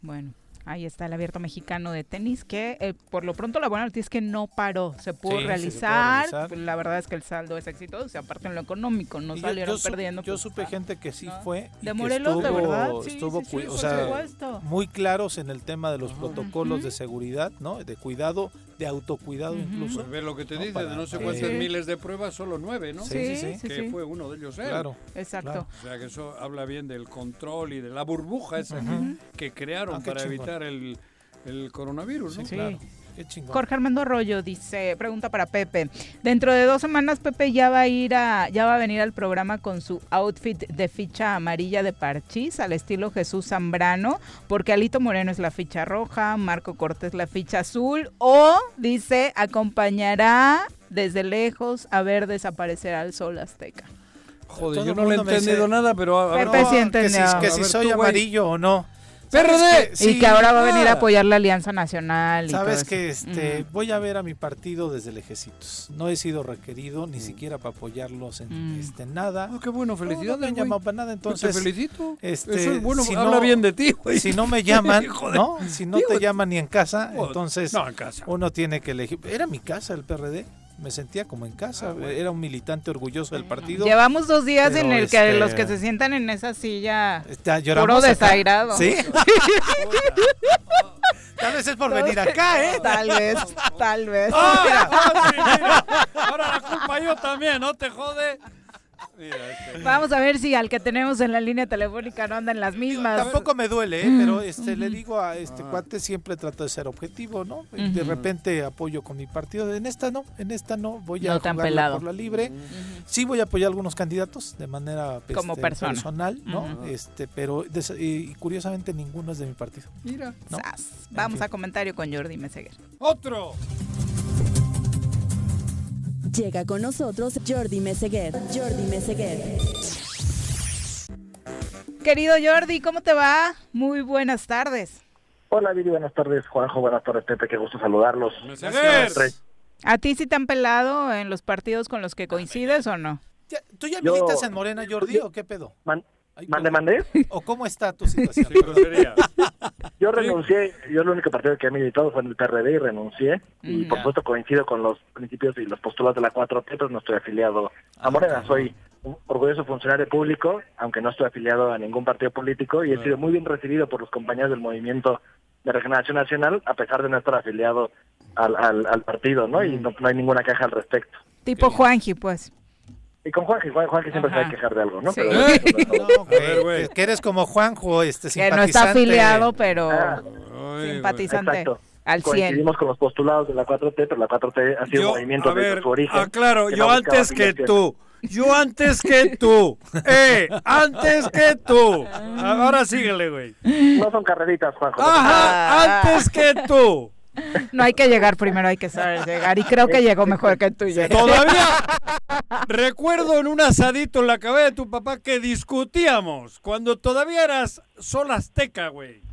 Bueno, Ahí está el abierto mexicano de tenis, que eh, por lo pronto la buena noticia es que no paró, se pudo, Sí, sí, se pudo realizar. realizar. La verdad es que el saldo es exitoso, aparte en lo económico, no Y salieron yo, perdiendo. yo pues, supe gente que sí fue. y De Morelos, de estuvo- verdad, sí, estuvo sí, sí, cui- o sea, muy claros en el tema de los protocolos de seguridad, ¿no? De cuidado, de autocuidado incluso. Pues ve lo que te ¿no? dice, Para- de no sé cuántas Sí. miles de pruebas, solo nueve, ¿no? Sí, sí, sí. Sí, Que sí. fue uno de ellos él. Claro. Exacto. Claro. O sea, que eso habla bien del control y de la burbuja esa que crearon Ah, para chingón. Evitar el, el coronavirus, ¿no? Sí. Claro. Jorge Armando Arroyo dice, pregunta para Pepe. Dentro de dos semanas Pepe ya va a ir a, ya va a venir al programa con su outfit de ficha amarilla de parchís al estilo Jesús Zambrano, porque Alito Moreno es la ficha roja, Marco Cortés la ficha azul, o dice acompañará desde lejos a ver desaparecer al sol azteca. Joder, Todo yo no le he entendido nada, pero a, Pepe sí que si, entendió. que A si ver, soy tú, amarillo o no. ¡PRD! ¿Sabes que- y sí, que ahora va a venir a apoyar la Alianza Nacional. y todo Sabes eso. que este Ujú. voy a ver a mi partido desde lejecitos. No he sido requerido ni siquiera para apoyarlos en Mm. este nada. Ah, qué bueno, No, felicidades, No, me han güey. llamado para nada, Pues entonces. te felicito. este, Eso es bueno, si habla no- bien de ti, güey. Si no me llaman. ¿no? Si no Digo, te llaman ni en casa, entonces No, en casa. uno tiene que elegir. Era mi casa el PRD. Me sentía como en Ah, casa. Era un militante orgulloso del partido. Llevamos dos días en el que este, los que se sientan en esa silla lloramos puro desairado. Sí. Tal vez es por venir acá, ¿eh? Tal vez, tal vez. ¡Ah! ¡Ah, sí, mira! Ahora la culpa yo también, ¿no te jode? Este. Vamos a ver si al que tenemos en la línea telefónica no andan las mismas. Tampoco me duele, ¿eh? pero este le digo a este cuate siempre trato de ser objetivo, ¿no? De repente apoyo con mi partido. En esta no, en esta no. Voy a No tan pelado. por la libre. Sí voy a apoyar a algunos candidatos de manera Como este, persona. personal, ¿no? Este, pero des- y, curiosamente ninguno es de mi partido. Mira. ¿no? Vamos fin. a comentario con Jordi Meseguer. ¡Otro! Llega con nosotros Jordi Meseguer. Jordi Meseguer. Querido Jordi, ¿cómo te va? Muy buenas tardes. Hola Viri, buenas tardes Juanjo, buenas tardes Pepe, qué gusto saludarlos. Meseguer. ¿A ti sí te han pelado en los partidos con los que coincides o no? ¿Tú ya Yo- militas en Morena, Jordi, o qué pedo? Man- ¿Mande, mandé? ¿O cómo está tu situación? Yo renuncié, yo el único partido que he militado fue en el PRD y renuncié. Y Mm. por supuesto coincido con los principios y los postulados de la 4T, pero no estoy afiliado a Morena. Soy un orgulloso funcionario público, aunque no estoy afiliado a ningún partido político y he sido muy bien recibido por los compañeros del movimiento de regeneración nacional, a pesar de no estar afiliado al, al, al partido, ¿no? Y no, no hay ninguna queja al respecto. Tipo Juanji, pues. Y con Juan, Juan, Juan que siempre se va a quer de algo, ¿no? Sí. Pero- No, güey, ver, güey. que- que eres como Juanjo, este Que no está simpatizante. afiliado, pero Ah, Ay, simpatizante Exacto. al 100. Coincidimos con los postulados de la 4T, pero la 4T ha sido Yo, un movimiento ver, su origen. aclaro, que yo no antes que tú. Yo antes que tú. ¡Eh! ¡Antes que tú! Ahora síguele, güey. No son carreritas, Juanjo. no ¡Ajá! ¡Antes que tú! No hay que llegar primero, hay que saber llegar. Y creo que llegó mejor que tú. Jordi. Todavía recuerdo en un asadito en la cabeza de tu papá que discutíamos cuando todavía eras sol azteca, güey.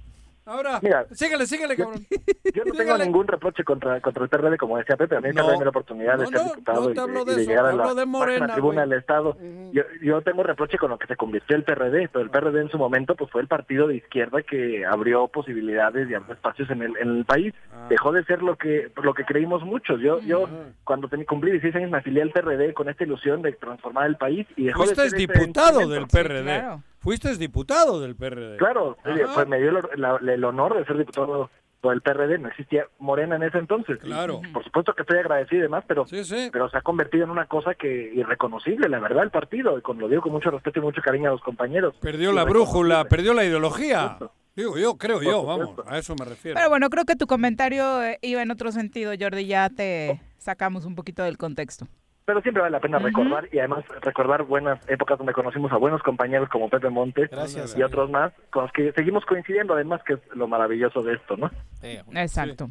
Ahora, Mira, síguele, síguele, cabrón. Yo no tengo ningún reproche contra, contra el PRD, como decía Pepe. A mí me No. ha dado la oportunidad de No, ser diputado no y de, hablo y de de eso, llegar a la de Morena, máxima tribuna del Estado. yo, yo tengo reproche con lo que se convirtió el PRD, pero el PRD en su momento pues fue el partido de izquierda que abrió posibilidades y abrió espacios en el, en el país. Ah. Dejó de ser lo que lo que creímos muchos. Yo yo cuando tenía, cumplí 16 años me afilié al PRD con esta ilusión de transformar el país y dejó de ser ese diputado instrumento. del PRD. claro. Fuiste diputado del PRD. Claro, Ajá. oye, pues me dio el, la- el honor de ser diputado por el PRD, no existía Morena en ese entonces. Claro. Y, por supuesto que estoy agradecido y demás, pero, Sí, sí. pero se ha convertido en una cosa que irreconocible, la verdad, el partido, y con, lo digo con mucho respeto y mucho cariño a los compañeros. Perdió la brújula, perdió la ideología. Digo yo, creo yo, vamos, a eso me refiero. Pero bueno, creo que tu comentario eh, iba en otro sentido, Jordi. Ya te sacamos un poquito del contexto. Pero siempre vale la pena recordar y además recordar buenas épocas donde conocimos a buenos compañeros como Pepe Montes Gracias, y otros más, con los que seguimos coincidiendo, además que es lo maravilloso de esto, ¿no? Exacto.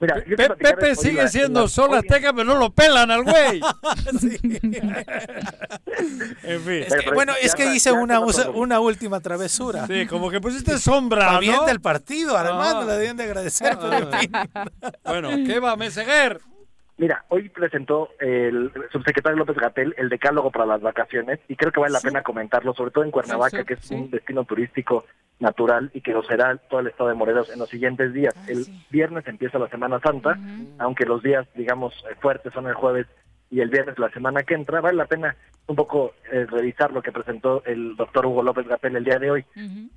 Mira, Pe- Pepe sigue la- siendo la- sol azteca, pero no lo pelan al güey. en fin. Es que, bueno, es que hice una, una última travesura. Sí, como que pusiste sombra, Para bien ¿no? del partido, además, Ah. la deben de agradecer. Bueno, ¿qué va, Meseguer? Mira, hoy presentó el subsecretario López Gatel el decálogo para las vacaciones y creo que vale la pena comentarlo, sobre todo en Cuernavaca, Sí, sí, que es un destino turístico natural y que lo será todo el estado de Morelos en los siguientes días. el viernes empieza la Semana Santa, aunque los días, digamos, eh, fuertes son el jueves y el viernes la semana que entra, vale la pena un poco eh, revisar lo que presentó el doctor Hugo López Gatel el día de hoy.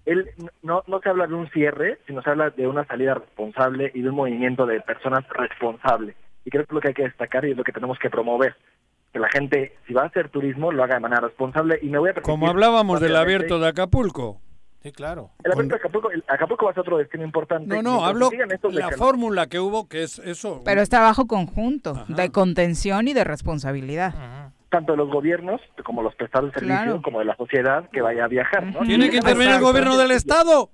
Él no, no se habla de un cierre, sino se habla de una salida responsable y de un movimiento de personas responsable. Y creo que es lo que hay que destacar y es lo que tenemos que promover. Que la gente, si va a hacer turismo, lo haga de manera responsable. Y me voy a Como hablábamos del abierto de Acapulco. Sí, claro. El abierto de Acapulco, el- Acapulco va a ser otro destino importante. No, no, hablo estos la fórmula que hubo, que es eso. Pero está bajo conjunto de contención y de responsabilidad. tanto de los gobiernos como los prestadores de servicio, Claro. como de la sociedad que vaya a viajar. ¿no? Tiene que intervenir el gobierno del Estado.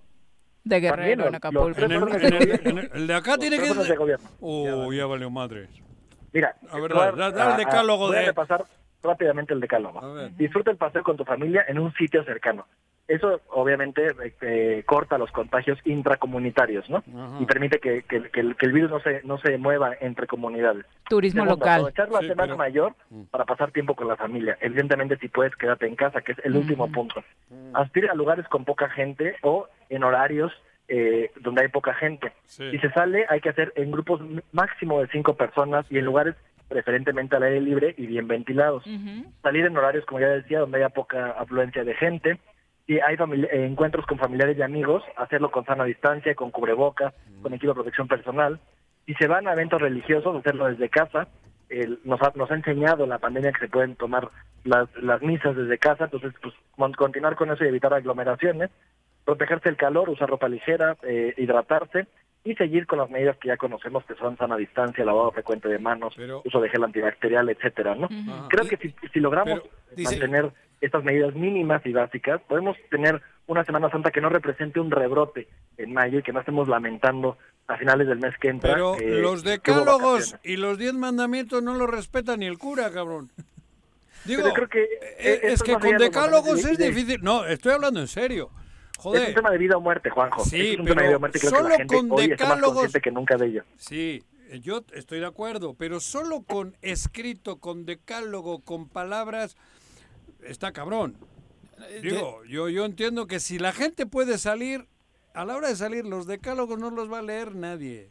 De Guerrero, en Acapulco. En el, en de el- en el- el de acá tiene que... de gobierno. Oh, ya valió madre. Mira, A ver, voy da- da- da el a- decálogo de- rápidamente el decálogo. Disfruta el paseo con tu familia en un sitio cercano. Eso obviamente eh, corta los contagios intracomunitarios, ¿no? Y permite que, que- que el, que el virus no se no se mueva entre comunidades. Turismo Segundo, local. Aprovechar la Sí, semana pero- mayor para pasar tiempo con la familia. Evidentemente, si puedes, quédate en casa, que es el último punto. Aspira a lugares con poca gente o en horarios eh, donde hay poca gente. Si se sale, hay que hacer en grupos máximo de cinco personas y en lugares preferentemente al aire libre y bien ventilados. Salir en horarios, como ya decía, donde haya poca afluencia de gente. Si hay eh, encuentros con familiares y amigos, hacerlo con sana distancia, con cubrebocas, con equipo de protección personal. Si se van a eventos religiosos, hacerlo desde casa. El- nos, ha, nos ha enseñado en la pandemia que se pueden tomar las, las misas desde casa, entonces pues con- continuar con eso y evitar aglomeraciones, protegerse el calor, usar ropa ligera, eh, hidratarse y seguir con las medidas que ya conocemos que son sana distancia, lavado frecuente de manos, uso de gel antibacterial, etcétera, ¿no? Creo que si, si logramos mantener estas medidas mínimas y básicas, podemos tener una Semana Santa que no represente un rebrote en mayo y que no estemos lamentando a finales del mes que entra. Pero eh, los decálogos y los diez mandamientos no los respeta ni el cura, cabrón. Digo, Pero creo que, eh, eh, es que con de decálogos es difícil. No, estoy hablando en serio. Es Joder. un tema de vida o muerte, Juanjo. Sí, es un pero tema de vida o muerte creo que solo la gente con hoy está más decálogos- consciente que nunca de ello. Sí, yo estoy de acuerdo, pero solo con escrito, con decálogo, con palabras, está cabrón. Digo, yo, yo entiendo que si la gente puede salir, a la hora de salir, los decálogos no los va a leer nadie.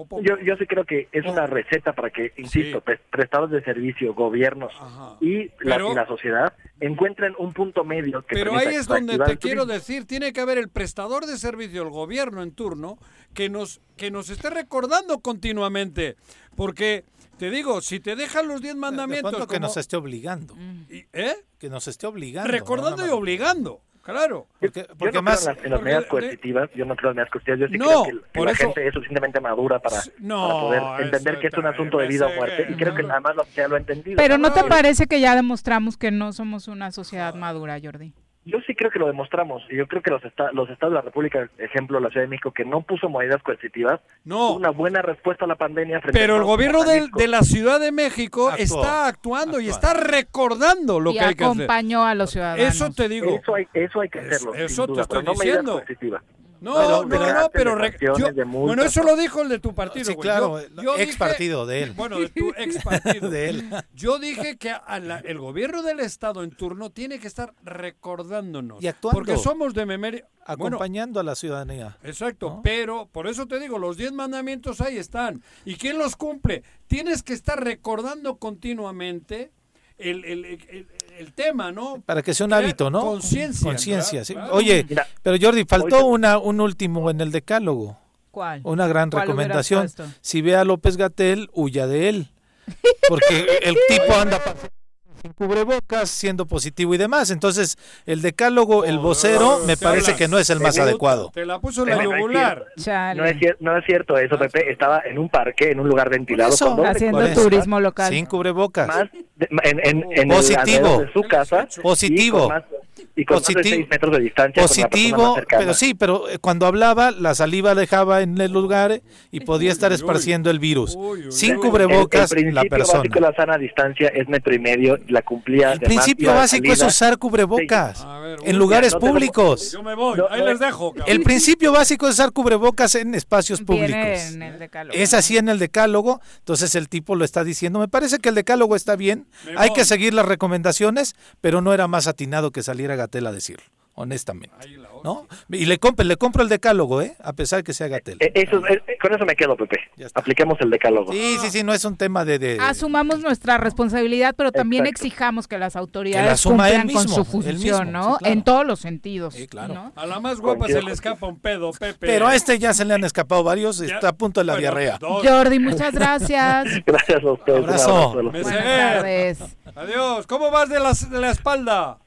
O poco. Yo, yo sí creo que es una receta para que, insisto, pre- prestados de servicio, gobiernos y la, Pero- y la sociedad encuentren un punto medio que Pero ahí es donde te quiero decir, tiene que haber el prestador de servicio, el gobierno en turno, que nos, que nos esté recordando continuamente. Porque, te digo, si te dejan los diez De mandamientos... que como- nos esté obligando. ¿Eh? Que nos esté obligando. Recordando ¿no? y obligando, claro. Porque, Yo no más... creo en las, en las medidas coercitivas, yo no creo en las medidas coercitivas, yo sí No, creo que, la eso- gente es suficientemente madura para, no, para poder entender que es un asunto de vida o muerte y creo que además la sociedad lo ha entendido. Pero ¿no te parece que ya demostramos que no somos una sociedad madura, Jordi? Yo sí creo que lo demostramos. Y yo creo que los, esta- los estados de la República, ejemplo, la Ciudad de México, que no puso medidas coercitivas, No. una buena respuesta a la pandemia. frente a Pero el gobierno de, la Ciudad de México Actuó, está actuando y está recordando lo y que hay que hacer. acompañó a los ciudadanos. Eso te digo. Eso hay, eso hay que Es- hacerlo. sin eso te estoy no diciendo. No, Pero no, de no, pero de yo- de bueno, eso lo dijo el de tu partido. Sí, güey. claro, Yo- el yo ex dije- partido de él. Bueno, de tu ex partido. De él. Yo dije que a la- el gobierno del Estado en turno tiene que estar recordándonos. Y actuando. Porque somos de memoria. Bueno, Acompañando a la ciudadanía. Exacto, pero por eso te digo, los 10 mandamientos ahí están. ¿Y quién los cumple? Tienes que estar recordando continuamente el, el- el- el tema, ¿no? Para que sea un Crear hábito, ¿no? Conciencia. Conciencia, ¿verdad? sí. Claro. Oye, Mira, pero Jordi, faltó una, un último en el decálogo. ¿Cuál? Una gran ¿Cuál hubieras recomendación. Si ve a López Gatel, huya de él. Porque el tipo anda sin cubrebocas, siendo positivo y demás. Entonces, el decálogo, el vocero, me parece hablas. que no es el más adecuado. Te la puso en la Pero no es yugular. No es, cier- no es cierto eso, Pepe. Estaba en un parque, en un lugar ventilado. eso. con Haciendo turismo local. Sin cubrebocas. Más de- en, en, en el Positivo. de su casa. y Positivo. con más- y con más de Positivo. seis metros de distancia con la persona positivo, pero sí, pero eh, cuando hablaba, la saliva dejaba en el lugar y podía estar esparciendo el virus. Sin cubrebocas, el, el la persona. básico de la sana distancia es metro y medio, la cumplía. El principio básico es usar cubrebocas en lugares públicos. Yo me voy, ahí les dejo. cabrón. El principio básico es usar cubrebocas en espacios públicos. en el decálogo. Es así en el decálogo, entonces el tipo lo está diciendo. Me parece que el decálogo está bien, Me hay voy. que seguir las recomendaciones, pero no era más atinado que saliera Gatel a decirlo, honestamente. ¿No? Y le compro, le compro el decálogo, ¿eh? a pesar que sea Gatel. Eh, eso, eh, con eso me quedo, Pepe. Apliquemos el decálogo. Sí, sí, sí, no es un tema de... de- Asumamos nuestra responsabilidad, pero también Exacto. exijamos que las Que la autoridades él cumplan con su él función, mismo, ¿no? sí, claro. En todos los sentidos. ¿no? A la más guapa se le escapa un pedo, Pepe. Pero a este ya se le han escapado varios, está a punto de la Bueno, diarrea. dos. Jordi, muchas gracias. Gracias a ustedes. un Abrazo. Buenas tardes. Adiós. ¿Cómo vas de la, de la espalda?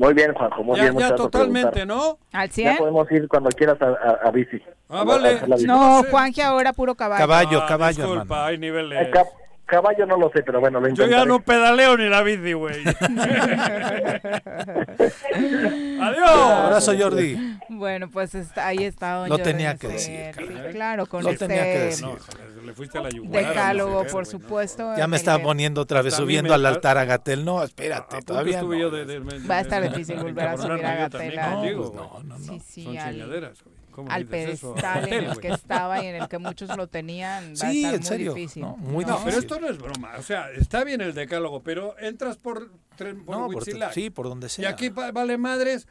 Muy bien, Juanjo, muy Ya, bien. ya totalmente. ¿no? ¿Al Ya 100? podemos ir cuando quieras a, a- a bici. Ah, A- vale. No, Juanje ahora puro caballo. Caballo, Ah, caballo, Disculpa, hermano. hay niveles. Eh, ca- caballo no lo sé, pero bueno, lo Yo intentaré. ya no pedaleo ni la bici, güey. Adiós. Abrazo, Jordi. Bueno, pues está- ahí está don Lo Jordi tenía que decir, Sí, claro, con Lo este tenía que decir. No, le fuiste a la yugular. decálogo, por supuesto. Ya me que poniendo otra vez subiendo al altar a Gatel. No, espérate, A todavía estuve no. yo de- de- de- Va a estar difícil volver a subir a yo Gatela. contigo, No, no, no. Sí, sí, Son al, pedestal en el que estaba y en el que muchos lo tenían. Va a Sí, estar en muy serio, difícil. ¿no? Muy No, pero difícil. esto no es broma. O sea, está bien el decálogo, pero entras por, tren- por No, por- sí, por donde Y sea. aquí pa- vale madres,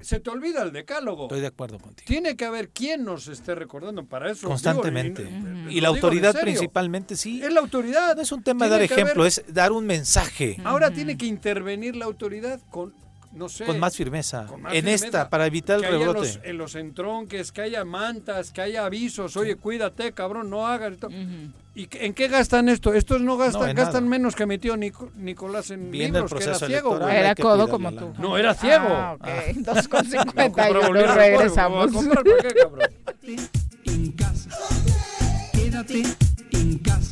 se te olvida el decálogo. Estoy de acuerdo contigo. Tiene que haber quien nos esté recordando para eso. Constantemente. digo, y- Y la autoridad principalmente, sí. Es la autoridad. No es un tema de dar ejemplo, haber- es dar un mensaje Ahora tiene que intervenir la autoridad con, no sé... con más firmeza. con más en firmeza. esta, para evitar el que haya en rebrote. los, en los entronques, que haya mantas, que haya avisos, oye, cuídate, cabrón, no hagas esto. ¿Y qué- en qué gastan esto? Estos no gastan, No, gastan nada. menos que mi tío Nico- Nicolás en Viene el libros, que era ciego, Era codo como la tú. No, era ciego. Ah, ok. Ah. 2,50 y No, luego compraba un regresamos. libro, ¿voy a comprar para qué, cabrón? en casa. Quédate en casa.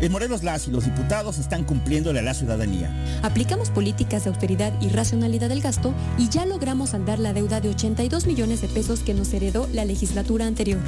En Morelos las y los diputados están cumpliéndole a la ciudadanía. Aplicamos políticas de austeridad y racionalidad del gasto y ya logramos saldar la deuda de 82 millones de pesos que nos heredó la legislatura anterior.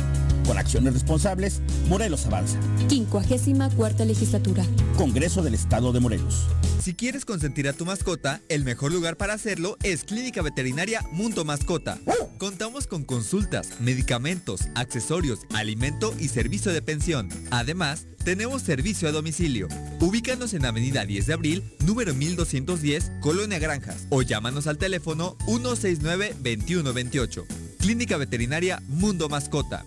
Con acciones responsables, Morelos avanza. 54 legislatura. Congreso del Estado de Morelos. Si quieres consentir a tu mascota, el mejor lugar para hacerlo es Clínica Veterinaria Mundo Mascota. Contamos con consultas, medicamentos, accesorios, alimento y servicio de pensión. Además, tenemos servicio a domicilio. Ubícanos en Avenida 10 de Abril, número 1210, Colonia Granjas, o llámanos al teléfono 169-2128. Clínica Veterinaria Mundo Mascota.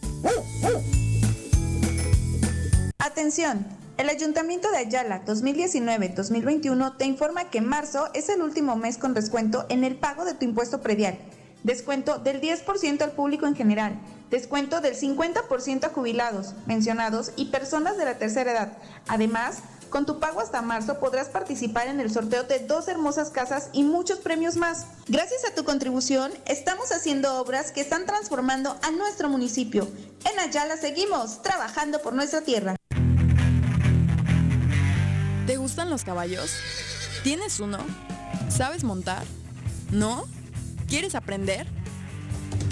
Atención, el Ayuntamiento de Ayala 2019-2021 te informa que marzo es el último mes con descuento en el pago de tu impuesto predial. Descuento del 10% al público en general. Descuento del 50% a jubilados, mencionados y personas de la tercera edad. Además, con tu pago hasta marzo podrás participar en el sorteo de dos hermosas casas y muchos premios más. Gracias a tu contribución, estamos haciendo obras que están transformando a nuestro municipio. En Ayala seguimos trabajando por nuestra tierra. ¿Te gustan los caballos? ¿Tienes uno? ¿Sabes montar? ¿No? ¿Quieres aprender?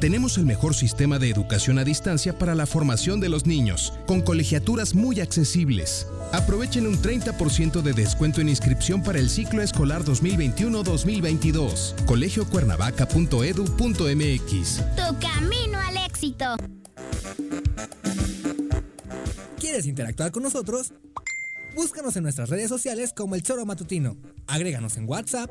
Tenemos el mejor sistema de educación a distancia para la formación de los niños, con colegiaturas muy accesibles. Aprovechen un 30% de descuento en inscripción para el ciclo escolar 2021-2022. colegiocuernavaca.edu.mx. Tu camino al éxito. ¿Quieres interactuar con nosotros? Búscanos en nuestras redes sociales como El Choro Matutino. Agréganos en WhatsApp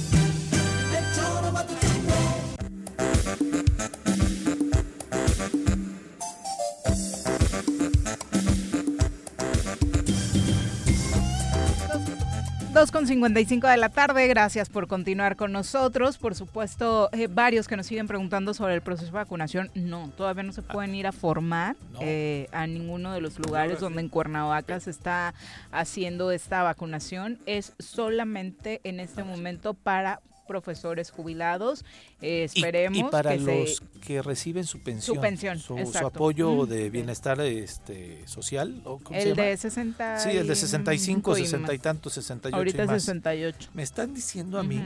Con 55 de la tarde, gracias por continuar con nosotros. Por supuesto, eh, varios que nos siguen preguntando sobre el proceso de vacunación. No, todavía no se pueden ir a formar eh, a ninguno de los lugares donde en Cuernavaca se está haciendo esta vacunación. Es solamente en este momento para profesores jubilados. Eh, esperemos. Y, para los que reciben su pensión. Su pensión, su, apoyo de bienestar este, social. ¿o el de 60. Sí, el de 65, 60 y tanto, 68. Ahorita y más. 68. Me están diciendo a mí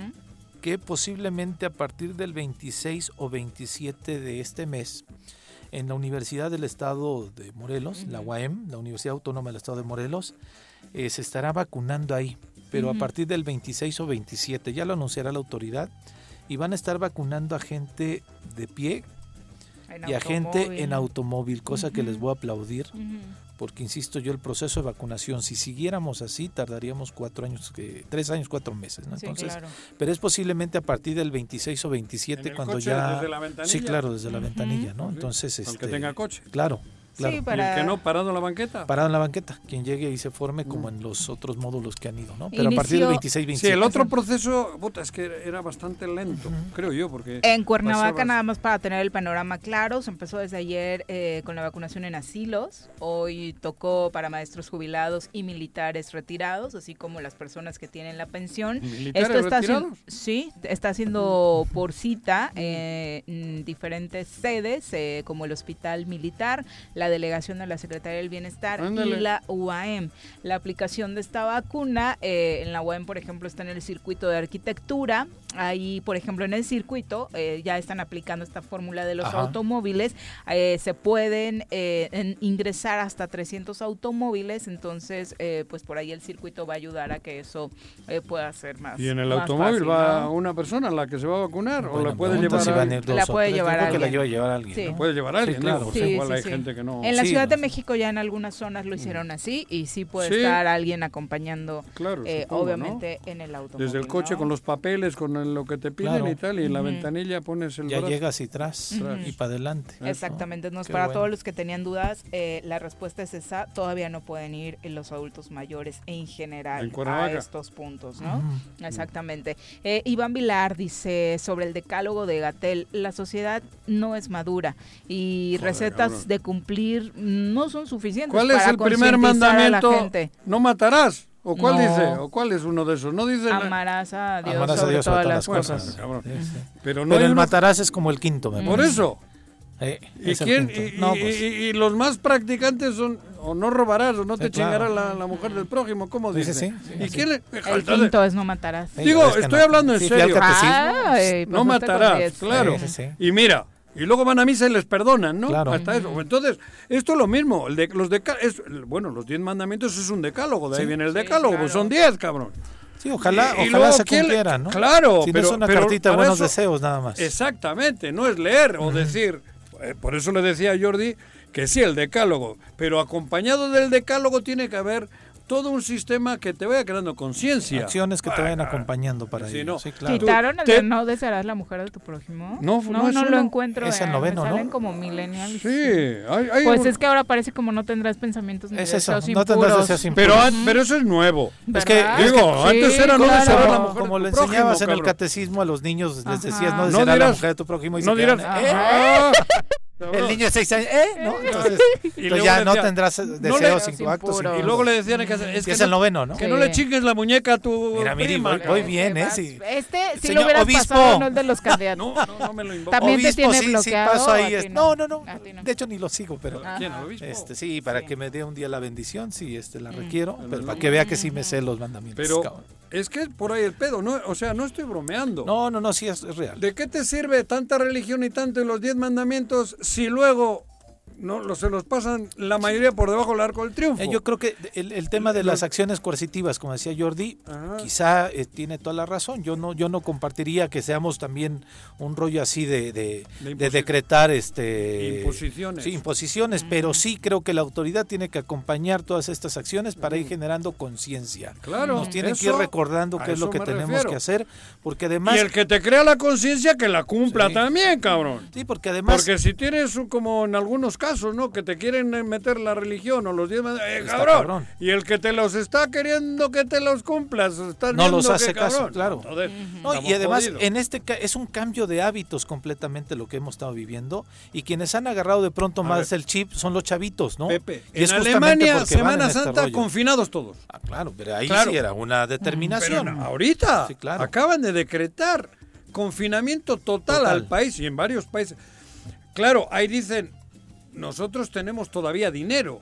que posiblemente a partir del 26 o 27 de este mes, en la Universidad del Estado de Morelos, la UAM, la Universidad Autónoma del Estado de Morelos, eh, se estará vacunando ahí pero a partir del 26 o 27, ya lo anunciará la autoridad, y van a estar vacunando a gente de pie y a gente en automóvil, cosa que les voy a aplaudir, porque insisto yo, el proceso de vacunación, si siguiéramos así, tardaríamos cuatro años, tres años, cuatro meses, ¿no? Entonces, pero es posiblemente a partir del 26 o 27 cuando ya... Desde la ventanilla? Sí, claro, desde la ventanilla, ¿no? Entonces, el que este, tenga coche. Claro, Claro. Sí, para... ¿Y el que no, parado en la banqueta? Parado en la banqueta, quien llegue y se forme como en los otros módulos que han ido, ¿no? Pero a partir del 26, 27. Sí, el otro proceso, puta, es que era bastante lento, creo yo, porque... En Cuernavaca, nada más para tener el panorama claro, se empezó desde ayer eh, con la vacunación en asilos, hoy tocó para maestros jubilados y militares retirados, así como las personas que tienen la pensión. ¿Militares Esto está retirados? haciendo, sí, está haciendo por cita eh, en diferentes sedes, eh, como el Hospital Militar, la delegación de la Secretaría del Bienestar Ándale. y la UAM. La aplicación de esta vacuna, eh, en la UAM, por ejemplo, está en el circuito de arquitectura. Ahí, por ejemplo, en el circuito eh, ya están aplicando esta fórmula de los Ajá. automóviles. Eh, se pueden eh, en- ingresar hasta 300 automóviles, entonces, eh, pues por ahí el circuito va a ayudar a que eso eh, pueda ser más. ¿Y en el automóvil fácil, va ¿no? una persona la que se va a vacunar o la puede llevar si a alguien? La puede llevar la a alguien. Sí. ¿no? Puede llevar a alguien, Sí, claro. porque Sí, igual sí, hay sí. gente que no... En la Sí, Ciudad de. México ya en algunas zonas lo hicieron así y sí puede Sí. estar alguien acompañando, Claro, eh, supongo, obviamente, en el automóvil. Desde el coche ¿no? con los papeles, con el- lo que te piden Claro. y tal, y en la ventanilla pones el Ya brazo. llegas y tras y para adelante. Exactamente, entonces Qué para bueno. todos los que tenían dudas, eh, la respuesta es esa, todavía no pueden ir en los adultos mayores en general En a estos puntos, ¿no? Exactamente. Eh, Iván Vilar dice sobre el decálogo de Gatel, la sociedad no es madura y Joder, recetas cabrón. de cumplir no son suficientes ¿Cuál es para el primer concientizar a la mandamiento? gente. ¿No matarás? ¿O cuál No. dice? ¿O cuál es uno de esos? No dice... Amarás a Dios Amarás a sobre Dios todas todas las cosas. cosas. Cabrón. Sí, sí. Pero no Pero el uno- matarás es como el quinto, me Por parece. eso. Eh, ¿Y, quién- y- No, pues. y- y los más practicantes son o no robarás o no te Sí, claro. chingará la, la mujer del prójimo, ¿cómo dice? sí, sí, ¿Y quién le- El quinto es no matarás. Digo, pero es que estoy no. hablando en serio. Ay, no matarás, claro. Sí, sí, sí. Y mira, y luego van a misa y les perdonan, ¿no? Claro. Hasta eso. Entonces, esto es lo mismo. El de, los deca- es, bueno, los diez mandamientos es un decálogo, de ahí Sí. viene el Sí, decálogo, claro. pues son diez, cabrón. Sí, ojalá, Y- y ojalá luego, se ¿quién le- cumplieran, ¿no? Claro, Si no pero- es una pero cartita de buenos eso- deseos nada más. Exactamente, no es leer o decir, eh, por eso le decía a Jordi que sí, el decálogo, pero acompañado del decálogo tiene que haber todo un sistema que te vaya creando conciencia. Acciones que te vayan acompañando para Sí, ello. no. Sí, claro. ¿Quitaron el Te- de no desearás la mujer de tu prójimo? No, no, no es no lo encuentro. Es el eh, noveno, me salen ¿no? como millennials. Sí, hay, hay Pues un- es que ahora parece como no tendrás pensamientos ni Es eso, deseos no tendrás impuros. deseos pero, impuros. an- pero eso es nuevo. Es que, ¿Verdad? es que- Digo, antes Sí, era no claro. desear a la mujer como de lo prójimo, enseñabas en el catecismo a los niños, les decías Ajá. no No desear a la dirás- mujer de tu prójimo y no se quedan, dirás, ¿eh? El niño de seis años, ¿eh? ¿No? Entonces, Y entonces luego ya no decía, tendrás no le- deseos Sin actos. Y luego le decían que es, que es no, el noveno, ¿no? que no le Sí. chingues la muñeca a tu Mira, Miri, prima, voy, voy bien, ¿eh? Sí. Este sí Señor lo hubieras obispo. pasado, no el de los candidatos. No, no, no me lo invoco. También te Obispo, tiene sí, sí bloqueado. paso ¿o ahí. a ti es- no, no, no. No. De hecho, ni lo sigo, pero... ¿Quién, obispo? Este, sí, para Sí. que me dé un día la bendición, sí, este, la requiero, pero para que vea que sí me sé los mandamientos. Pero cabrón. Es que es por ahí el pedo, ¿no? O sea, no estoy bromeando. No, no, no, sí es, es real. ¿De qué te sirve tanta religión y tanto en los diez mandamientos si luego no lo- se los pasan la mayoría por debajo del arco del triunfo? Eh, yo creo que el, el tema de las acciones coercitivas, como decía Jordi, Ajá. quizá eh, tiene toda la razón. Yo no, yo no compartiría que seamos también un rollo así de, de, De decretar este Imposiciones. Sí, imposiciones, pero sí creo que la autoridad tiene que acompañar todas estas acciones para ir generando conciencia. Claro, Nos tiene que ir recordando qué es lo que tenemos refiero. que hacer, porque además y el que te crea la conciencia que la cumpla Sí. también, cabrón. sí, porque además Porque si tienes un- como en algunos casos, ¿no? Que te quieren eh, meter la religión o los diez mandamientos, eh, cabrón. cabrón. Y el que te los está queriendo que te los cumplas, estás no los que, hace caso, cabrón. claro. Entonces, No, estamos y además jodidos. en este es un cambio de hábitos completamente lo que hemos estado viviendo y quienes han agarrado de pronto más el chip son los chavitos, ¿no? Pepe, Y en Alemania, Semana en este Santa, confinados todos. Ah, claro, pero ahí Claro. sí era una Pero determinación. no, ahorita Sí, claro. acaban de decretar confinamiento total, Total. al país y en varios países. Claro, ahí dicen, nosotros tenemos todavía dinero.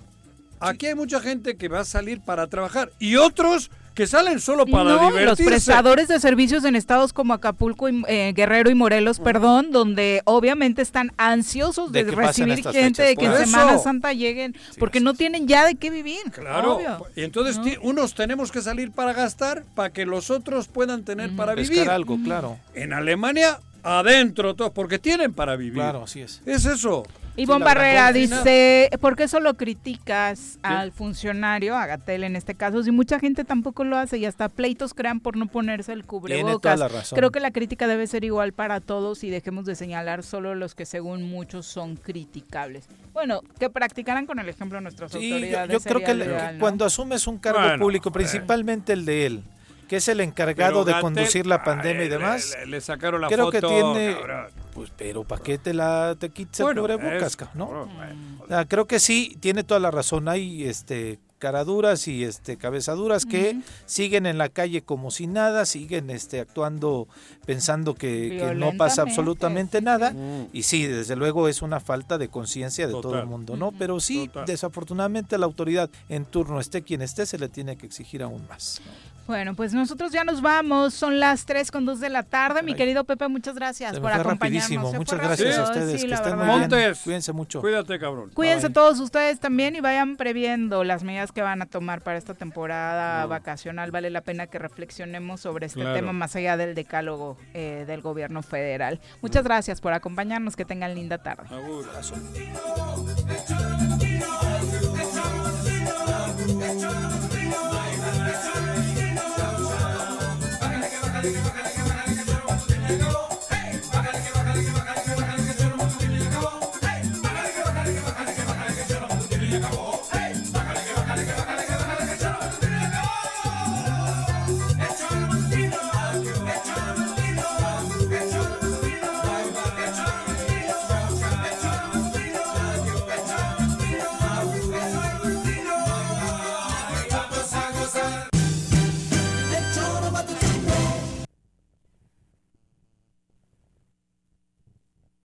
Aquí hay mucha gente que va a salir para trabajar y otros que salen solo para no, los divertirse. prestadores de servicios en estados como Acapulco, y, eh, Guerrero y Morelos, perdón, donde obviamente están ansiosos de, recibir gente, fechas, de que en Semana. Santa lleguen, porque no tienen ya de qué vivir. Claro, obvio. y entonces unos tenemos que salir para gastar para que los otros puedan tener para Pescar vivir. algo, claro. En Alemania, adentro todos, porque tienen para vivir. Claro, así es. Es eso. Ivonne Barrera dice, ¿por qué solo criticas al funcionario, a Gatel en este caso, si mucha gente tampoco lo hace y hasta pleitos crean por no ponerse el cubrebocas? toda la razón. Creo que la crítica debe ser igual para todos y dejemos de señalar solo los que según muchos son criticables. Bueno, que practicaran con el ejemplo nuestras Sí, yo, autoridades. yo creo que lo le- ideal, ¿no? cuando asumes un cargo Bueno, público, eh. principalmente el de él, que es el encargado Pero de conducir la pandemia Ay, y demás, Le, le sacaron la creo foto, que tiene, cabrón. Pues, pero ¿para qué te la te quites el Bueno, cubrebocas, es- cabrón, no? bueno, O sea, creo que sí, tiene toda la razón. Hay este caraduras y este cabezaduras que siguen en la calle como si nada, siguen este actuando pensando que, que no pasa absolutamente sí, nada. Mm. Y sí, desde luego es una falta de conciencia de todo el mundo, ¿no? Pero sí, Total. desafortunadamente a la autoridad en turno, esté quien esté, se le tiene que exigir aún más. Bueno, pues nosotros ya nos vamos. Son las 3 con 2 de la tarde. Mi querido Pepe, muchas gracias Se me por fue acompañarnos. rapidísimo. Se Muchas fue gracias a ustedes. sí, que estén muy bien. Montes. Cuídense mucho. Cuídate, cabrón. Cuídense Bye. todos ustedes también y vayan previendo las medidas que van a tomar para esta temporada vacacional. Vale la pena que reflexionemos sobre este Claro. tema más allá del decálogo eh, del gobierno federal. Muchas gracias por acompañarnos. Que tengan linda tarde. Agur.